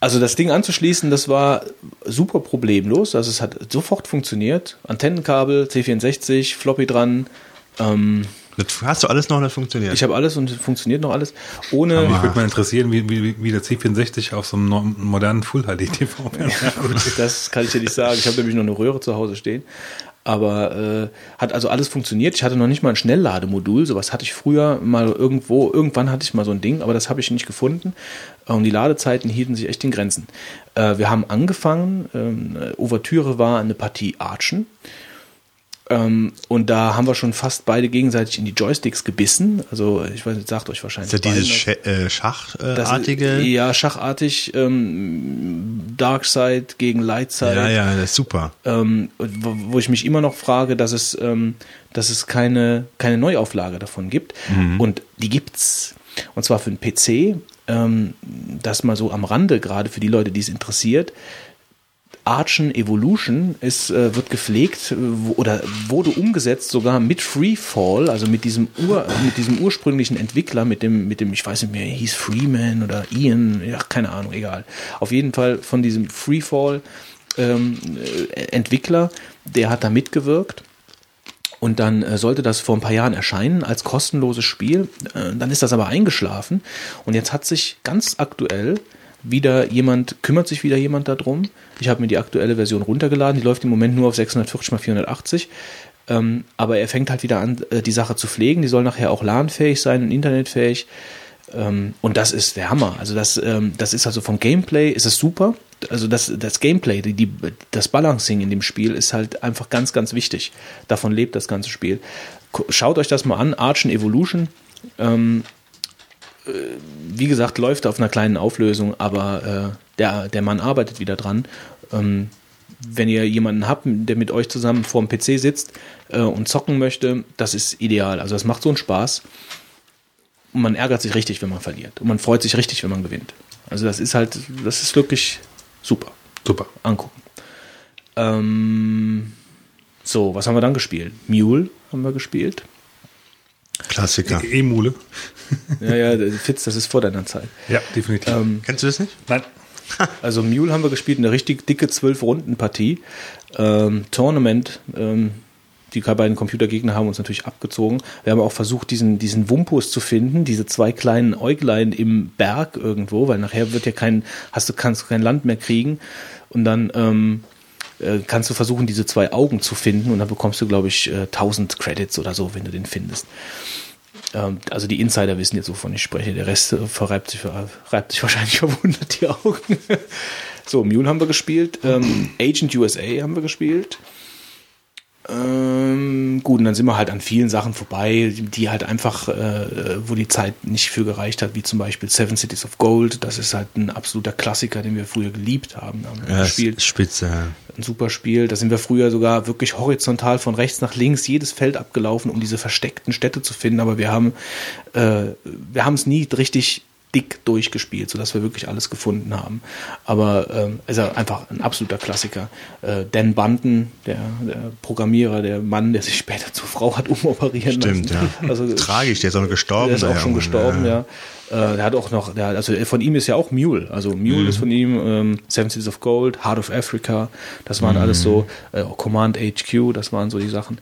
Also das Ding anzuschließen, das war super problemlos. Also es hat sofort funktioniert. Antennenkabel, C64, Floppy dran. Ähm, das hast du alles noch das funktioniert? Ich habe alles und es funktioniert noch alles. Ohne. Mich würde mal interessieren, wie, wie, wie der C64 auf so einem modernen Full HD TV <laughs> ja, gut, das kann ich dir nicht sagen. Ich habe nämlich noch eine Röhre zu Hause stehen. Aber äh, hat also alles funktioniert. Ich hatte noch nicht mal ein Schnelllademodul. Sowas hatte ich früher mal irgendwo. Irgendwann hatte ich mal so ein Ding, aber das habe ich nicht gefunden. Und die Ladezeiten hielten sich echt in Grenzen. Äh, wir haben angefangen. Ähm, Ouvertüre war eine Partie Archen. Ähm, und da haben wir schon fast beide gegenseitig in die Joysticks gebissen. Also ich weiß nicht, sagt euch wahrscheinlich. Ist das dieses Sch äh, Schachartige? Äh, ja, schachartig. Ähm, Darkside gegen Lightside. Ja, ja, das ist super. Ähm, wo, wo, ich mich immer noch frage, dass es, ähm, dass es keine, keine Neuauflage davon gibt. Mhm. Und die gibt's. Und zwar für den PC. Ähm, das mal so am Rande, gerade für die Leute, die es interessiert. Archen Evolution ist, äh, wird gepflegt wo, oder wurde umgesetzt sogar mit Freefall, also mit diesem Ur, mit diesem ursprünglichen Entwickler, mit dem, mit dem, ich weiß nicht mehr, hieß Freeman oder Ian, ja, keine Ahnung, egal. Auf jeden Fall von diesem Freefall ähm, äh, Entwickler, der hat da mitgewirkt. Und dann äh, sollte das vor ein paar Jahren erscheinen als kostenloses Spiel. Äh, dann ist das aber eingeschlafen. Und jetzt hat sich ganz aktuell wieder jemand, kümmert sich wieder jemand darum. Ich habe mir die aktuelle Version runtergeladen, die läuft im Moment nur auf 640 x 480. Ähm, aber er fängt halt wieder an, äh, die Sache zu pflegen. Die soll nachher auch LAN-fähig sein und internetfähig. Ähm, und das ist der Hammer. Also das, ähm, das ist also vom Gameplay ist es super. Also das, das Gameplay, die, die, das Balancing in dem Spiel ist halt einfach ganz, ganz wichtig. Davon lebt das ganze Spiel. Schaut euch das mal an, Archen Evolution. Ähm, wie gesagt, läuft auf einer kleinen Auflösung, aber äh, der, der Mann arbeitet wieder dran. Ähm, wenn ihr jemanden habt, der mit euch zusammen vorm PC sitzt äh, und zocken möchte, das ist ideal. Also das macht so einen Spaß. Und man ärgert sich richtig, wenn man verliert. Und man freut sich richtig, wenn man gewinnt. Also das ist halt, das ist wirklich super. Super. Angucken. Ähm, so, was haben wir dann gespielt? Mule haben wir gespielt. Klassiker. E-Mule. Ja, ja, Fitz, das ist vor deiner Zeit. Ja, definitiv. Ähm, Kennst du das nicht? Nein. <laughs> Also Mule haben wir gespielt, eine richtig dicke zwölf-Runden-Partie. Ähm, Tournament, ähm, die beiden Computergegner haben uns natürlich abgezogen. Wir haben auch versucht, diesen, diesen Wumpus zu finden, diese zwei kleinen Äuglein im Berg irgendwo, weil nachher wird ja kein, hast du, kannst du kein Land mehr kriegen. Und dann ähm, äh, kannst du versuchen, diese zwei Augen zu finden und dann bekommst du, glaube ich, 1000 äh, Credits oder so, wenn du den findest. Ähm, also die Insider wissen jetzt, wovon ich spreche. Der Rest äh, verreibt sich, reibt sich wahrscheinlich <laughs> verwundert die Augen. so, Mule haben wir gespielt. Ähm, Agent USA haben wir gespielt. Ähm, gut, und dann sind wir halt an vielen Sachen vorbei, die halt einfach, äh, wo die Zeit nicht für gereicht hat, wie zum Beispiel Seven Cities of Gold. Das ist halt ein absoluter Klassiker, den wir früher geliebt haben. Haben Ja, gespielt. spitze. Ein super Spiel. Da sind wir früher sogar wirklich horizontal von rechts nach links jedes Feld abgelaufen, um diese versteckten Städte zu finden. Aber wir haben, äh, wir haben es nie richtig dick durchgespielt, sodass wir wirklich alles gefunden haben. Aber ähm, ist ja einfach ein absoluter Klassiker. Äh, Dan Bunton, der, der Programmierer, der Mann, der sich später zur Frau hat umoperieren Stimmt, lassen. ja. Also, <laughs> Tragisch, der ist auch noch gestorben. der ist auch schon gestorben, ja. Äh, der hat auch noch, der, also von ihm ist ja auch Mule. Also Mule Mhm. ist von ihm, ähm, Seven Cities of Gold, Heart of Africa, das waren alles Mhm. so, äh, Command HQ, das waren so die Sachen.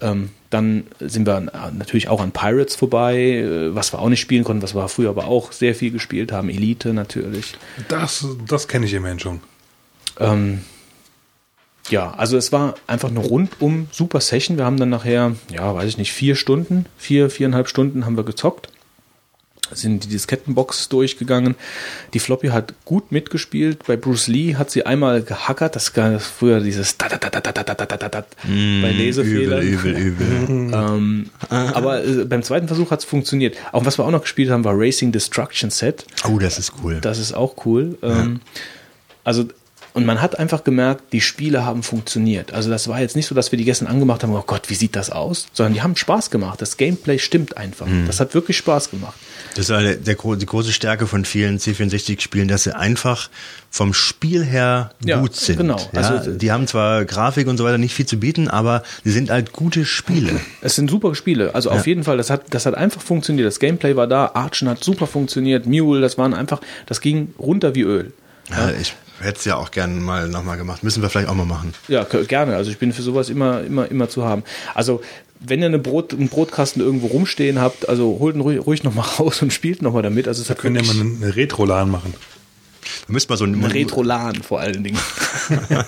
Ähm, dann sind wir natürlich auch an Pirates vorbei, äh, was wir auch nicht spielen konnten, was wir früher aber auch sehr viel gespielt haben. Elite natürlich. Das, das kenne ich immerhin schon. Ähm, ja, also es war einfach eine rundum super Session. Wir haben dann nachher, ja, weiß ich nicht, vier Stunden, vier, viereinhalb Stunden haben wir gezockt. Sind die Diskettenbox durchgegangen. Die Floppy hat gut mitgespielt. Bei Bruce Lee hat sie einmal gehackert. Das gab früher dieses da da da da da da da da da da bei Lesefehlern. Übel, übel, übel. Ähm, aber äh, beim zweiten Versuch hat es funktioniert. Auch was wir auch noch gespielt haben, war Racing Destruction Set. Oh, das ist cool. Das ist auch cool. Ähm, also, und man hat einfach gemerkt, die Spiele haben funktioniert. Also das war jetzt nicht so, dass wir die gestern angemacht haben, oh Gott, wie sieht das aus? Sondern die haben Spaß gemacht. Das Gameplay stimmt einfach. Mhm. Das hat wirklich Spaß gemacht. Das ist eine, der, die große Stärke von vielen C64-Spielen, dass sie einfach vom Spiel her Ja, gut sind. genau. Ja, Also- die haben zwar Grafik und so weiter nicht viel zu bieten, aber sie sind halt gute Spiele. Es sind super Spiele. Also auf jeden Fall, das hat, das hat einfach funktioniert. Das Gameplay war da, Archen hat super funktioniert, Mule, das waren einfach, das ging runter wie Öl. Ja, ich hätte es ja auch gerne mal nochmal gemacht. Müssen wir vielleicht auch mal machen. Ja, gerne. Also ich bin für sowas immer, immer, immer zu haben. Also wenn ihr eine Brot, einen Brotkasten irgendwo rumstehen habt, also holt ihn ruhig, ruhig noch mal <laughs> raus und spielt noch mal damit. Also es hat Können ja mal eine Retro-LAN machen. Wir müssen mal so ein Retro-LAN vor allen Dingen. <laughs>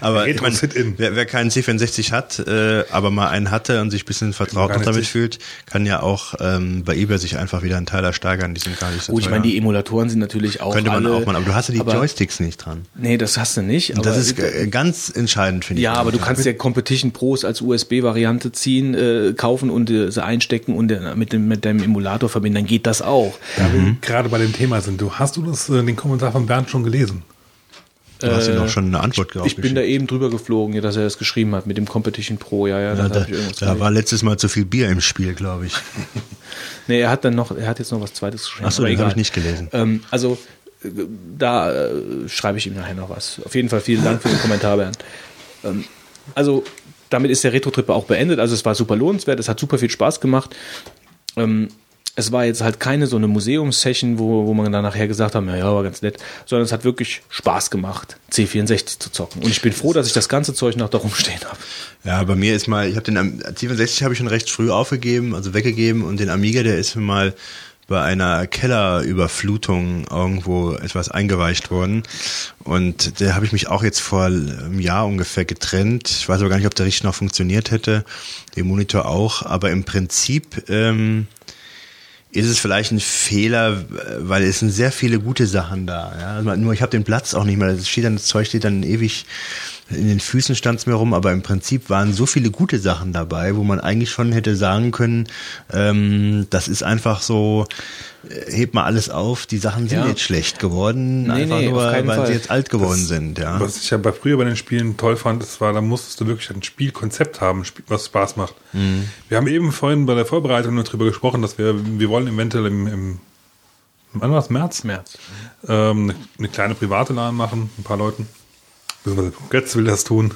Aber ich Retro mein, Sit-In. wer, wer keinen C64 hat, äh, aber mal einen hatte und sich ein bisschen vertraut noch damit sich- fühlt, kann ja auch ähm, bei eBay sich einfach wieder einen Teil ersteigern. Die sind gar nicht so Gut, ich meine, die Emulatoren sind natürlich auch Könnte man alle, auch mal, aber du hast ja die aber- Joysticks nicht dran. Nee, das hast du nicht. Das ist äh, ganz entscheidend, finde ich. ja, aber du kannst ja Competition Pros als USB-Variante ziehen, äh, kaufen und äh, sie einstecken und äh, mit, dem, mit deinem Emulator verbinden, dann geht das auch. Da wir gerade bei dem Thema sind. Du hast du das, äh, den Kommentar von Bernd schon gelesen? Du hast ihm Äh, auch schon eine Antwort drauf Ich bin da eben drüber geflogen, ja, dass er das geschrieben hat mit dem Competition Pro. Ja, ja, Ja, da, da war letztes Mal zu viel Bier im Spiel, glaube ich. <laughs> Nee, er hat dann noch, er hat jetzt noch was Zweites geschrieben. Ach so, aber den habe ich nicht gelesen. Ähm, also äh, da äh, schreibe ich ihm nachher noch was. Auf jeden Fall vielen Dank für den Kommentar, Bernd. Ähm, also damit ist der Retro-Trip auch beendet. Also es war super lohnenswert, es hat super viel Spaß gemacht. Ähm, es war jetzt halt keine so eine Museumssession, wo, wo man dann nachher gesagt hat, ja, ja, war ganz nett, sondern es hat wirklich Spaß gemacht, C64 zu zocken. Und ich bin froh, dass ich das ganze Zeug noch da rumstehen habe. Ja, bei mir ist mal, ich habe den Am- C64 habe ich schon recht früh aufgegeben, also weggegeben und den Amiga, der ist mir mal bei einer Kellerüberflutung irgendwo etwas eingeweicht worden und der habe ich mich auch jetzt vor einem Jahr ungefähr getrennt. Ich weiß aber gar nicht, ob der richtig noch funktioniert hätte, den Monitor auch, aber im Prinzip ähm, ist es vielleicht ein Fehler, weil es sind sehr viele gute Sachen da. Ja? Also nur ich habe den Platz auch nicht mehr. Das steht dann, das Zeug steht dann ewig in den Füßen stand es mir rum, aber im Prinzip waren so viele gute Sachen dabei, wo man eigentlich schon hätte sagen können, ähm, das ist einfach so, äh, hebt mal alles auf, die Sachen sind Ja. jetzt schlecht geworden, Nee, einfach nee, nur, weil Fall. sie jetzt alt geworden sind. Ja. Was ich ja bei früher bei den Spielen toll fand, das war, da musstest du wirklich ein Spielkonzept haben, was Spaß macht. Wir haben eben vorhin bei der Vorbereitung nur darüber gesprochen, dass wir, wir wollen eventuell im, im wann war März? März. Ähm, eine, eine kleine private LAN machen, ein paar Leuten. Götz will das tun.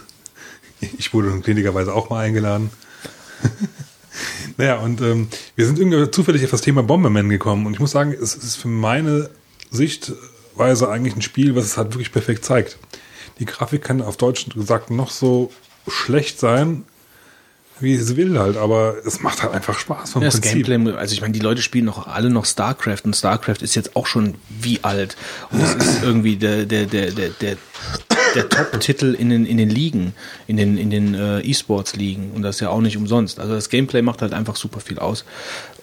Ich wurde gnädigerweise auch mal eingeladen. <laughs> naja, und ähm, wir sind irgendwie zufällig auf das Thema Bomberman gekommen. Und ich muss sagen, es ist für meine Sichtweise eigentlich ein Spiel, was es halt wirklich perfekt zeigt. Die Grafik kann auf Deutsch gesagt noch so schlecht sein, wie es will halt, aber es macht halt einfach Spaß vom Ja, das Prinzip. Gameplay, also ich meine, die Leute spielen noch alle noch StarCraft und StarCraft ist jetzt auch schon wie alt. Und es ist <clears throat> irgendwie der, der, der, der, der, der Top-Titel in den, in den Ligen, in den, in den äh, E-Sports-Ligen. Und das ist ja auch nicht umsonst. Also das Gameplay macht halt einfach super viel aus.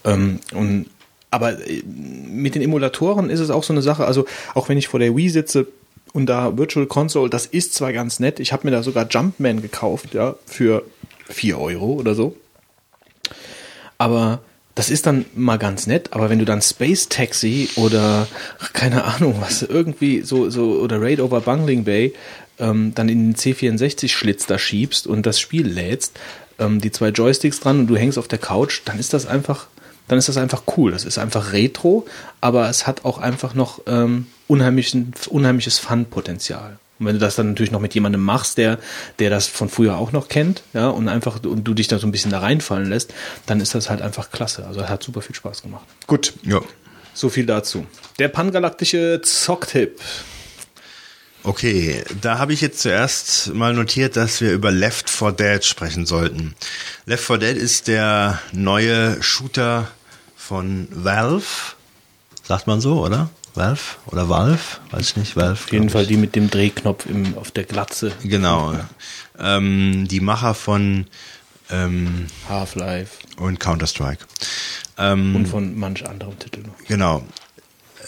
Ähm, und aber äh, mit den Emulatoren ist es auch so eine Sache, also auch wenn ich vor der Wii sitze Und da Virtual Console, das ist zwar ganz nett, ich habe mir da sogar Jumpman gekauft, ja, für 4 Euro oder so. Aber das ist dann mal ganz nett, aber wenn du dann Space Taxi oder keine Ahnung was, irgendwie so, so oder Raid over Bungling Bay ähm, dann in den C64-Schlitz da schiebst und das Spiel lädst, ähm, die zwei Joysticks dran und du hängst auf der Couch, dann ist das einfach, dann ist das einfach cool. Das ist einfach Retro, aber es hat auch einfach noch ähm, unheimlichen, unheimliches Fun-Potenzial. Und wenn du das dann natürlich noch mit jemandem machst, der, der das von früher auch noch kennt, ja, und einfach, und du dich da so ein bisschen da reinfallen lässt, dann ist das halt einfach klasse. Also hat super viel Spaß gemacht. Gut. Ja. So viel dazu. Der pangalaktische Zocktipp. Okay, da habe ich jetzt zuerst mal notiert, dass wir über Left 4 Dead sprechen sollten. Left 4 Dead ist der neue Shooter von Valve. Sagt man so, oder? Valve oder Valve? Weiß ich nicht, Valve. Auf jeden Fall die mit dem Drehknopf im, auf der Glatze. Genau. Ähm, die Macher von ähm, Half-Life und Counter-Strike. Ähm, und von manch anderem Titel noch. Genau.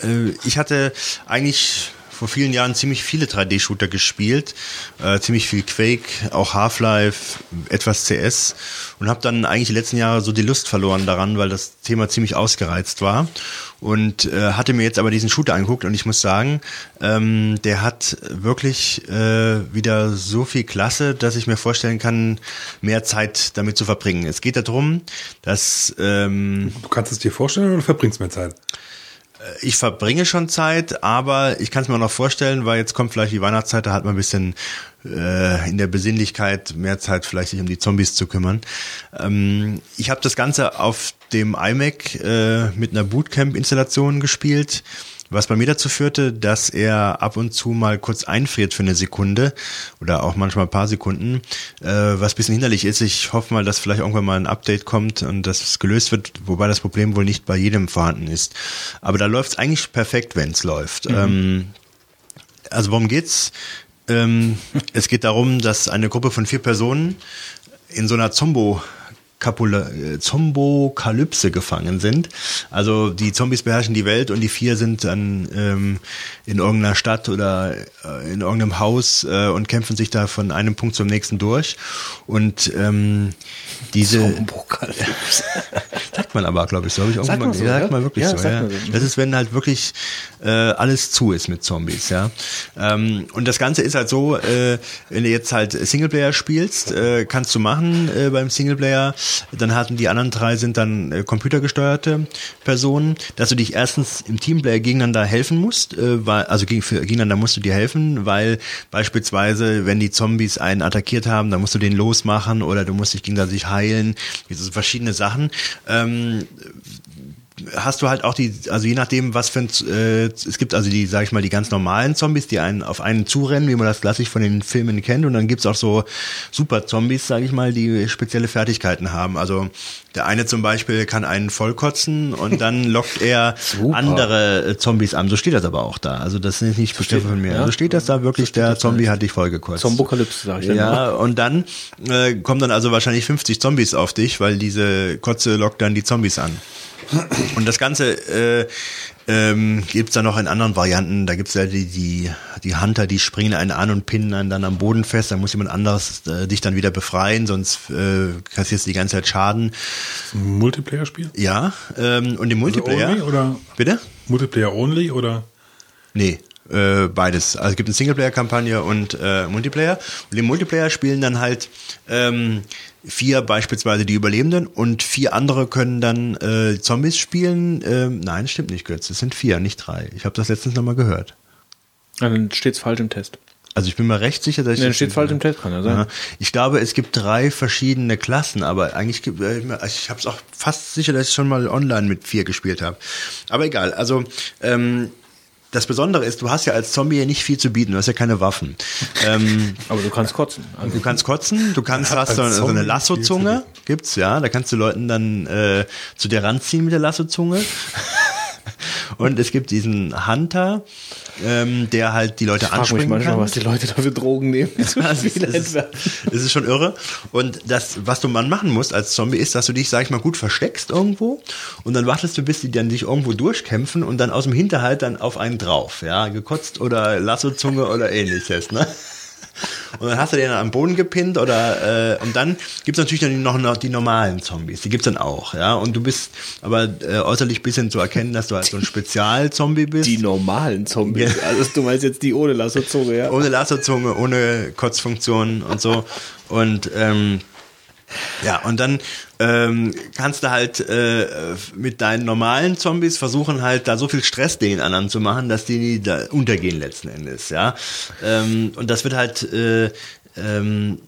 Äh, ich hatte eigentlich vor vielen Jahren ziemlich viele 3D-Shooter gespielt, äh, ziemlich viel Quake, auch Half-Life, etwas CS und habe dann eigentlich die letzten Jahre so die Lust verloren daran, weil das Thema ziemlich ausgereizt war und äh, hatte mir jetzt aber diesen Shooter angeguckt und ich muss sagen, ähm, der hat wirklich äh, wieder so viel Klasse, dass ich mir vorstellen kann, mehr Zeit damit zu verbringen. Es geht darum, dass ähm, Du kannst es dir vorstellen oder verbringst mehr Zeit? Ich verbringe schon Zeit, aber ich kann es mir auch noch vorstellen, weil jetzt kommt vielleicht die Weihnachtszeit, da hat man ein bisschen äh, in der Besinnlichkeit mehr Zeit, vielleicht sich um die Zombies zu kümmern. Ähm, ich habe das Ganze auf dem iMac äh, mit einer Bootcamp-Installation gespielt was bei mir dazu führte, dass er ab und zu mal kurz einfriert für eine Sekunde oder auch manchmal ein paar Sekunden, äh, was bisschen hinderlich ist. Ich hoffe mal, dass vielleicht irgendwann mal ein Update kommt und dass es gelöst wird, wobei das Problem wohl nicht bei jedem vorhanden ist. Aber da läuft es eigentlich perfekt, wenn es läuft. Mhm. Ähm, also worum geht's? Ähm, <laughs> es geht darum, dass eine Gruppe von vier Personen in so einer Zombo Kapula äh, Zombokalypse gefangen sind. Also die Zombies beherrschen die Welt und die vier sind dann ähm, in irgendeiner Stadt oder äh, in irgendeinem Haus äh, und kämpfen sich da von einem Punkt zum nächsten durch. Und ähm, diese Zombokalypse. <laughs> sagt man aber, glaube ich, so habe ich auch Sagt mal so, sagt ja? man wirklich Ja, so. Ja. man so. Das ist, wenn halt wirklich äh, alles zu ist mit Zombies, ja. Ähm, und das Ganze ist halt so, äh, wenn du jetzt halt Singleplayer spielst, äh, kannst du machen äh, beim Singleplayer. Dann hatten die anderen drei sind dann äh, computergesteuerte Personen, dass du dich erstens im Teamplayer gegeneinander helfen musst, äh, weil, also gegen, für, gegeneinander musst du dir helfen, weil beispielsweise, wenn die Zombies einen attackiert haben, dann musst du den losmachen oder du musst dich gegenseitig heilen. Sind verschiedene Sachen. Ähm, hast du halt auch die, also je nachdem, was für ein, äh, es gibt also die, sag ich mal, die ganz normalen Zombies, die einen auf einen zurennen, wie man das klassisch von den Filmen kennt, und dann gibt's auch so Super-Zombies, sag ich mal, die spezielle Fertigkeiten haben. Also der eine zum Beispiel kann einen vollkotzen und dann <laughs> lockt er Super. andere äh, Zombies an. So steht das aber auch da. Also das ist nicht bestimmt von mir. ja. So steht das da wirklich, der Zombie hat dich vollgekotzt. Zombokalypse, sag ich dann Ja, und dann äh, kommen dann also wahrscheinlich 50 Zombies auf dich, weil diese Kotze lockt dann die Zombies an. Und das Ganze äh, ähm, gibt dann noch in anderen Varianten. Da gibt's ja die, die, die Hunter, die springen einen an und pinnen einen dann am Boden fest. Dann muss jemand anderes äh, dich dann wieder befreien, sonst äh, kassierst du die ganze Zeit Schaden. Ein Multiplayer-Spiel? Ja, ähm, und im Multiplayer. only oder? Bitte? Multiplayer only oder? Nee, äh, beides. Also es gibt eine Singleplayer-Kampagne und äh, Multiplayer. Und im Multiplayer spielen dann halt ähm, vier beispielsweise die Überlebenden und vier andere können dann äh, Zombies spielen. Ähm, nein, stimmt nicht, Götz. Es sind vier, nicht drei. Ich habe das letztens nochmal gehört. Ja, dann steht's falsch im Test. Also ich bin mir recht sicher, dass ich Nee, dann steht falsch im Test, kann ja sein. Ja, ich glaube, es gibt drei verschiedene Klassen, aber eigentlich gibt äh, ich habe es auch fast sicher, dass ich schon mal online mit vier gespielt habe. Aber egal. Also ähm, das Besondere ist, du hast ja als Zombie nicht viel zu bieten, du hast ja keine Waffen. ähm, <laughs> Aber du kannst kotzen. Also, du kannst kotzen, du kannst hast so, so eine Lassozunge, gibt's ja, da kannst du Leuten dann äh, zu dir ranziehen mit der Lassozunge. Und es gibt diesen Hunter, ähm, der halt die Leute Ich mich anspringen manchmal, kann. was die Leute da für Drogen nehmen. <laughs> so Das ist, das, ist, das ist schon irre. Und das, was du man machen musst als Zombie, ist, dass du dich, sag ich mal, gut versteckst irgendwo und dann wartest du, bis die dann dich irgendwo durchkämpfen und dann aus dem Hinterhalt dann auf einen drauf, ja, gekotzt oder Lassozunge oder ähnliches, ne? Und dann hast du den am Boden gepinnt oder äh, und dann gibt's natürlich dann noch, noch die normalen Zombies, die gibt's dann auch, ja. Und du bist aber äh, äußerlich bisschen zu erkennen, dass du halt so ein Spezialzombie bist. Die normalen Zombies. Also du meinst jetzt die ohne Lassozunge, ja? ohne Laserzunge, ohne Kotzfunktion und so. Und ähm, ja, und dann ähm, kannst du halt äh, mit deinen normalen Zombies versuchen halt da so viel Stress den anderen zu machen, dass die da untergehen letzten Endes, ja. Ähm, und das wird halt äh, ähm,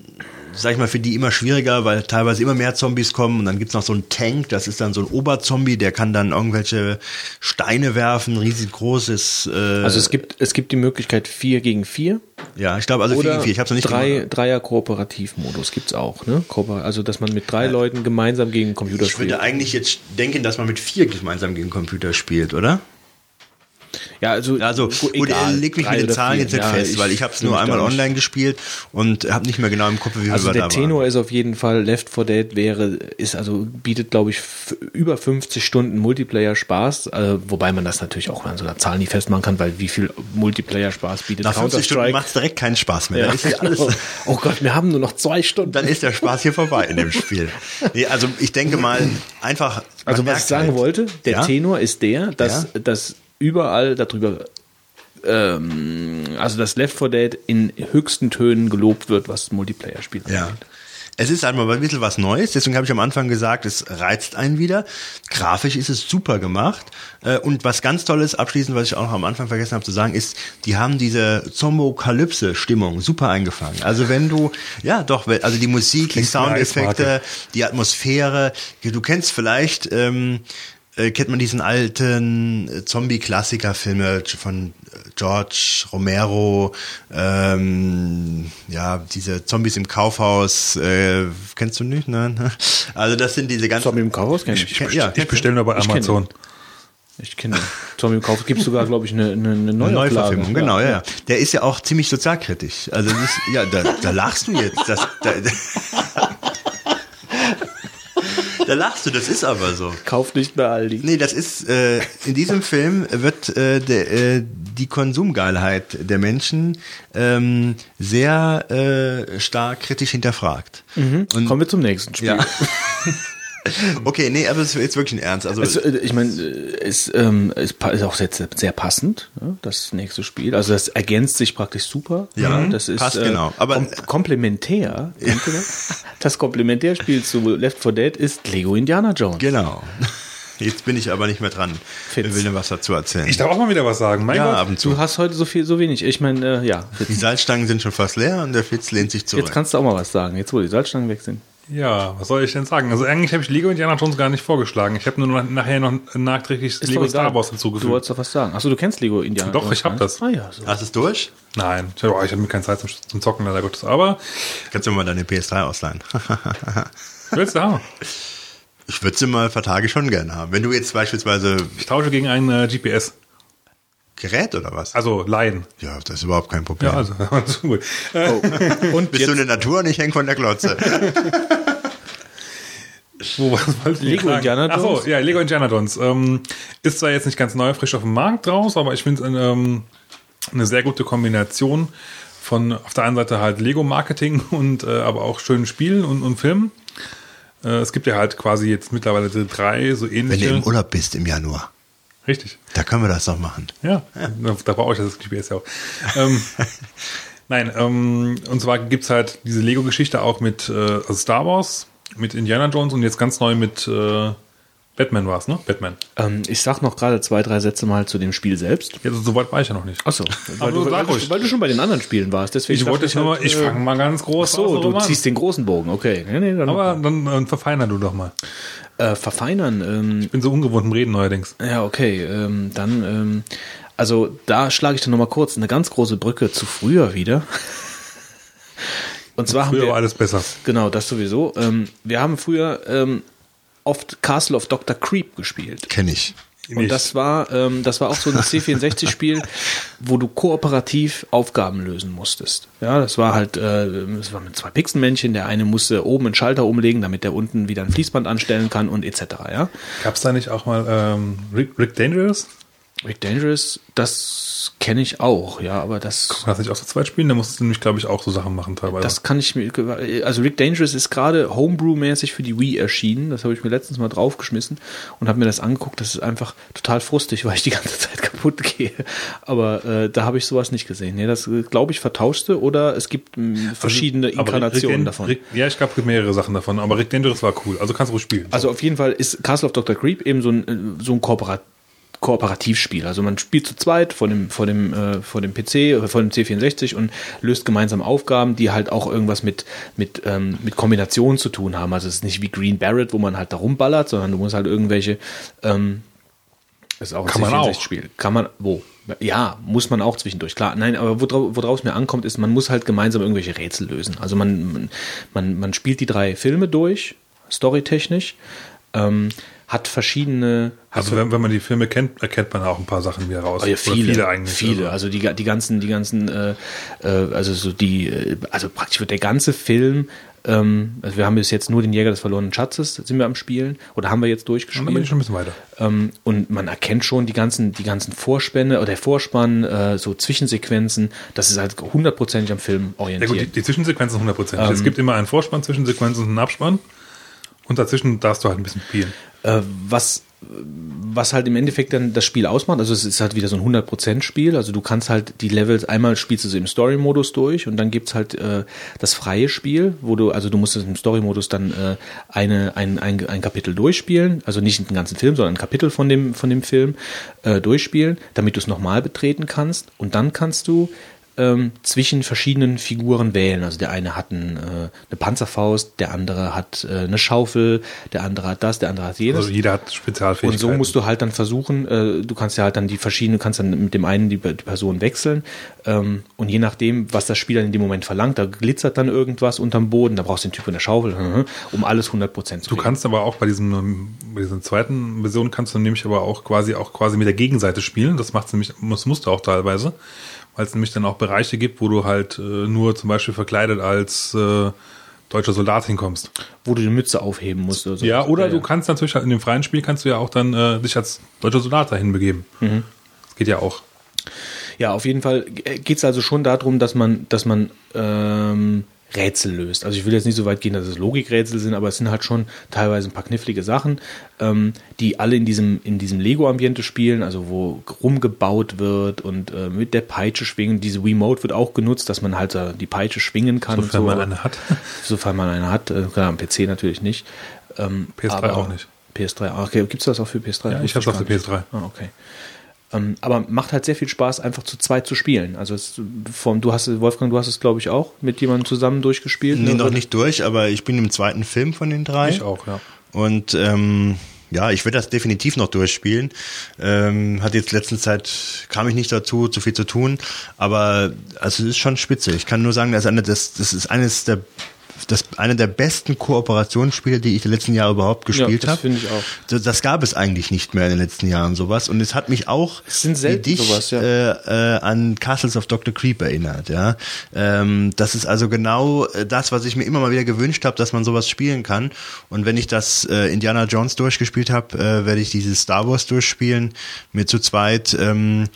sag ich mal, für die immer schwieriger, weil teilweise immer mehr Zombies kommen und dann gibt's noch so einen Tank, das ist dann so ein Oberzombie, der kann dann irgendwelche Steine werfen, riesig großes äh, Also es gibt, es gibt die Möglichkeit 4 gegen 4 ja, ich glaube also vier oder gegen vier. ich hab's noch nicht drei, gemacht. Dreier Kooperativmodus gibt's auch, ne? Also dass man mit drei Leuten gemeinsam gegen einen Computer Ich spielt. würde eigentlich jetzt denken, dass man mit vier gemeinsam gegen Computer spielt, oder? Ja, also, Also gut, gut, egal, leg mich mit den Zahlen jetzt nicht Ja, fest, weil ich habe es nur einmal da nicht- online gespielt und habe nicht mehr genau im Kopf, wie viel Also wir der da Tenor waren. ist auf jeden Fall Left 4 Dead wäre ist also bietet glaube ich über 50 Stunden Multiplayer Spaß, äh, wobei man das natürlich auch an so einer Zahl nie festmachen kann, weil wie viel Multiplayer Spaß bietet Nach 50 Stunden macht es direkt keinen Spaß mehr. Ja, ja genau. <laughs> Oh Gott, wir haben nur noch zwei Stunden. dann ist der Spaß hier vorbei in dem Spiel. Nee, also ich denke mal einfach. Also was ich sagen halt, wollte, der? Tenor ist der, dass, dass überall darüber, ähm, also dass Left 4 Dead in höchsten Tönen gelobt wird, was Multiplayer-Spiele Ja. angeht. Es ist einmal ein bisschen was Neues, deswegen habe ich am Anfang gesagt, es reizt einen wieder. Grafisch ist es super gemacht. Äh, Und was ganz toll ist, abschließend, was ich auch noch am Anfang vergessen habe zu sagen, ist, die haben diese Zombokalypse-Stimmung super eingefangen. Also wenn du, ja doch, also die Musik, die Soundeffekte, die Atmosphäre, du kennst vielleicht, ähm, äh, kennt man diesen alten äh, Zombie-Klassiker-Filme von äh, George Romero, ähm, ja, diese Zombies im Kaufhaus, äh, kennst du nicht? Nein? <laughs> Also das sind diese ganzen... Zombie im Kaufhaus kenn ich. Ich, ja, Ich bestelle nur bei Ich kenn Amazon. Ich kenne. Zombie im Kaufhaus. Gibt sogar, glaube ich, eine, eine, eine. Neuverfilmung, genau, ja. ja. Der ist ja auch ziemlich sozialkritisch. Also das ist, ja, da, da lachst du jetzt. Das, da, da lachst du, das ist aber so. Kauft nicht bei Aldi. Nee, das ist, äh, in diesem Film wird äh, der, äh, die Konsumgeilheit der Menschen ähm, sehr äh, stark kritisch hinterfragt. Und, Kommen wir zum nächsten Spiel. ja. <laughs> <laughs> okay, nee, aber es ist jetzt wirklich ein Ernst. Also, Es, äh, ich meine, es ähm, es pa- ist auch sehr, sehr passend, ja, das nächste Spiel. Also das ergänzt sich praktisch super. Ja, das ist passt äh, genau. Aber- kom komplementär. ihr das? Komplementärspiel zu Left 4 Dead ist Lego Indiana Jones. genau. Jetzt bin ich aber nicht mehr dran. Fitz. Ich will dir was dazu erzählen. Ich darf auch mal wieder was sagen. Mein ja, Gott. ab und zu. Du hast heute so viel, so wenig. Ich meine, äh, ja. Die Jetzt, Salzstangen sind schon fast leer und der Fitz lehnt sich zurück. jetzt kannst du auch mal was sagen. Jetzt, wo die Salzstangen weg sind. Ja, was soll ich denn sagen? Also eigentlich habe ich Lego Indiana Jones gar nicht vorgeschlagen. Ich habe nur noch, nachher noch nachträglich Ist Lego. Star Wars Du hinzugefügt. wolltest doch was sagen. Achso, du kennst Lego Indiana Doch, Jones, ich hab ne? das. Ah ja, so. Hast du es durch? Nein, ich, oh, ich habe mir keine Zeit zum, zum Zocken, leider Gottes. Aber Kannst du mir mal deine PS3 ausleihen? <laughs> willst du haben? ich würde sie mal für Tage schon gerne haben. Wenn du jetzt beispielsweise Ich tausche gegen ein äh, GPS. Gerät oder was? Also Laien. Ja, das ist überhaupt kein Problem. Ja, also, <laughs> gut. <laughs> Und Bist du jetzt eine Natur und ich häng von der Glotze. Wo, was wollte ich Lego? Indiana Ach Jones? so, ja, Lego Indiana Jones. Ähm, ist zwar jetzt nicht ganz neu, frisch auf dem Markt raus, aber ich finde es ähm, eine sehr gute Kombination von auf der einen Seite halt Lego-Marketing <laughs> und äh, aber auch schönen Spielen und, und Filmen. Äh, es gibt ja halt quasi jetzt mittlerweile so drei so Wenn du ähnliche. im Urlaub bist im Januar, Richtig. da können wir das doch machen. Ja, da, da brauche ich das GPS ja auch. ähm, <laughs> nein, ähm, und zwar gibt's halt diese Lego-Geschichte auch mit äh, also Star Wars, mit Indiana Jones und jetzt ganz neu mit äh, Batman war's, ne? Batman. ähm, ich sag noch gerade zwei, drei Sätze mal zu dem Spiel selbst. Ja, so weit war ich ja noch nicht. Achso, <laughs> weil, du, sag weil, du, weil du schon bei den anderen Spielen warst. Deswegen Ich wollte jetzt nur mal, halt, ich äh, fange mal ganz groß Ach so, du Roman. ziehst den großen Bogen, okay. Nee, nee, dann Aber dann äh, verfeiner du doch mal. äh, verfeinern. Ähm, Ich bin so ungewohnt im Reden neuerdings. ja, okay. Ähm, dann, ähm, also da schlage ich dann nochmal kurz eine ganz große Brücke zu früher wieder. <laughs> Und zwar haben Früher wir, war alles besser. genau, das sowieso. Ähm, wir haben früher ähm, oft Castle of Dr. Creep gespielt. Kenn ich. Und Nicht. das war, ähm, das war auch so ein C64-Spiel, <laughs> wo du kooperativ Aufgaben lösen musstest. Ja, das war halt, äh, das war mit zwei Pixelmännchen. Der eine musste oben einen Schalter umlegen, damit der unten wieder ein Fließband anstellen kann und etc. Ja, Gab es da nicht auch mal ähm, Rick, Rick Dangerous? Rick Dangerous, das kenne ich auch. Ja, aber das Kann das nicht auch zu zweit spielen? Da musstest du nämlich, glaube ich, auch so Sachen machen teilweise. Das kann ich mir, also Rick Dangerous ist gerade Homebrew-mäßig für die Wii erschienen. Das habe ich mir letztens mal draufgeschmissen und habe mir das angeguckt. Das ist einfach total frustig, <laughs> weil ich die ganze Zeit kaputt gehe. Aber äh, da habe ich sowas nicht gesehen. Nee, das glaube ich vertauschte oder es gibt mh, verschiedene Also, Aber Inkarnationen Rick, davon. Rick, ja, ich glaube, mehrere Sachen davon. Aber Rick Dangerous war cool. Also kannst du ruhig spielen. Also auf jeden Fall ist Castle of Dr. Creep eben so ein, äh, so ein Kooperat Kooperativspiel. Also man spielt zu zweit vor dem, vor dem, äh, vor dem PC, äh, vor dem C64 und löst gemeinsam Aufgaben, die halt auch irgendwas mit, mit, ähm, mit Kombinationen zu tun haben. Also es ist nicht wie Green Barrett, wo man halt da rumballert, sondern du musst halt irgendwelche, ähm, ist auch ein Kann auch. C64-Spiel. Kann man, wo? Ja, muss man auch zwischendurch, klar. Nein, aber worauf worauf es mir ankommt, ist, man muss halt gemeinsam irgendwelche Rätsel lösen. Also man, man, man, man spielt die drei Filme durch, storytechnisch, ähm, hat verschiedene, also wenn, wenn man die Filme kennt, erkennt man auch ein paar Sachen wieder raus. Oh ja, viele, viele, eigentlich. viele. Also die, die ganzen, die ganzen, äh, äh, also so die, äh, also praktisch wird der ganze Film, ähm, also wir haben bis jetzt nur den Jäger des verlorenen Schatzes, sind wir am Spielen, oder haben wir jetzt Und dann bin ich durchgespielt. schon ein bisschen weiter. Ähm, und man erkennt schon die ganzen, die ganzen Vorspänne oder der Vorspann, äh, so Zwischensequenzen, das ist halt hundertprozentig am Film Ja orientiert. gut, die, die Zwischensequenzen sind 100%. Ähm. es gibt immer einen Vorspann, Zwischensequenzen und einen Abspann. Und dazwischen darfst du halt ein bisschen spielen. Äh, was, was halt im Endeffekt dann das Spiel ausmacht, also es ist halt wieder so ein 100% Spiel, also du kannst halt die Levels, einmal spielst du sie im Story-Modus durch und dann gibt's halt äh, das freie Spiel, wo du, also du musst im Story-Modus dann äh, eine, ein, ein, ein Kapitel durchspielen, also nicht den ganzen Film, sondern ein Kapitel von dem, von dem Film äh, durchspielen, damit du es nochmal betreten kannst. Und dann kannst du ähm, zwischen verschiedenen Figuren wählen. Also der eine hat ein, äh, eine Panzerfaust, der andere hat äh, eine Schaufel, der andere hat das, der andere hat jenes. Also jeder hat Und Spezialfähigkeiten. so musst du halt dann versuchen, äh, du kannst ja halt dann die verschiedenen, kannst dann mit dem einen die, die Person wechseln ähm, und je nachdem, was das Spiel dann in dem Moment verlangt, da glitzert dann irgendwas unterm Boden, da brauchst du den Typ in der Schaufel, <laughs> um alles 100% zu Du kriegen. kannst aber auch bei diesem, bei dieser zweiten Version kannst du nämlich aber auch quasi auch quasi mit der Gegenseite spielen. Das macht nämlich, das musst du auch teilweise, weil es nämlich dann auch Bereiche gibt, wo du halt äh, nur zum Beispiel verkleidet als äh, deutscher Soldat hinkommst. wo du die Mütze aufheben musst. Oder so. Ja, oder du kannst natürlich halt in dem freien Spiel kannst du ja auch dann äh, dich als deutscher Soldat dahin begeben. Mhm. Das geht ja auch. Ja, auf jeden Fall geht es also schon darum, dass man, dass man ähm, Rätsel löst. Also ich will jetzt nicht so weit gehen, dass es Logikrätsel sind, aber es sind halt schon teilweise ein paar knifflige Sachen, ähm, die alle in diesem, in diesem Lego-Ambiente spielen, also wo rumgebaut wird und äh, mit der Peitsche schwingen. Diese Wiimote wird auch genutzt, dass man halt äh, die Peitsche schwingen kann. Sofern so. man eine hat. <laughs> Sofern man eine hat. Äh, klar, am PC natürlich nicht. Ähm, PS3 aber- auch nicht. PS3, ah, okay. Gibt es das auch für PS3? Ja, ich auf gar der nicht. PS3. Ah, okay. Ähm, aber macht halt sehr viel Spaß, einfach zu zweit zu spielen. Also es, vom, du hast Wolfgang, du hast es, glaube ich, auch mit jemandem zusammen durchgespielt. Nee, ne? noch nicht durch, aber ich bin im zweiten Film von den drei. Ich auch, ja. Und ähm, ja, ich werde das definitiv noch durchspielen. Ähm, hat jetzt letzten Zeit kam ich nicht dazu, zu viel zu tun, aber also es ist schon spitze. Ich kann nur sagen, das ist, eine, das, das ist eines der das eine der besten Kooperationsspiele, die ich die letzten Jahre überhaupt gespielt das habe. finde ich auch. Das, das gab es eigentlich nicht mehr in den letzten Jahren sowas und es hat mich auch Es sind selten wie dich, sowas, ja. äh, äh, an Castles of Dr. Creep erinnert. Ja, ähm, das ist also genau äh, das, was ich mir immer mal wieder gewünscht habe, dass man sowas spielen kann. Und wenn ich das äh, Indiana Jones durchgespielt habe, äh, werde ich dieses Star Wars durchspielen mit zu zweit. Ähm,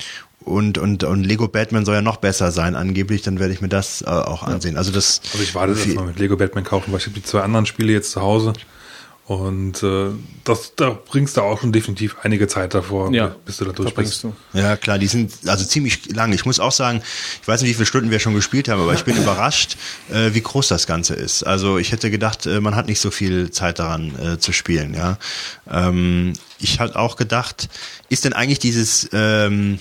und, und, und Lego Batman soll ja noch besser sein, angeblich, dann werde ich mir das äh, auch ansehen. Also das Also ich warte jetzt mal mit Lego Batman kaufen, weil ich habe die zwei anderen Spiele jetzt zu Hause. Und äh, das, da bringst du auch schon definitiv einige Zeit davor, Ja, bis du da da durch bringst bist. du. Ja, klar, die sind also ziemlich lang. Ich muss auch sagen, ich weiß nicht, wie viele Stunden wir schon gespielt haben, aber ich bin <laughs> überrascht, äh, wie groß das Ganze ist. Also ich hätte gedacht, äh, man hat nicht so viel Zeit daran äh, zu spielen. Ja, ähm, ich hatte auch gedacht, ist denn eigentlich dieses ähm,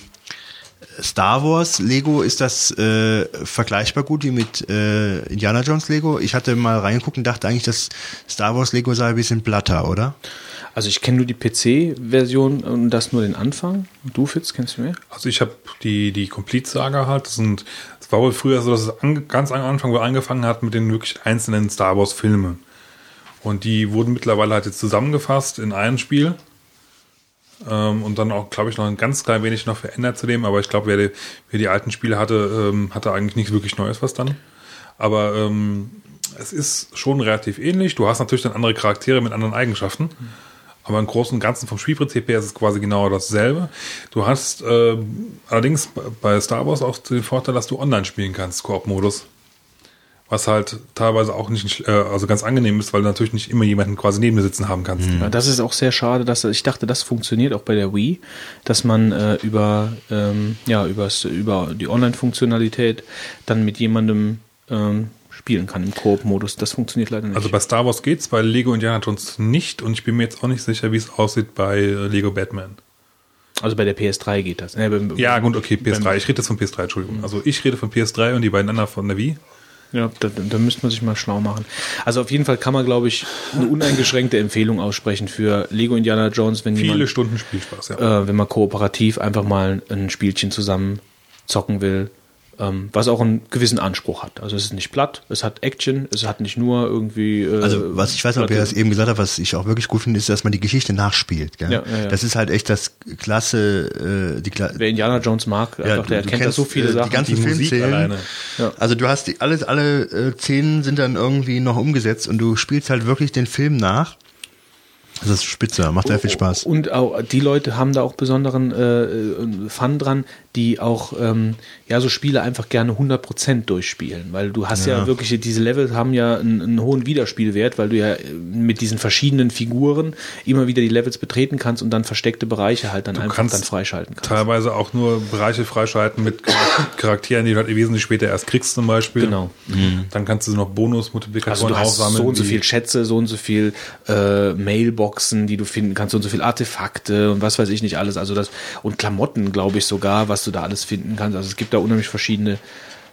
Star Wars Lego, ist das äh, vergleichbar gut wie mit äh, Indiana Jones Lego? Ich hatte mal reingeguckt und dachte eigentlich, das Star Wars Lego sei ein bisschen platter, oder? Also ich kenne nur die PC-Version und das nur den Anfang. Du, Fitz, kennst du mehr? Also ich habe die, die Complete-Saga halt. Das, sind, das war wohl früher so, dass es an, ganz am Anfang wohl angefangen hat mit den wirklich einzelnen Star Wars-Filmen. Und die wurden mittlerweile halt jetzt zusammengefasst in ein Spiel. Ähm, und dann auch, glaube ich, noch ein ganz klein wenig noch verändert zu dem. Aber ich glaube, wer, die- wer die alten Spiele hatte, ähm, hatte eigentlich nichts wirklich Neues was dann. Aber ähm, es ist schon relativ ähnlich. Du hast natürlich dann andere Charaktere mit anderen Eigenschaften. Aber im Großen und Ganzen vom Spielprinzip her ist es quasi genau dasselbe. Du hast äh, allerdings bei Star Wars auch den Vorteil, dass du online spielen kannst, Koop-Modus. Was halt teilweise auch nicht, äh, also ganz angenehm ist, weil du natürlich nicht immer jemanden quasi neben dir sitzen haben kannst. Ja, das ist auch sehr schade, dass ich dachte, das funktioniert auch bei der Wii, dass man äh, über ähm, ja übers, über die Online-Funktionalität dann mit jemandem ähm, spielen kann im Koop-Modus. Das funktioniert leider nicht. Also bei Star Wars geht's, bei Lego Indiana Jones nicht und ich bin mir jetzt auch nicht sicher, wie es aussieht bei äh, Lego Batman. Also bei der PS3 geht das. Äh, Ja, gut, okay, PS3. beim- Ich rede jetzt von PS3, Entschuldigung. Also ich rede von PS3 und die beiden anderen von der Wii. Ja, da, da müsste man sich mal schlau machen. Also auf jeden Fall kann man, glaube ich, eine uneingeschränkte Empfehlung aussprechen für Lego Indiana Jones, wenn Viele jemand, Stunden Spielspaß, ja. äh, wenn man kooperativ einfach mal ein Spielchen zusammen zocken will, was auch einen gewissen Anspruch hat. Also es ist nicht platt, es hat Action, es hat nicht nur irgendwie. Äh, Also was ich weiß nicht, ob ihr das eben gesagt habt, was ich auch wirklich gut finde, ist, dass man die Geschichte nachspielt. Gell? Ja, ja, ja. Das ist halt echt das klasse, äh, die Kla Wer Indiana Jones mag, Ja, einfach, der du kennt da so viele äh, Sachen. Die ganzen Die Filmszenen. alleine. Ja. Also du hast die, alles, alle äh, Szenen sind dann irgendwie noch umgesetzt und du spielst halt wirklich den Film nach. Das ist spitze, macht sehr viel Spaß. Und auch die Leute haben da auch besonderen äh, äh, Fun dran, die auch ähm, ja so Spiele einfach gerne 100% durchspielen, weil du hast ja, wirklich diese Level haben ja einen, einen hohen Wiederspielwert, weil du ja äh, mit diesen verschiedenen Figuren immer wieder die Levels betreten kannst und dann versteckte Bereiche halt dann einfach kannst dann freischalten kannst. Teilweise auch nur Bereiche freischalten mit Charak- <coughs> Charakteren, die du halt wesentlich später erst kriegst zum Beispiel. Genau. Dann kannst du noch Also Bonus-Multiplikatoren du hast aufsammeln. so und so viel Schätze, so und so viel äh, Mailboxen, die du finden kannst, so und so viel Artefakte und was weiß ich nicht alles. Also das und Klamotten, glaube ich sogar, was du da alles finden kannst. Also es gibt da unheimlich verschiedene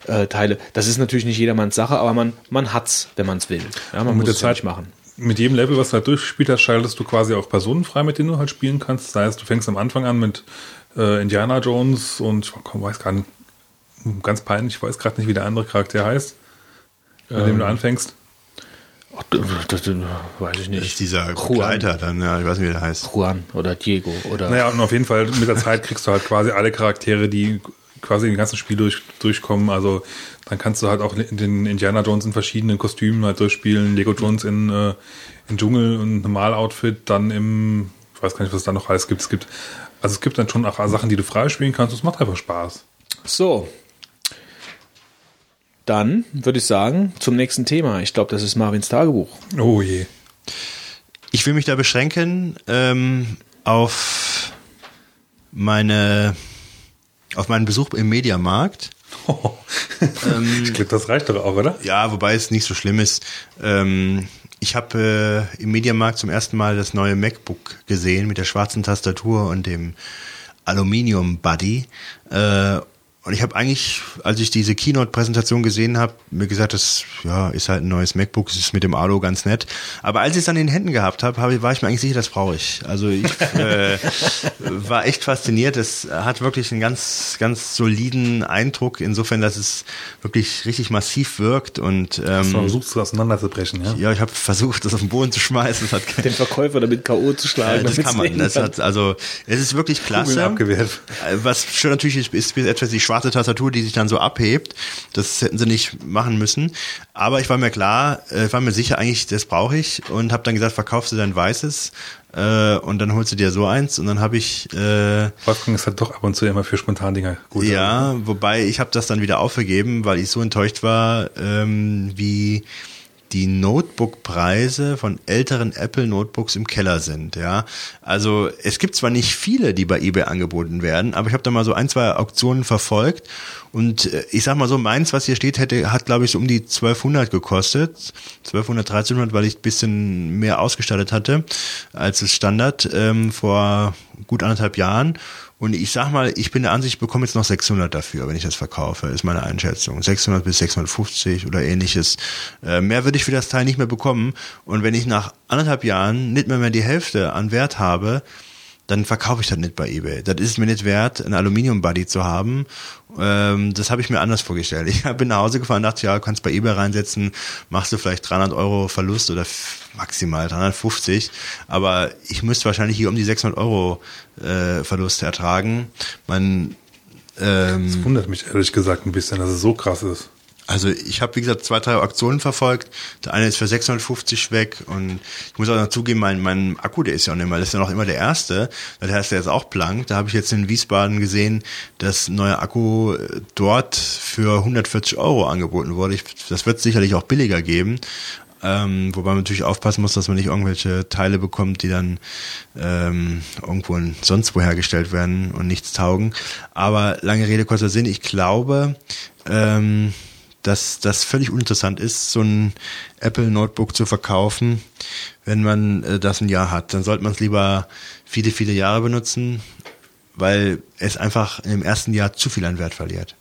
äh, Teile. Das ist natürlich nicht jedermanns Sache, aber man man hat's, wenn man es will. Ja, man muss mit der es ja Zeit nicht machen. Mit jedem Level, was du halt durchgespielt hast, schaltest du quasi auch Personen frei, mit denen du halt spielen kannst. Das heißt, du fängst am Anfang an mit äh, Indiana Jones und ich komm, weiß gar nicht, ganz peinlich, ich weiß gerade nicht, wie der andere Charakter heißt, mit Ähm. dem du anfängst. Das, das, das weiß ich Das nicht. ist dieser Juan, Begleiter dann, ja, ich weiß nicht, wie der heißt. Juan oder Diego oder Naja, und auf jeden Fall mit der Zeit kriegst du halt quasi alle Charaktere, die quasi im ganzen Spiel durch, durchkommen. Also dann kannst du halt auch den Indiana Jones in verschiedenen Kostümen halt durchspielen, Lego Jones in, äh, in Dschungel und Normaloutfit, dann im, ich weiß gar nicht, was es da noch alles gibt. Es gibt, also es gibt dann schon auch Sachen, die du freispielen kannst. Es macht einfach Spaß. So. Dann würde ich sagen, zum nächsten Thema. Ich glaube, das ist Marvins Tagebuch. Oh je. Ich will mich da beschränken ähm, auf meine auf meinen Besuch im Mediamarkt. <laughs> ich glaube, das reicht doch auch, oder? Ja, wobei es nicht so schlimm ist. Ähm, ich habe äh, im Mediamarkt zum ersten Mal das neue MacBook gesehen mit der schwarzen Tastatur und dem Aluminium Buddy. Äh, und ich habe eigentlich, als ich diese Keynote-Präsentation gesehen habe, mir gesagt, das ja, ist halt ein neues MacBook, es ist mit dem Alu ganz nett. Aber als ich es dann in den Händen gehabt habe, hab, war ich mir eigentlich sicher, das brauche ich. Also ich <laughs> äh, war echt fasziniert. Es hat wirklich einen ganz, ganz soliden Eindruck, insofern, dass es wirklich richtig massiv wirkt. Und ähm, versuchst du auseinanderzubrechen, ja? ja, ich habe versucht, das auf den Boden zu schmeißen. Das hat <laughs> Den Verkäufer damit K.O. zu schlagen. ja, das kann man. Das hat, also es ist wirklich Kugeln klasse. abgewehrt. Äh, Was schön natürlich ist, ist etwas die schwarze Tastatur, die sich dann so abhebt. Das hätten sie nicht machen müssen. Aber ich war mir klar, äh, ich war mir sicher, eigentlich das brauche ich und habe dann gesagt, verkaufst du dein weißes äh, und dann holst du dir so eins und dann habe ich äh, Wolfgang ist halt doch ab und zu immer für Spontandinger gut. ja, wobei ich habe das dann wieder aufgegeben, weil ich so enttäuscht war, ähm, wie die Notebook-Preise von älteren Apple-Notebooks im Keller sind. Ja, also es gibt zwar nicht viele, die bei eBay angeboten werden, aber ich habe da mal so ein, zwei Auktionen verfolgt und äh, ich sag mal so, meins, was hier steht, hätte hat glaube ich so um die 1200 gekostet, 1200, 1300, weil ich ein bisschen mehr ausgestattet hatte als das Standard ähm, vor gut anderthalb Jahren. Und ich sag mal, ich bin der Ansicht, ich bekomme jetzt noch 600 dafür, wenn ich das verkaufe, ist meine Einschätzung. 600 bis 650 oder ähnliches. Äh, mehr würde ich für das Teil nicht mehr bekommen. Und wenn ich nach anderthalb Jahren nicht mehr, mehr die Hälfte an Wert habe, dann verkaufe ich das nicht bei eBay. Das ist mir nicht wert, ein Aluminium-Buddy zu haben. Ähm, das habe ich mir anders vorgestellt. Ich bin nach Hause gefahren und dachte, ja, kannst bei eBay reinsetzen, machst du vielleicht 300 Euro Verlust oder maximal 350. Aber ich müsste wahrscheinlich hier um die 600 Euro äh, Verlust ertragen. Man ähm, Das wundert mich ehrlich gesagt ein bisschen, dass es so krass ist. Also ich habe, wie gesagt, zwei, drei Aktionen verfolgt. Der eine ist für 650 weg und ich muss auch noch zugeben, mein, mein Akku, der ist ja auch nicht mehr, das ist ja noch immer der erste. Das heißt, der ist auch blank. Da habe ich jetzt in Wiesbaden gesehen, dass neuer Akku äh, dort für 140 Euro angeboten wurde. Ich, das wird sicherlich auch billiger geben. Ähm, wobei man natürlich aufpassen muss, dass man nicht irgendwelche Teile bekommt, die dann ähm, irgendwo sonst wo hergestellt werden und nichts taugen. Aber lange Rede, kurzer Sinn, ich glaube, ähm, dass das völlig uninteressant ist, so ein Apple Notebook zu verkaufen, wenn man äh, das ein Jahr hat. Dann sollte man es lieber viele, viele Jahre benutzen, weil es einfach im ersten Jahr zu viel an Wert verliert.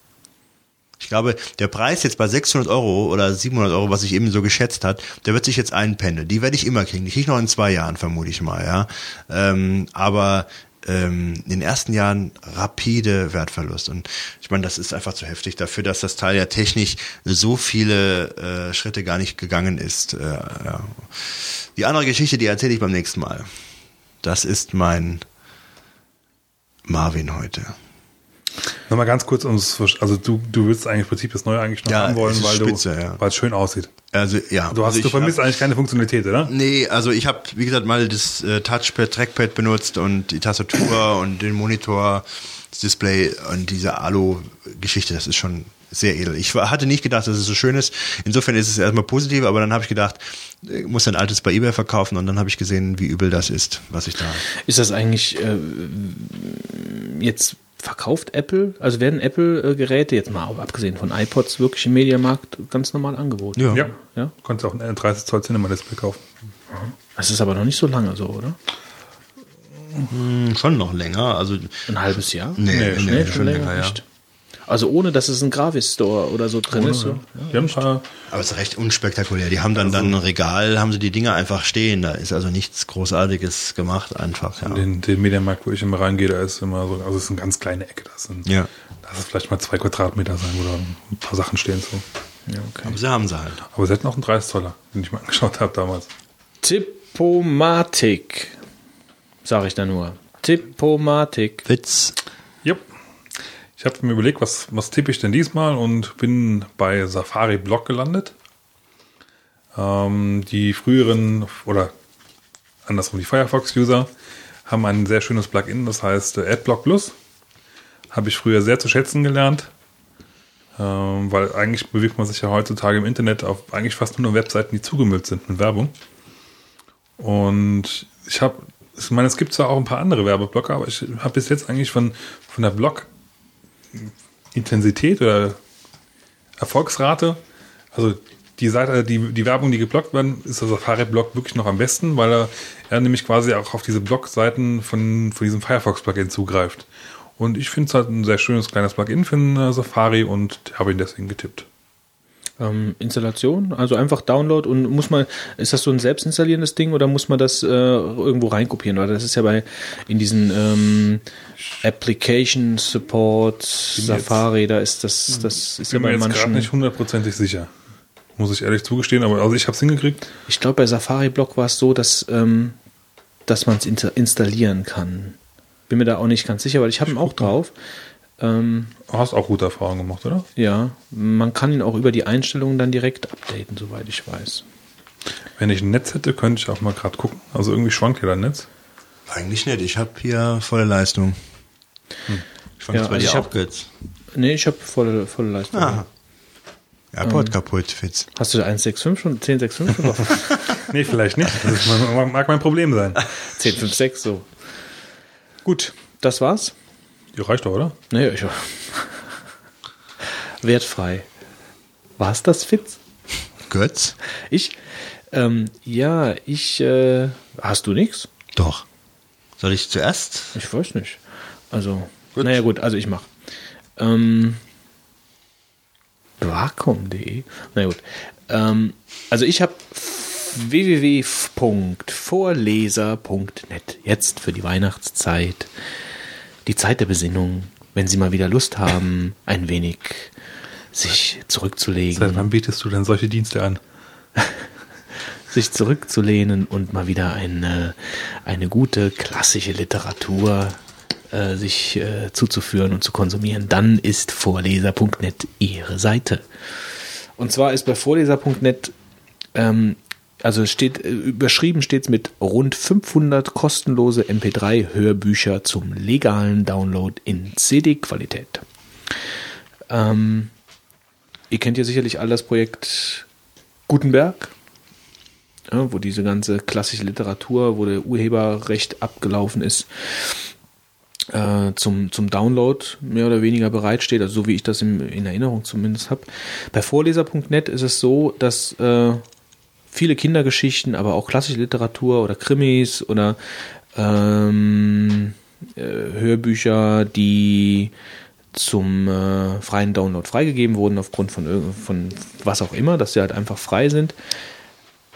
Ich glaube, der Preis jetzt bei 600 Euro oder 700 Euro, was ich eben so geschätzt hat, der wird sich jetzt einpendeln. Die werde ich immer kriegen. Die kriege ich noch in zwei Jahren, vermute ich mal, ja. Ähm, aber ähm, in den ersten Jahren rapide Wertverlust. Und ich meine, das ist einfach zu heftig dafür, dass das Teil ja technisch so viele äh, Schritte gar nicht gegangen ist. Äh, ja. Die andere Geschichte, die erzähle ich beim nächsten Mal. Das ist mein Marvin heute. Nochmal ganz kurz, also du, du willst eigentlich im Prinzip das Neue eigentlich noch Ja, haben wollen, weil, spitze, du, ja. weil es schön aussieht. Also ja. Du, hast, also du vermisst hab- eigentlich keine Funktionalität, oder? Nee, also ich habe, wie gesagt, mal das äh, Touchpad, Trackpad benutzt und die Tastatur <coughs> und den Monitor, das Display und diese Alu-Geschichte, das ist schon sehr edel. Ich hatte nicht gedacht, dass es so schön ist. Insofern ist es erstmal positiv, aber dann habe ich gedacht, ich muss ein altes bei eBay verkaufen und dann habe ich gesehen, wie übel das ist, was ich da. Ist das eigentlich äh, jetzt verkauft Apple? Also werden Apple-Geräte, jetzt mal abgesehen von iPods, wirklich im Mediamarkt ganz normal angeboten? Ja. Ja. Ja? Du konntest auch ein 30 Zoll Cinema Display kaufen. Das ist aber noch nicht so lange so, oder? Hm, schon noch länger, also Ein halbes Jahr? Nee, nee, nee, schon schon länger länger, ja. nicht. Also ohne, dass es ein Gravis-Store oder so drin ist. So. Haben ein paar, aber es ist recht unspektakulär. Die haben dann dann ein Regal, haben sie die Dinger einfach stehen. Da ist also nichts Großartiges gemacht, einfach. Ja. den, den Mediamarkt, wo ich immer reingehe, da ist immer so, also es ist eine ganz kleine Ecke. Das sind, Ja. Lass es vielleicht mal zwei Quadratmeter sein, wo da ein paar Sachen stehen. So. Ja, okay. Aber sie haben sie halt. Aber sie hätten auch einen 30 Zoller, den ich mal <laughs> angeschaut habe damals. Tippomatik. Sag ich da nur. Tippomatik. Witz. Ich habe mir überlegt, was, was tippe ich denn diesmal und bin bei Safari Blog gelandet. Ähm, die früheren oder andersrum die Firefox-User haben ein sehr schönes Plugin, das heißt äh, AdBlock Plus. Habe ich früher sehr zu schätzen gelernt, ähm, weil eigentlich bewegt man sich ja heutzutage im Internet auf eigentlich fast nur Webseiten, die zugemüllt sind mit Werbung. Und ich habe, ich meine, es gibt zwar auch ein paar andere Werbeblocker, aber ich habe bis jetzt eigentlich von, von der Blog-Intensität oder Erfolgsrate, also die Seite, die, die Werbung, die geblockt werden, ist der Safari-Blog wirklich noch am besten, weil er, er nämlich quasi auch auf diese Blog-Seiten von, von diesem Firefox-Plugin zugreift. Und ich finde es halt ein sehr schönes kleines Plugin für äh, Safari und habe ihn deswegen getippt. Ähm, Installation, also einfach Download und muss man, ist das so ein selbstinstallierendes Ding oder muss man das äh, irgendwo reinkopieren? Oder das ist ja bei in diesen ähm, Application Support Safari, da ist das, das ist ja Bin mir bei manchen. nicht hundertprozentig sicher. Muss ich ehrlich zugestehen, aber also ich habe es hingekriegt. Ich glaube, bei Safari Block war es so, dass, ähm, dass man es installieren kann. Bin mir da auch nicht ganz sicher, weil ich habe ihn auch drauf. Ähm, Du hast auch gute Erfahrungen gemacht, oder? ja, man kann ihn auch über die Einstellungen dann direkt updaten, soweit ich weiß. Wenn ich ein Netz hätte, könnte ich auch mal gerade gucken. Also irgendwie schwankt ja dein Netz. Eigentlich nicht. Ich habe hier volle Leistung. Ich fand Ja, bei also dir ich auch hab- gut. Nee, ich habe volle, volle Leistung. Ah. AirPod kaputt, Fitz. Hast du 165 schon? 1065 schon drauf? Nee, vielleicht nicht. Das mag mein Problem sein. 1056 so. Gut, das war's. Die reicht doch, oder? Nee, ich Wertfrei. War's das, Fitz? Götz? Ich? Ähm, ja, ich, äh, hast du nichts? Doch. Soll ich zuerst? Ich weiß nicht. Also, Gut. naja gut, also ich mach. Ähm, Vakuum.de. Na gut. Ähm, also ich habe www.vorleser.net. Jetzt für die Weihnachtszeit, die Zeit der Besinnung, wenn Sie mal wieder Lust haben, ein wenig sich zurückzulegen. Seit wann bietest du denn solche Dienste an? <laughs> sich zurückzulehnen und mal wieder eine, eine gute klassische Literatur äh, sich äh, zuzuführen und zu konsumieren, dann ist vorleser.net Ihre Seite. Und zwar ist bei vorleser.net, ähm, also steht, äh, überschrieben steht es mit rund 500 kostenlose MP3-Hörbücher zum legalen Download in CD-Qualität. Ähm, ihr kennt ja sicherlich all das Projekt Gutenberg ja, wo diese ganze klassische Literatur, wo der Urheberrecht abgelaufen ist, äh, zum, zum Download mehr oder weniger bereitsteht, also so wie ich das im, in Erinnerung zumindest habe. Bei Vorleser.net ist es so, dass äh, viele Kindergeschichten, aber auch klassische Literatur oder Krimis oder ähm, äh, Hörbücher, die zum äh, freien Download freigegeben wurden, aufgrund von, von was auch immer, dass sie halt einfach frei sind,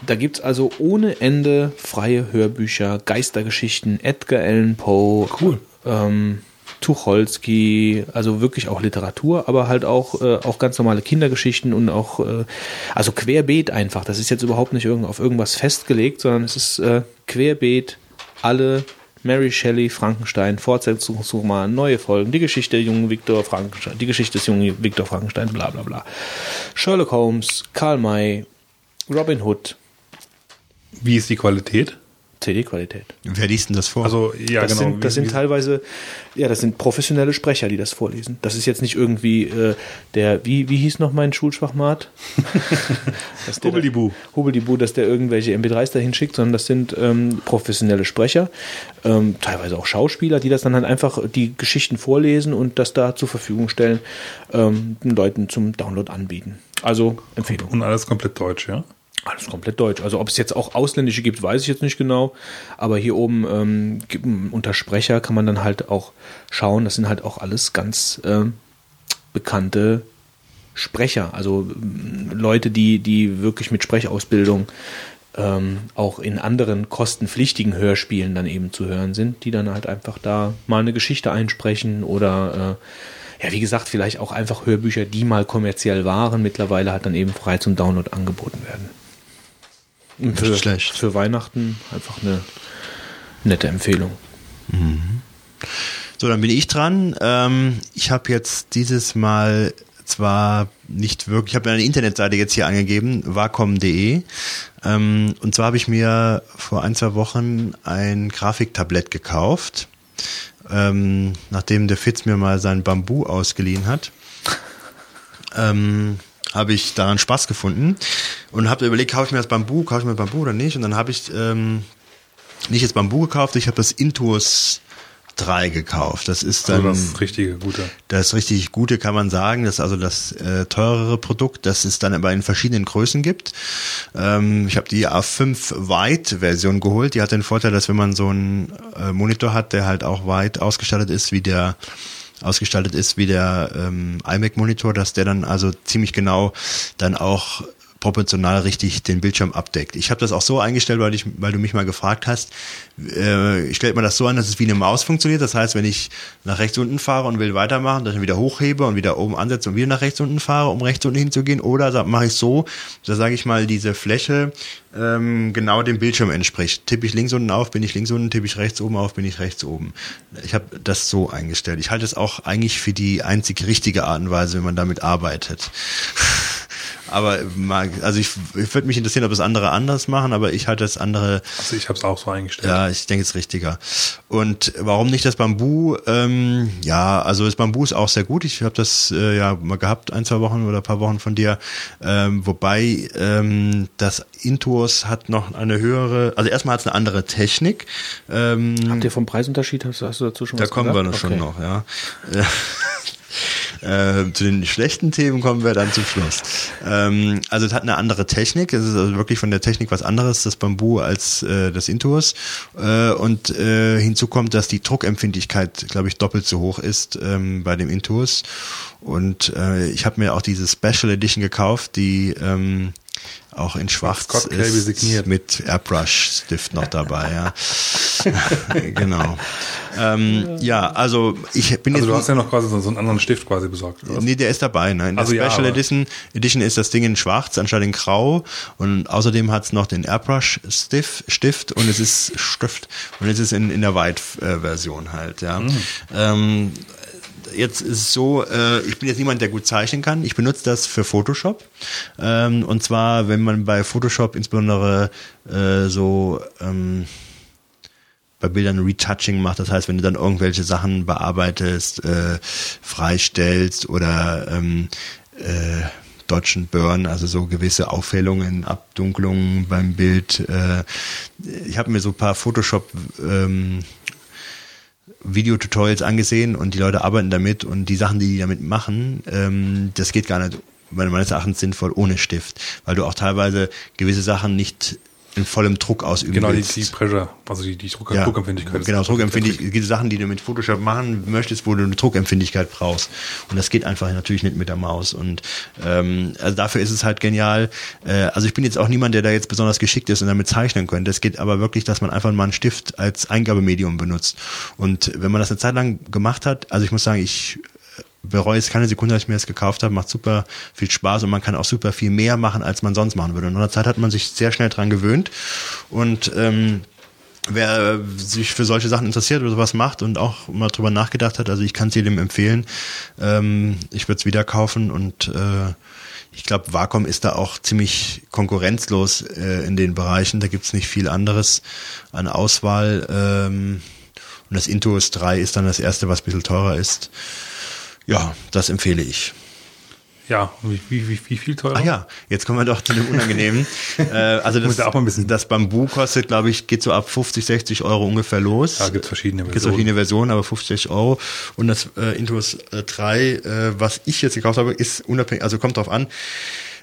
da gibt es also ohne Ende freie Hörbücher, Geistergeschichten, Edgar Allan Poe, cool. ähm, Tucholsky, also wirklich auch Literatur, aber halt auch, äh, auch ganz normale Kindergeschichten und auch, äh, also querbeet einfach. Das ist jetzt überhaupt nicht irgend, auf irgendwas festgelegt, sondern es ist äh, querbeet alle Mary Shelley, Frankenstein, Fortsetzungsroman, neue Folgen, die Geschichte des jungen Viktor Frankenstein, die Geschichte des jungen Viktor Frankenstein, bla bla bla. Sherlock Holmes, Karl May, Robin Hood, wie ist die Qualität? CD-Qualität. Wer liest denn das vor? Also, ja, das genau. Sind, das sind teilweise, ja, das sind professionelle Sprecher, die das vorlesen. Das ist jetzt nicht irgendwie äh, der, wie, wie hieß noch mein Schulschwachmat? <laughs> Hubeldibu. Hubeldibu, dass der irgendwelche MP3s dahin schickt, sondern das sind ähm, professionelle Sprecher, ähm, teilweise auch Schauspieler, die das dann halt einfach die Geschichten vorlesen und das da zur Verfügung stellen, ähm, den Leuten zum Download anbieten. Also Empfehlung. Und alles komplett deutsch, ja? Alles komplett deutsch. Also ob es jetzt auch ausländische gibt, weiß ich jetzt nicht genau. Aber hier oben ähm, unter Sprecher kann man dann halt auch schauen. Das sind halt auch alles ganz äh, bekannte Sprecher. Also äh, Leute, die, die wirklich mit Sprechausbildung ähm, auch in anderen kostenpflichtigen Hörspielen dann eben zu hören sind, die dann halt einfach da mal eine Geschichte einsprechen oder äh, ja, wie gesagt, vielleicht auch einfach Hörbücher, die mal kommerziell waren, mittlerweile halt dann eben frei zum Download angeboten werden. Für, schlecht. für Weihnachten einfach eine nette Empfehlung. Mhm. So, dann bin ich dran. Ähm, ich habe jetzt dieses Mal zwar nicht wirklich, ich habe eine Internetseite jetzt hier angegeben, wacom.de. Ähm, und zwar habe ich mir vor ein, zwei Wochen ein Grafiktablett gekauft, ähm, nachdem der Fitz mir mal sein Bambu ausgeliehen hat. Ähm, habe ich daran Spaß gefunden und habe überlegt, kaufe ich mir das Bambu, kaufe ich mir Bambu oder nicht? Und dann habe ich ähm, nicht jetzt Bambu gekauft, ich habe das Intuos 3 gekauft. Das ist dann also das richtige gute. Das richtig gute kann man sagen. Das ist also das äh, teurere Produkt, das es dann aber in verschiedenen Größen gibt. Ähm, ich habe die A5 White Version geholt. Die hat den Vorteil, dass wenn man so einen äh, Monitor hat, der halt auch weit ausgestattet ist, wie der ausgestaltet ist wie der ähm, iMac-Monitor, dass der dann also ziemlich genau dann auch proportional richtig den Bildschirm abdeckt. Ich habe das auch so eingestellt, weil, ich, weil du mich mal gefragt hast. Äh, ich stelle mir das so an, dass es wie eine Maus funktioniert. Das heißt, wenn ich nach rechts unten fahre und will weitermachen, dass ich wieder hochhebe und wieder oben ansetze und wieder nach rechts unten fahre, um rechts unten hinzugehen. Oder mache ich so, da sage ich mal, diese Fläche ähm, genau dem Bildschirm entspricht. Tippe ich links unten auf, bin ich links unten, tippe ich rechts oben auf, bin ich rechts oben. Ich habe das so eingestellt. Ich halte es auch eigentlich für die einzig richtige Art und Weise, wenn man damit arbeitet. Aber also ich, ich würde mich interessieren, ob es andere anders machen, aber ich halte das andere. Also ich habe es auch so eingestellt. Ja, ich denke es ist richtiger. Und warum nicht das Bambu? Ähm, ja, also das Bambu ist auch sehr gut. Ich habe das äh, ja mal gehabt, ein, zwei Wochen oder ein paar Wochen von dir. Ähm, wobei ähm, das Intuos hat noch eine höhere, also erstmal hat es eine andere Technik. Ähm, Habt ihr vom Preisunterschied, hast, hast du dazu schon da was Da kommen gesagt? wir noch okay. schon noch, ja. <laughs> Äh, zu den schlechten Themen kommen wir dann zum Schluss. Ähm, also es hat eine andere Technik. Es ist also wirklich von der Technik was anderes, das Bambu, als äh, das Intuos. Äh, und äh, hinzu kommt, dass die Druckempfindlichkeit, glaube ich, doppelt so hoch ist ähm, bei dem Intuos. Und äh, ich habe mir auch diese Special Edition gekauft, die ähm, auch in Schwarz ist mit Airbrush-Stift noch dabei, ja. <laughs> genau. Ähm, ja, also ich bin Also jetzt du hast ja noch quasi so, einen anderen Stift quasi besorgt. oder? Nee, der ist dabei. Ne? In der Also ja, Special aber- Edition, Edition ist das Ding in schwarz anstatt in grau und außerdem hat es noch den Airbrush Stift, Stift und es ist Stift und es ist in, in der White-Version halt. Ja. Mhm. Ähm, jetzt ist es so, äh, ich bin jetzt niemand, der gut zeichnen kann. Ich benutze das für Photoshop. Ähm, und zwar, wenn man bei Photoshop insbesondere äh, so ähm, bei Bildern Retouching macht. Das heißt, wenn du dann irgendwelche Sachen bearbeitest, äh, freistellst oder ähm, äh, Dodge and Burn, also so gewisse Aufhellungen, Abdunklungen beim Bild. Äh, ich habe mir so ein paar Photoshop ähm, Videotutorials angesehen und die Leute arbeiten damit und die Sachen, die die damit machen, ähm, das geht gar nicht meines Erachtens sinnvoll ohne Stift, weil du auch teilweise gewisse Sachen nicht in vollem Druck ausüben Genau, die, willst. die Pressure, also die, die Druck, Ja, Druckempfindlichkeit. Genau, Druckempfindlichkeit. Gibt Sachen, die du mit Photoshop machen möchtest, wo du eine Druckempfindlichkeit brauchst. Und das geht einfach natürlich nicht mit der Maus. Und ähm, also dafür ist es halt genial. Äh, also ich bin jetzt auch niemand, der da jetzt besonders geschickt ist und damit zeichnen könnte. Es geht aber wirklich, dass man einfach mal einen Stift als Eingabemedium benutzt. Und wenn man das eine Zeit lang gemacht hat, also ich muss sagen, ich bereue es keine Sekunde, dass ich mir das gekauft habe. Macht super viel Spaß und man kann auch super viel mehr machen, als man sonst machen würde. In der Zeit hat man sich sehr schnell dran gewöhnt. Und ähm, wer sich für solche Sachen interessiert oder sowas macht und auch mal drüber nachgedacht hat, also ich kann es jedem empfehlen. Ähm, ich würde es wieder kaufen und äh, ich glaube, Wacom ist da auch ziemlich konkurrenzlos äh, in den Bereichen. Da gibt's nicht viel anderes an Auswahl. Ähm, und das Intuos 3 ist dann das erste, was ein bisschen teurer ist. Ja, das empfehle ich. Ja, wie, wie, wie, viel teurer? Ach ja, jetzt kommen wir doch zu dem Unangenehmen. <laughs> äh, also Muss das, auch mal ein bisschen- das Bambu kostet, glaube ich, geht so ab 50, 60 Euro ungefähr los. Ja, gibt's verschiedene Gibt Versionen. verschiedene Versionen, aber 50 Euro. Und das äh, Intuos äh, 3, äh, was ich jetzt gekauft habe, ist unabhängig, also kommt drauf an,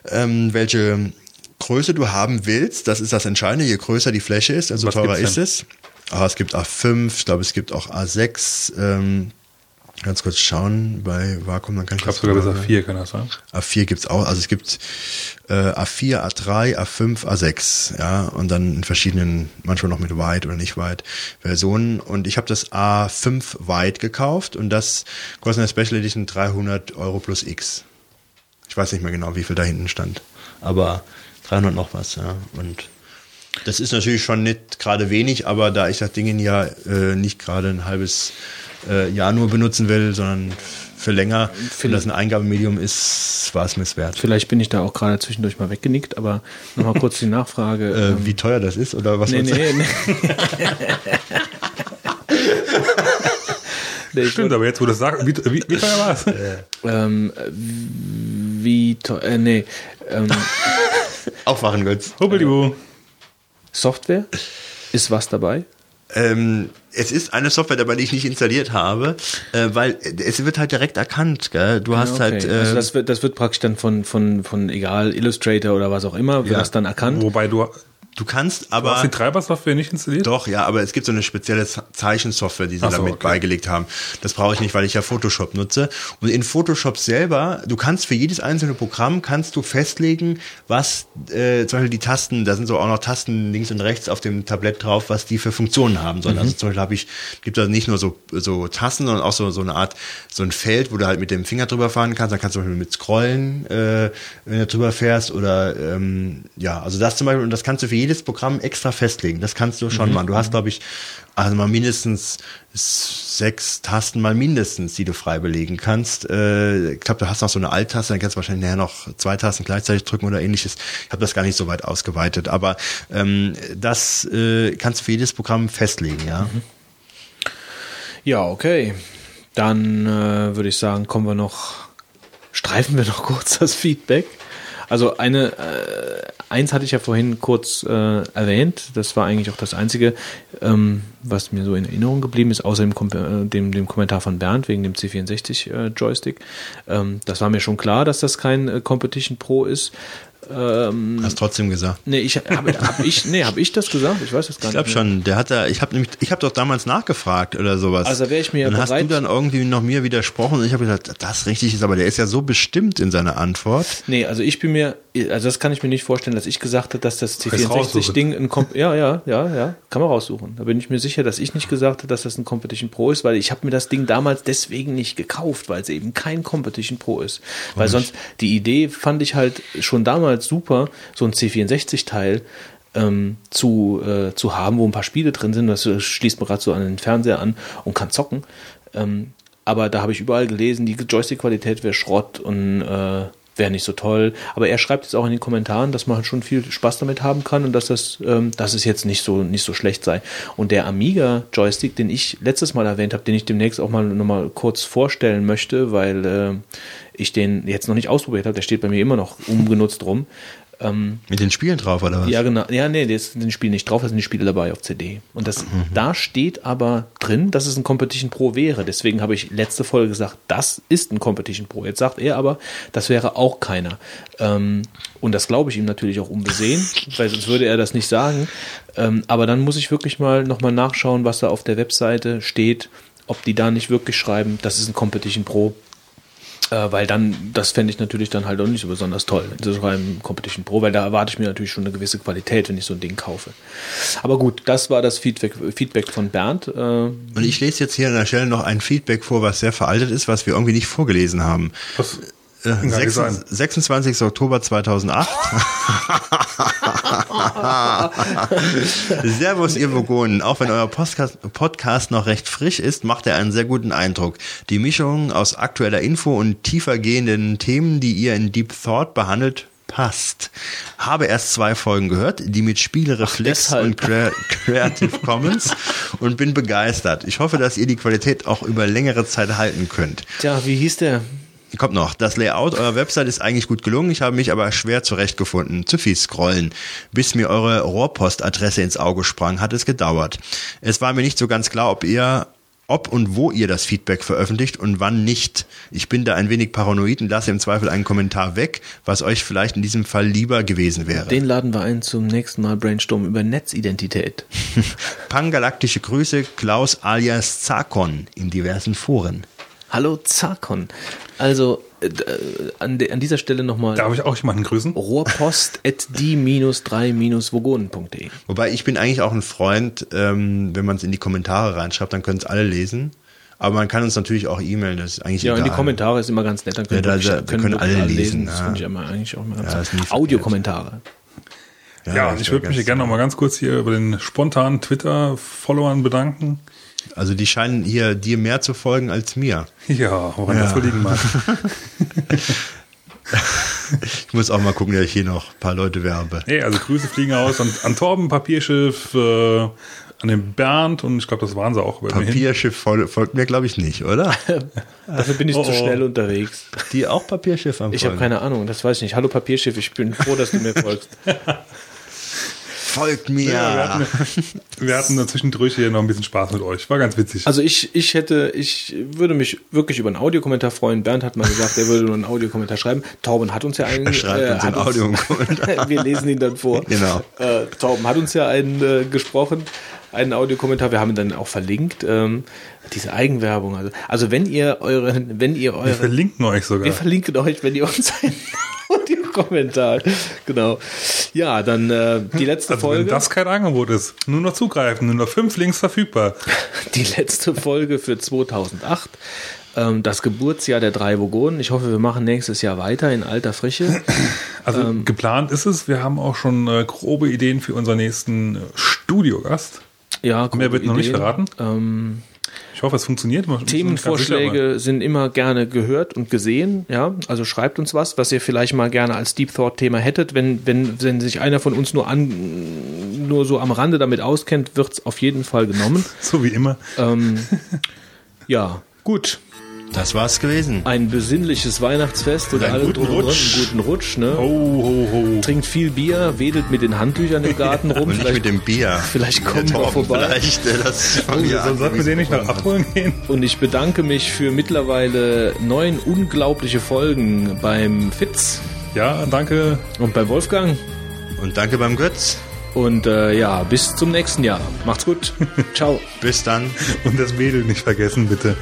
ähm, welche Größe du haben willst. Das ist das Entscheidende. Je größer die Fläche ist, also Was teurer gibt's ist es. Ah, es gibt A5, ich glaube, es gibt auch A6. Ähm, ganz kurz schauen bei Vakuum, dann kann ich Ich glaube das sogar bis mal- auf vier kann das sein. A4 gibt's auch, also es gibt äh, A4, A3, A5, A6, ja, und dann in verschiedenen, manchmal noch mit White oder nicht White Versionen. Und ich habe das A5 White gekauft und das kostet in der Special Edition 300 Euro plus X. Ich weiß nicht mehr genau, wie viel da hinten stand, aber 300 noch was, ja. Und das ist natürlich schon nicht gerade wenig, aber da ich das Ding ja äh, nicht gerade ein halbes äh, Jahr nur benutzen will, sondern für länger, wenn das ein Eingabemedium ist, war es mir wert. Vielleicht bin ich da auch gerade zwischendurch mal weggenickt, aber nochmal kurz die Nachfrage. Äh, wie teuer das ist oder was nee, nee, nee. <laughs> nee Stimmt, aber jetzt, wo du das sagst, wie, wie, wie teuer war es? Ähm, wie teuer, äh, nee, ähm, <laughs> Aufwachen, Götz. Hubbelibu. Software? Ist was dabei? Ähm, es ist eine Software dabei, die ich nicht installiert habe, äh, weil es wird halt direkt erkannt, gell? Du hast Ja, halt, äh, also das wird, das wird praktisch dann von, von, von egal, Illustrator oder was auch immer, wird Ja. das dann erkannt. Wobei du, du kannst du hast aber die Treibersoftware nicht installiert? Doch, ja, aber es gibt so eine spezielle Ze- Zeichensoftware, die sie so, damit okay. beigelegt haben. Das brauche ich nicht, weil ich ja Photoshop nutze. Und in Photoshop selber, du kannst für jedes einzelne Programm kannst du festlegen, was äh, zum Beispiel die Tasten, da sind so auch noch Tasten links und rechts auf dem Tablett drauf, was die für Funktionen haben sollen. Also zum Beispiel habe ich, gibt da nicht nur so so Tasten, sondern auch so so eine Art so ein Feld, wo du halt mit dem Finger drüber fahren kannst. Dann kannst du zum Beispiel mit Scrollen, äh, wenn du drüber fährst oder ähm, ja, also das zum Beispiel und das kannst du für jedes Programm extra festlegen. Das kannst du schon machen. Du hast glaube ich also mal mindestens sechs Tasten mal mindestens, die du frei belegen kannst. Äh, ich glaube, du hast noch so eine Alt-Taste, dann kannst du wahrscheinlich nachher noch zwei Tasten gleichzeitig drücken oder ähnliches. Ich habe das gar nicht so weit ausgeweitet, aber ähm, das äh, kannst du für jedes Programm festlegen, ja. Ja, okay. Dann äh, würde ich sagen, kommen wir noch, streifen wir noch <laughs> kurz das Feedback. Also eine, äh, eins hatte ich ja vorhin kurz äh, erwähnt, das war eigentlich auch das Einzige, ähm, was mir so in Erinnerung geblieben ist, außer dem, Kom äh, dem, dem Kommentar von Bernd wegen dem C64 äh. Ähm, das war mir schon klar, dass das kein äh, Competition Pro ist. Ähm, Hast trotzdem gesagt. nee, ich habe hab ich, nee, hab ich das gesagt? Ich weiß das gar Ich glaube nicht. mehr. schon, der hat da, ich habe nämlich, ich habe doch damals nachgefragt oder sowas. Also wäre ich mir Dann hast du bereit- dann irgendwie noch mir widersprochen und ich habe gesagt, das richtig ist, aber der ist ja so bestimmt in seiner Antwort. Nee, also ich bin mir, also das kann ich mir nicht vorstellen, dass ich gesagt habe, dass das Kannst raussuchen. C64-Ding ein ja, ja, ja, ja, kann man raussuchen. Da bin ich mir sicher, dass ich nicht gesagt habe, dass das ein Competition Pro ist, weil ich habe mir das Ding damals deswegen nicht gekauft, weil es eben kein Competition Pro ist. Weil sonst die Idee fand ich halt schon damals super, so ein C64-Teil ähm, zu, äh, zu haben, wo ein paar Spiele drin sind. Das äh, schließt man gerade so an den Fernseher an und kann zocken. Ähm, aber da habe ich überall gelesen, die Joystick-Qualität wäre Schrott und äh, wäre nicht so toll. Aber er schreibt jetzt auch in den Kommentaren, dass man halt schon viel Spaß damit haben kann und dass das, ähm, dass es jetzt nicht so nicht so schlecht sei. Und der Amiga Joystick, den ich letztes Mal erwähnt habe, den ich demnächst auch mal noch mal kurz vorstellen möchte, weil äh, ich den jetzt noch nicht ausprobiert habe, der steht bei mir immer noch ungenutzt rum. Ähm, Mit den Spielen drauf, oder was? ja, genau. Ja, nee, das sind die Spiele nicht drauf, da sind die Spiele dabei auf CD. Und das, da steht aber drin, dass es ein Competition Pro wäre. Deswegen habe ich letzte Folge gesagt, das ist ein Competition Pro. Jetzt sagt er aber, das wäre auch keiner. Ähm, und das glaube ich ihm natürlich auch unbesehen, <laughs> weil sonst würde er das nicht sagen. Ähm, aber dann muss ich wirklich mal nochmal nachschauen, was da auf der Webseite steht, ob die da nicht wirklich schreiben, das ist ein Competition Pro. Äh, weil dann, das fände ich natürlich dann halt auch nicht so besonders toll. Das war im Competition Pro, weil da erwarte ich mir natürlich schon eine gewisse Qualität, wenn ich so ein Ding kaufe. Aber gut, das war das Feedback, Feedback von Bernd. Äh, Und ich lese jetzt hier an der Stelle noch ein Feedback vor, was sehr veraltet ist, was wir irgendwie nicht vorgelesen haben. Was? Äh, Kann gar nicht sein. 26, 26. Oktober 2008. <laughs> Servus, ihr Vogonen. Auch wenn euer Podcast, Podcast noch recht frisch ist, macht er einen sehr guten Eindruck. Die Mischung aus aktueller Info und tiefer gehenden Themen, die ihr in Deep Thought behandelt, passt. Habe erst zwei Folgen gehört, die mit Spielereflex deshalb. und Crea- Creative Commons <laughs> und bin begeistert. Ich hoffe, dass ihr die Qualität auch über längere Zeit halten könnt. tja, wie hieß der? Kommt noch. Das Layout eurer Website ist eigentlich gut gelungen. Ich habe mich aber schwer zurechtgefunden. Zu viel scrollen. Bis mir eure Rohrpostadresse ins Auge sprang, hat es gedauert. Es war mir nicht so ganz klar, ob ihr ob und wo ihr das Feedback veröffentlicht und wann nicht. Ich bin da ein wenig paranoid und lasse im Zweifel einen Kommentar weg, was euch vielleicht in diesem Fall lieber gewesen wäre. Den laden wir ein zum nächsten Mal Brainstorm über Netzidentität. <laughs> Pangalaktische Grüße, Klaus alias Zakon in diversen Foren. Hallo Zarkon. Also äh, äh, an, de, an dieser Stelle nochmal Darf ich auch jemanden grüßen? rohrpost at die-3-vogonen.de. Wobei ich bin eigentlich auch ein Freund, ähm, wenn man es in die Kommentare reinschreibt, dann können es alle lesen. Aber man kann uns natürlich auch e-mailen, das ist eigentlich Ja, egal. in die Kommentare ist immer ganz nett, dann können, Ja, da- da- wir können wirklich alle lesen, Das ja. finde ich immer, eigentlich auch immer ganz Ja, verkehrt. Audiokommentare. Ja, das ich würde mich gerne noch mal ganz kurz hier über den spontanen Twitter-Followern bedanken. Also die scheinen hier dir mehr zu folgen als mir. <laughs> Ja, woran Ja. das liegen mag. Ich muss auch mal gucken, dass ich hier noch ein paar Leute werbe. Hey, also Grüße fliegen aus an, an Torben Papierschiff, äh, an den Bernd und ich glaube, das waren sie auch. Papierschiff fol folgt mir, glaube ich, nicht, oder? <laughs> Dafür bin ich Oh, zu oh. schnell unterwegs. Die auch Papierschiff am Ich habe keine Ahnung, das weiß ich nicht. Hallo Papierschiff, ich bin froh, dass du mir folgst. <laughs> Folgt mir! Ja, wir hatten, <laughs> wir hatten zwischendurch hier noch ein bisschen Spaß mit euch. War ganz witzig. Also ich, ich hätte, ich würde mich wirklich über einen Audiokommentar freuen. Bernd hat mal gesagt, er würde nur einen Audiokommentar schreiben. Torben hat uns ja einen. Er schreibt uns hat einen Audiokommentar. <laughs> Wir lesen ihn dann vor. Genau. Äh, Torben hat uns ja einen äh, gesprochen, einen Audiokommentar. Wir haben ihn dann auch verlinkt. Ähm, diese Eigenwerbung. Also, also wenn ihr eure, wenn ihr wir eure, verlinken euch sogar. wir verlinken euch, wenn ihr uns einen <laughs> Audiokommentar. Genau. Ja, dann äh, die letzte also Folge. wenn das kein Angebot ist, nur noch zugreifen, nur noch fünf Links verfügbar. <laughs> die letzte Folge für 2008. Ähm, das Geburtsjahr der drei Vogonen. Ich hoffe, wir machen nächstes Jahr weiter in alter Frische. <clears throat> Also Ähm. geplant ist es. Wir haben auch schon äh, grobe Ideen für unseren nächsten äh, Studiogast. Ja, Mehr wird noch nicht Ideen. verraten. Ähm, hoffe, es funktioniert. Aber- Themenvorschläge sind immer gerne gehört und gesehen. Ja, also schreibt uns was, was ihr vielleicht mal gerne als Deep Thought Thema hättet. Wenn, wenn, wenn sich einer von uns nur an, nur so am Rande damit auskennt, wird's auf jeden Fall genommen. <laughs> So wie immer. ähm, <laughs> ja, gut. Das war's gewesen. Ein besinnliches Weihnachtsfest und einen alle guten drum Rutsch. einen guten Rutsch. Ne? Ho, ho, ho. Trinkt viel Bier, wedelt mit den Handtüchern im Garten rum. Und nicht mit dem Bier. vielleicht kommen Der wir Torben vorbei. Vielleicht, das mir Sonst sollten wir den nicht noch abholen gehen. Und ich bedanke mich für mittlerweile neun unglaubliche Folgen beim Fitz. Ja, danke. Und bei Wolfgang. Und danke beim Götz. Und äh, ja, bis zum nächsten Jahr. Macht's gut. <laughs> Ciao. Bis dann. Und das Mädel nicht vergessen, bitte.